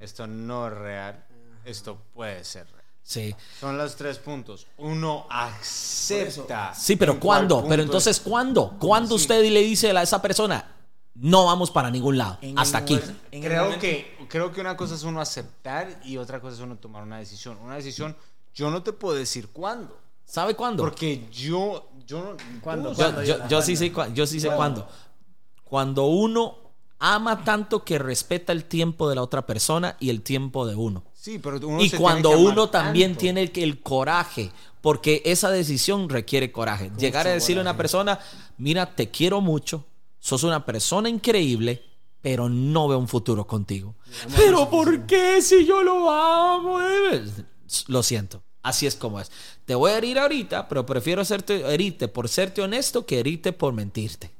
esto no es real, esto puede ser real. Sí. Son los tres puntos. Uno acepta. Sí, pero ¿cuándo? Pero es- entonces, ¿cuándo? ¿Cuándo usted le dice a esa persona, no vamos para ningún lado? En Hasta aquí. en Creo que, creo que una cosa es uno aceptar y otra cosa es uno tomar una decisión. Una decisión, yo no te puedo decir cuándo. ¿Sabe cuándo? Porque yo, yo no. ¿Cuándo? tú- yo, yo- yo sí sé, yo sí sé cuándo. Cuando uno ama tanto que respeta el tiempo de la otra persona y el tiempo de uno. Sí, pero uno y se cuando tiene que amar uno también tanto. tiene el, el coraje, porque esa decisión requiere coraje. Llegar a decirle a una persona, mira, te quiero mucho, sos una persona increíble, pero no veo un futuro contigo. Pero ¿por qué si yo lo amo? Lo siento. Así es como es. Te voy a herir ahorita, pero prefiero hacerte, herirte por serte honesto que herirte por mentirte.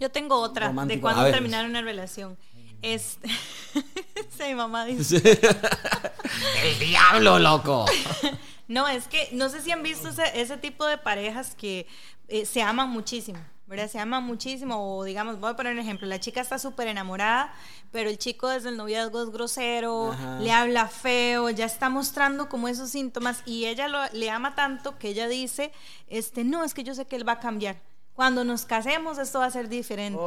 Yo tengo otra de cuando A ver. terminar una relación. Este, [laughs] sí, mamá dice. [laughs] El diablo, loco. [laughs] No, es que no sé si han visto ese, ese tipo de parejas que eh, se aman muchísimo, ¿verdad? Se aman muchísimo, o digamos, voy a poner un ejemplo, la chica está súper enamorada, pero el chico desde el noviazgo es grosero, Ajá. le habla feo, ya está mostrando como esos síntomas y ella lo- le ama tanto que ella dice, este, no, es que yo sé que él va a cambiar. Cuando nos casemos esto va a ser diferente.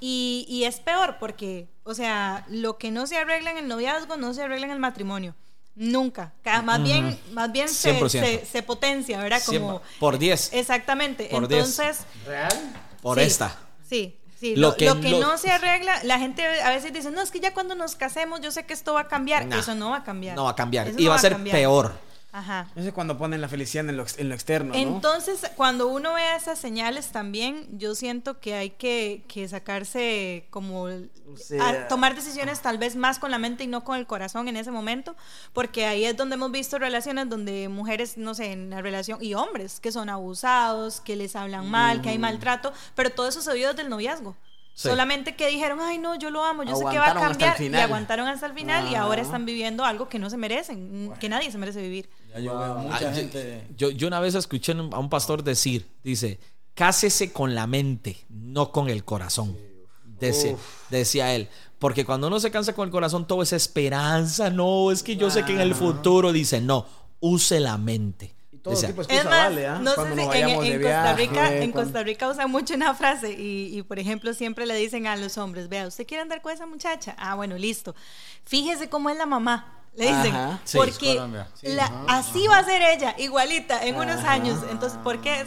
Y, y es peor porque, o sea, lo que no se arregla en el noviazgo no se arregla en el matrimonio. Nunca. Ca- Más bien, más bien se, 100%. se, se potencia, ¿verdad? Como. Por 10. Exactamente. Por diez. Entonces, Por sí, esta. Sí. Sí, Lo lo, que lo que, lo- no se arregla, la gente a veces dice, no, es que ya cuando nos casemos yo sé que esto va a cambiar. Nah. Eso no va a cambiar. No va a cambiar. Eso Y no va a ser cambiar. peor. Ajá. Eso es cuando ponen la felicidad en lo, ex- en lo externo, ¿no? Entonces, cuando uno ve esas señales también, yo siento que hay que, que sacarse como... sea- a tomar decisiones tal vez más con la mente y no con el corazón en ese momento, porque ahí es donde hemos visto relaciones donde mujeres, no sé, en la relación, y hombres que son abusados, que les hablan mal, que hay maltrato, pero todo eso se vio desde el noviazgo. Sí. Solamente que dijeron, ay no, yo lo amo, yo sé que va a Aguantaron hasta el cambiar, y aguantaron hasta el final y ahora están viviendo algo que no se merecen, que nadie se merece vivir. Ya yo veo mucha Ah, yo- gente. Yo, yo una vez escuché a un pastor decir, dice, cásese con la mente, no con el corazón. Decía, decía él, porque cuando uno se cansa con el corazón todo es esperanza, no, es que yo sé que en el futuro, dice, no, use la mente. Todo Decía, tipo de Es excusa más, vale, ¿ah? no sé si nos en, vayamos en de Costa viaje, Rica, en cuando- Costa Rica usan mucho una frase y, y, por ejemplo siempre le dicen a los hombres, vea, ¿usted quiere andar con esa muchacha? Ah, bueno, listo. Fíjese cómo es la mamá. Le dicen, Ajá. Sí, porque la- así va a ser ella, igualita, en unos años. Entonces, ¿por qué?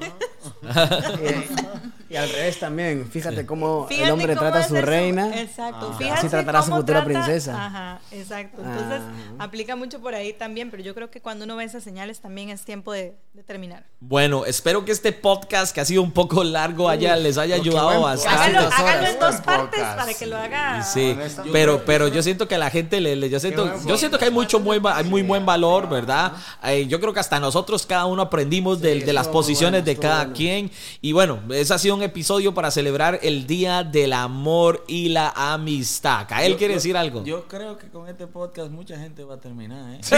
[laughs] Y al revés también. Fíjate cómo Fíjate el hombre cómo trata a su eso. reina. Exacto. Ah. Fíjate Así tratará a su futura trata- princesa. Ajá, exacto. Entonces, Ah. aplica mucho por ahí también, pero yo creo que cuando uno ve esas señales también es tiempo de, de terminar. Bueno, espero que este podcast, que ha sido un poco largo allá, les haya ayudado bastante. Hágalo, hágalo en dos Buen partes podcast. para que lo haga. Sí, Honestamente. pero, pero yo siento que a la gente le, le- yo siento, yo siento que hay mucho muy, hay muy buen valor, ¿verdad? Eh, yo creo que hasta nosotros cada uno aprendimos de, de las posiciones bueno, de cada bueno. quien. Y bueno, ese ha sido un episodio para celebrar el Día del Amor y la Amistad. Kael Yo- quiere yo- decir algo. Yo creo que con este podcast mucha gente va a terminar, ¿eh? Sí,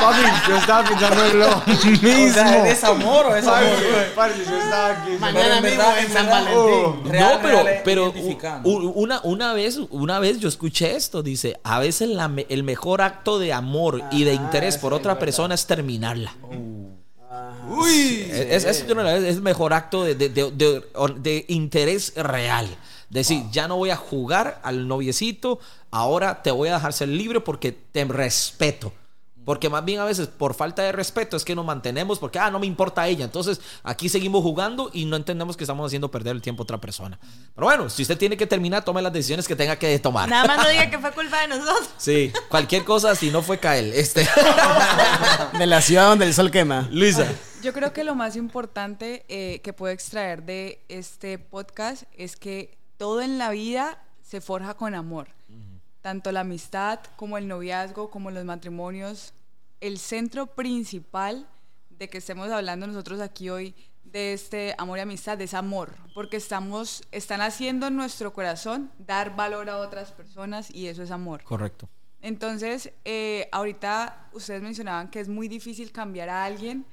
papi, yo estaba pensando en lo mismo. [laughs] O sea, ¿es amor o es amor? Papi, yo estaba aquí. Mañana mismo verdad, en San Valentín. No, Real, pero, real, pero u- una, una, vez, una vez yo escuché esto, dice, a veces la el mejor acto de amor y de interés por otra persona es terminarla. Uy. Es, es, es el mejor acto de, de- de- de- de interés real. Decir, ya no voy a jugar al noviecito, ahora te voy a dejar ser libre porque te respeto. Porque más bien a veces por falta de respeto es que nos mantenemos porque, ah, no me importa ella. Entonces aquí seguimos jugando y no entendemos que estamos haciendo perder el tiempo a otra persona. Pero bueno, si usted tiene que terminar, tome las decisiones que tenga que tomar. Nada más no diga que fue [laughs] culpa de nosotros. Sí, cualquier cosa, si no fue Kael. Este. [laughs] De la ciudad donde el sol quema. Luisa. Yo creo que lo más importante eh, que puedo extraer de este podcast es que todo en la vida se forja con amor. Tanto la amistad como el noviazgo, como los matrimonios. El centro principal de que estemos hablando nosotros aquí hoy de este amor y amistad es amor, porque estamos, están haciendo en nuestro corazón dar valor a otras personas y eso es amor. Correcto. Entonces, eh, ahorita ustedes mencionaban que es muy difícil cambiar a alguien,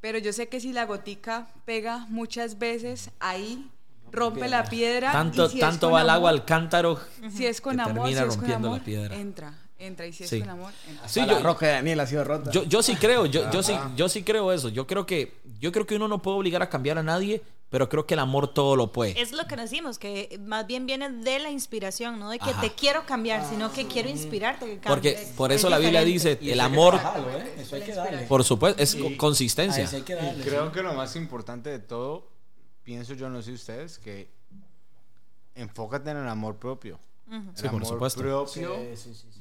pero yo sé que si la gotica pega muchas veces ahí, rompe la piedra. Tanto, y si es tanto va el agua amor- al cántaro. Si es con amor, si es con rompiendo la amor, piedra. entra, entra. Y si es Sí. con amor, entra. Sí, yo, la roca de Daniel ha sido rota. yo, yo sí creo, yo, yo sí, yo sí creo eso. Yo creo que, yo creo que uno no puede obligar a cambiar a nadie, pero creo que el amor todo lo puede. Es lo que decimos, que más bien viene de la inspiración, no de que Ajá. te quiero cambiar, sino que quiero inspirarte. Que Porque cambies. por eso Es la Biblia dice, el amor, ¿eh? Eso hay que darle. por supuesto, es A consistencia. eso hay que darle. Creo que lo más importante de todo, pienso yo, no sé ustedes, que enfócate en el amor propio. El Sí, por amor supuesto. propio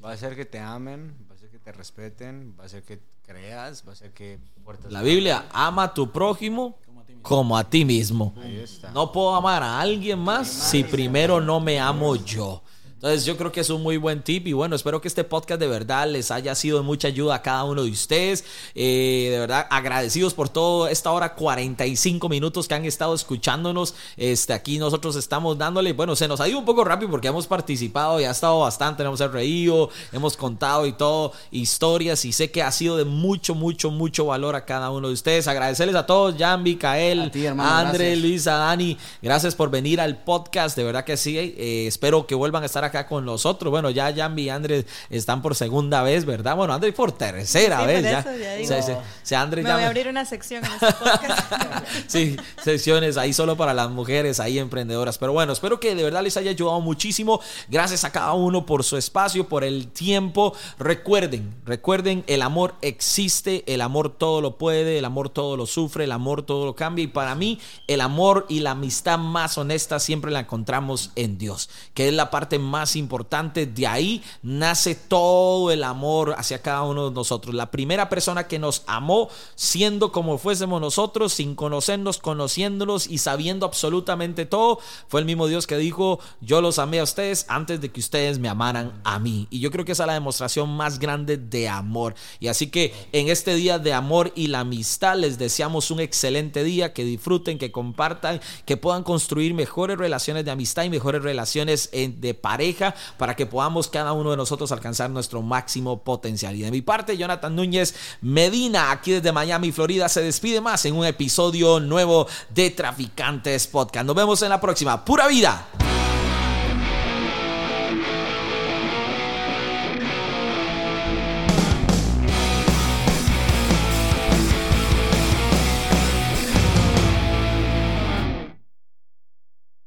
va a hacer que te amen, va a hacer que te respeten, va a hacer que creas, va a hacer que puertas La Biblia, ama a tu prójimo como a ti mismo. Ahí está. No puedo amar a alguien más si primero no me amo yo. Entonces yo creo que es un muy buen tip y bueno, espero que este podcast de verdad les haya sido de mucha ayuda a cada uno de ustedes. Eh, de verdad, agradecidos por todo esta hora 45 minutos que han estado escuchándonos. Este, aquí nosotros estamos dándole, bueno, se nos ha ido un poco rápido porque hemos participado y ha estado bastante, hemos reído, hemos contado y todo, historias y sé que ha sido de mucho, mucho, mucho valor a cada uno de ustedes. Agradecerles a todos, ti, hermano, André, gracias. Luisa, Dani, gracias por venir al podcast, de verdad que sí, eh, espero que vuelvan a estar acá con nosotros. Bueno, ya Jambi y André están por segunda vez, ¿verdad? Bueno, André por tercera Sí, vez por ya. eso ya digo. Se- se- se André Me ya voy a abrir una sección en este podcast. [laughs] sí, sesiones ahí solo para las mujeres, ahí emprendedoras. Pero bueno, espero que de verdad les haya ayudado muchísimo. Gracias a cada uno por su espacio, por el tiempo. Recuerden, recuerden, el amor existe, el amor todo lo puede, el amor todo lo sufre, el amor todo lo cambia. Y para mí, el amor y la amistad más honesta siempre la encontramos en Dios, que es la parte más importante. De ahí nace todo el amor hacia cada uno de nosotros. La primera persona que nos amó siendo como fuésemos nosotros, sin conocernos, conociéndolos y sabiendo absolutamente todo, fue el mismo Dios que dijo, yo los amé a ustedes antes de que ustedes me amaran a mí. Y yo creo que esa es la demostración más grande de amor. Y así que en este día de amor y la amistad les deseamos un excelente día, que disfruten, que compartan, que puedan construir mejores relaciones de amistad y mejores relaciones eh, de para que podamos cada uno de nosotros alcanzar nuestro máximo potencial. Y de mi parte, Jonathan Núñez Medina, aquí desde Miami, Florida, se despide más en un episodio nuevo de Traficantes Podcast. Nos vemos en la próxima. Pura vida.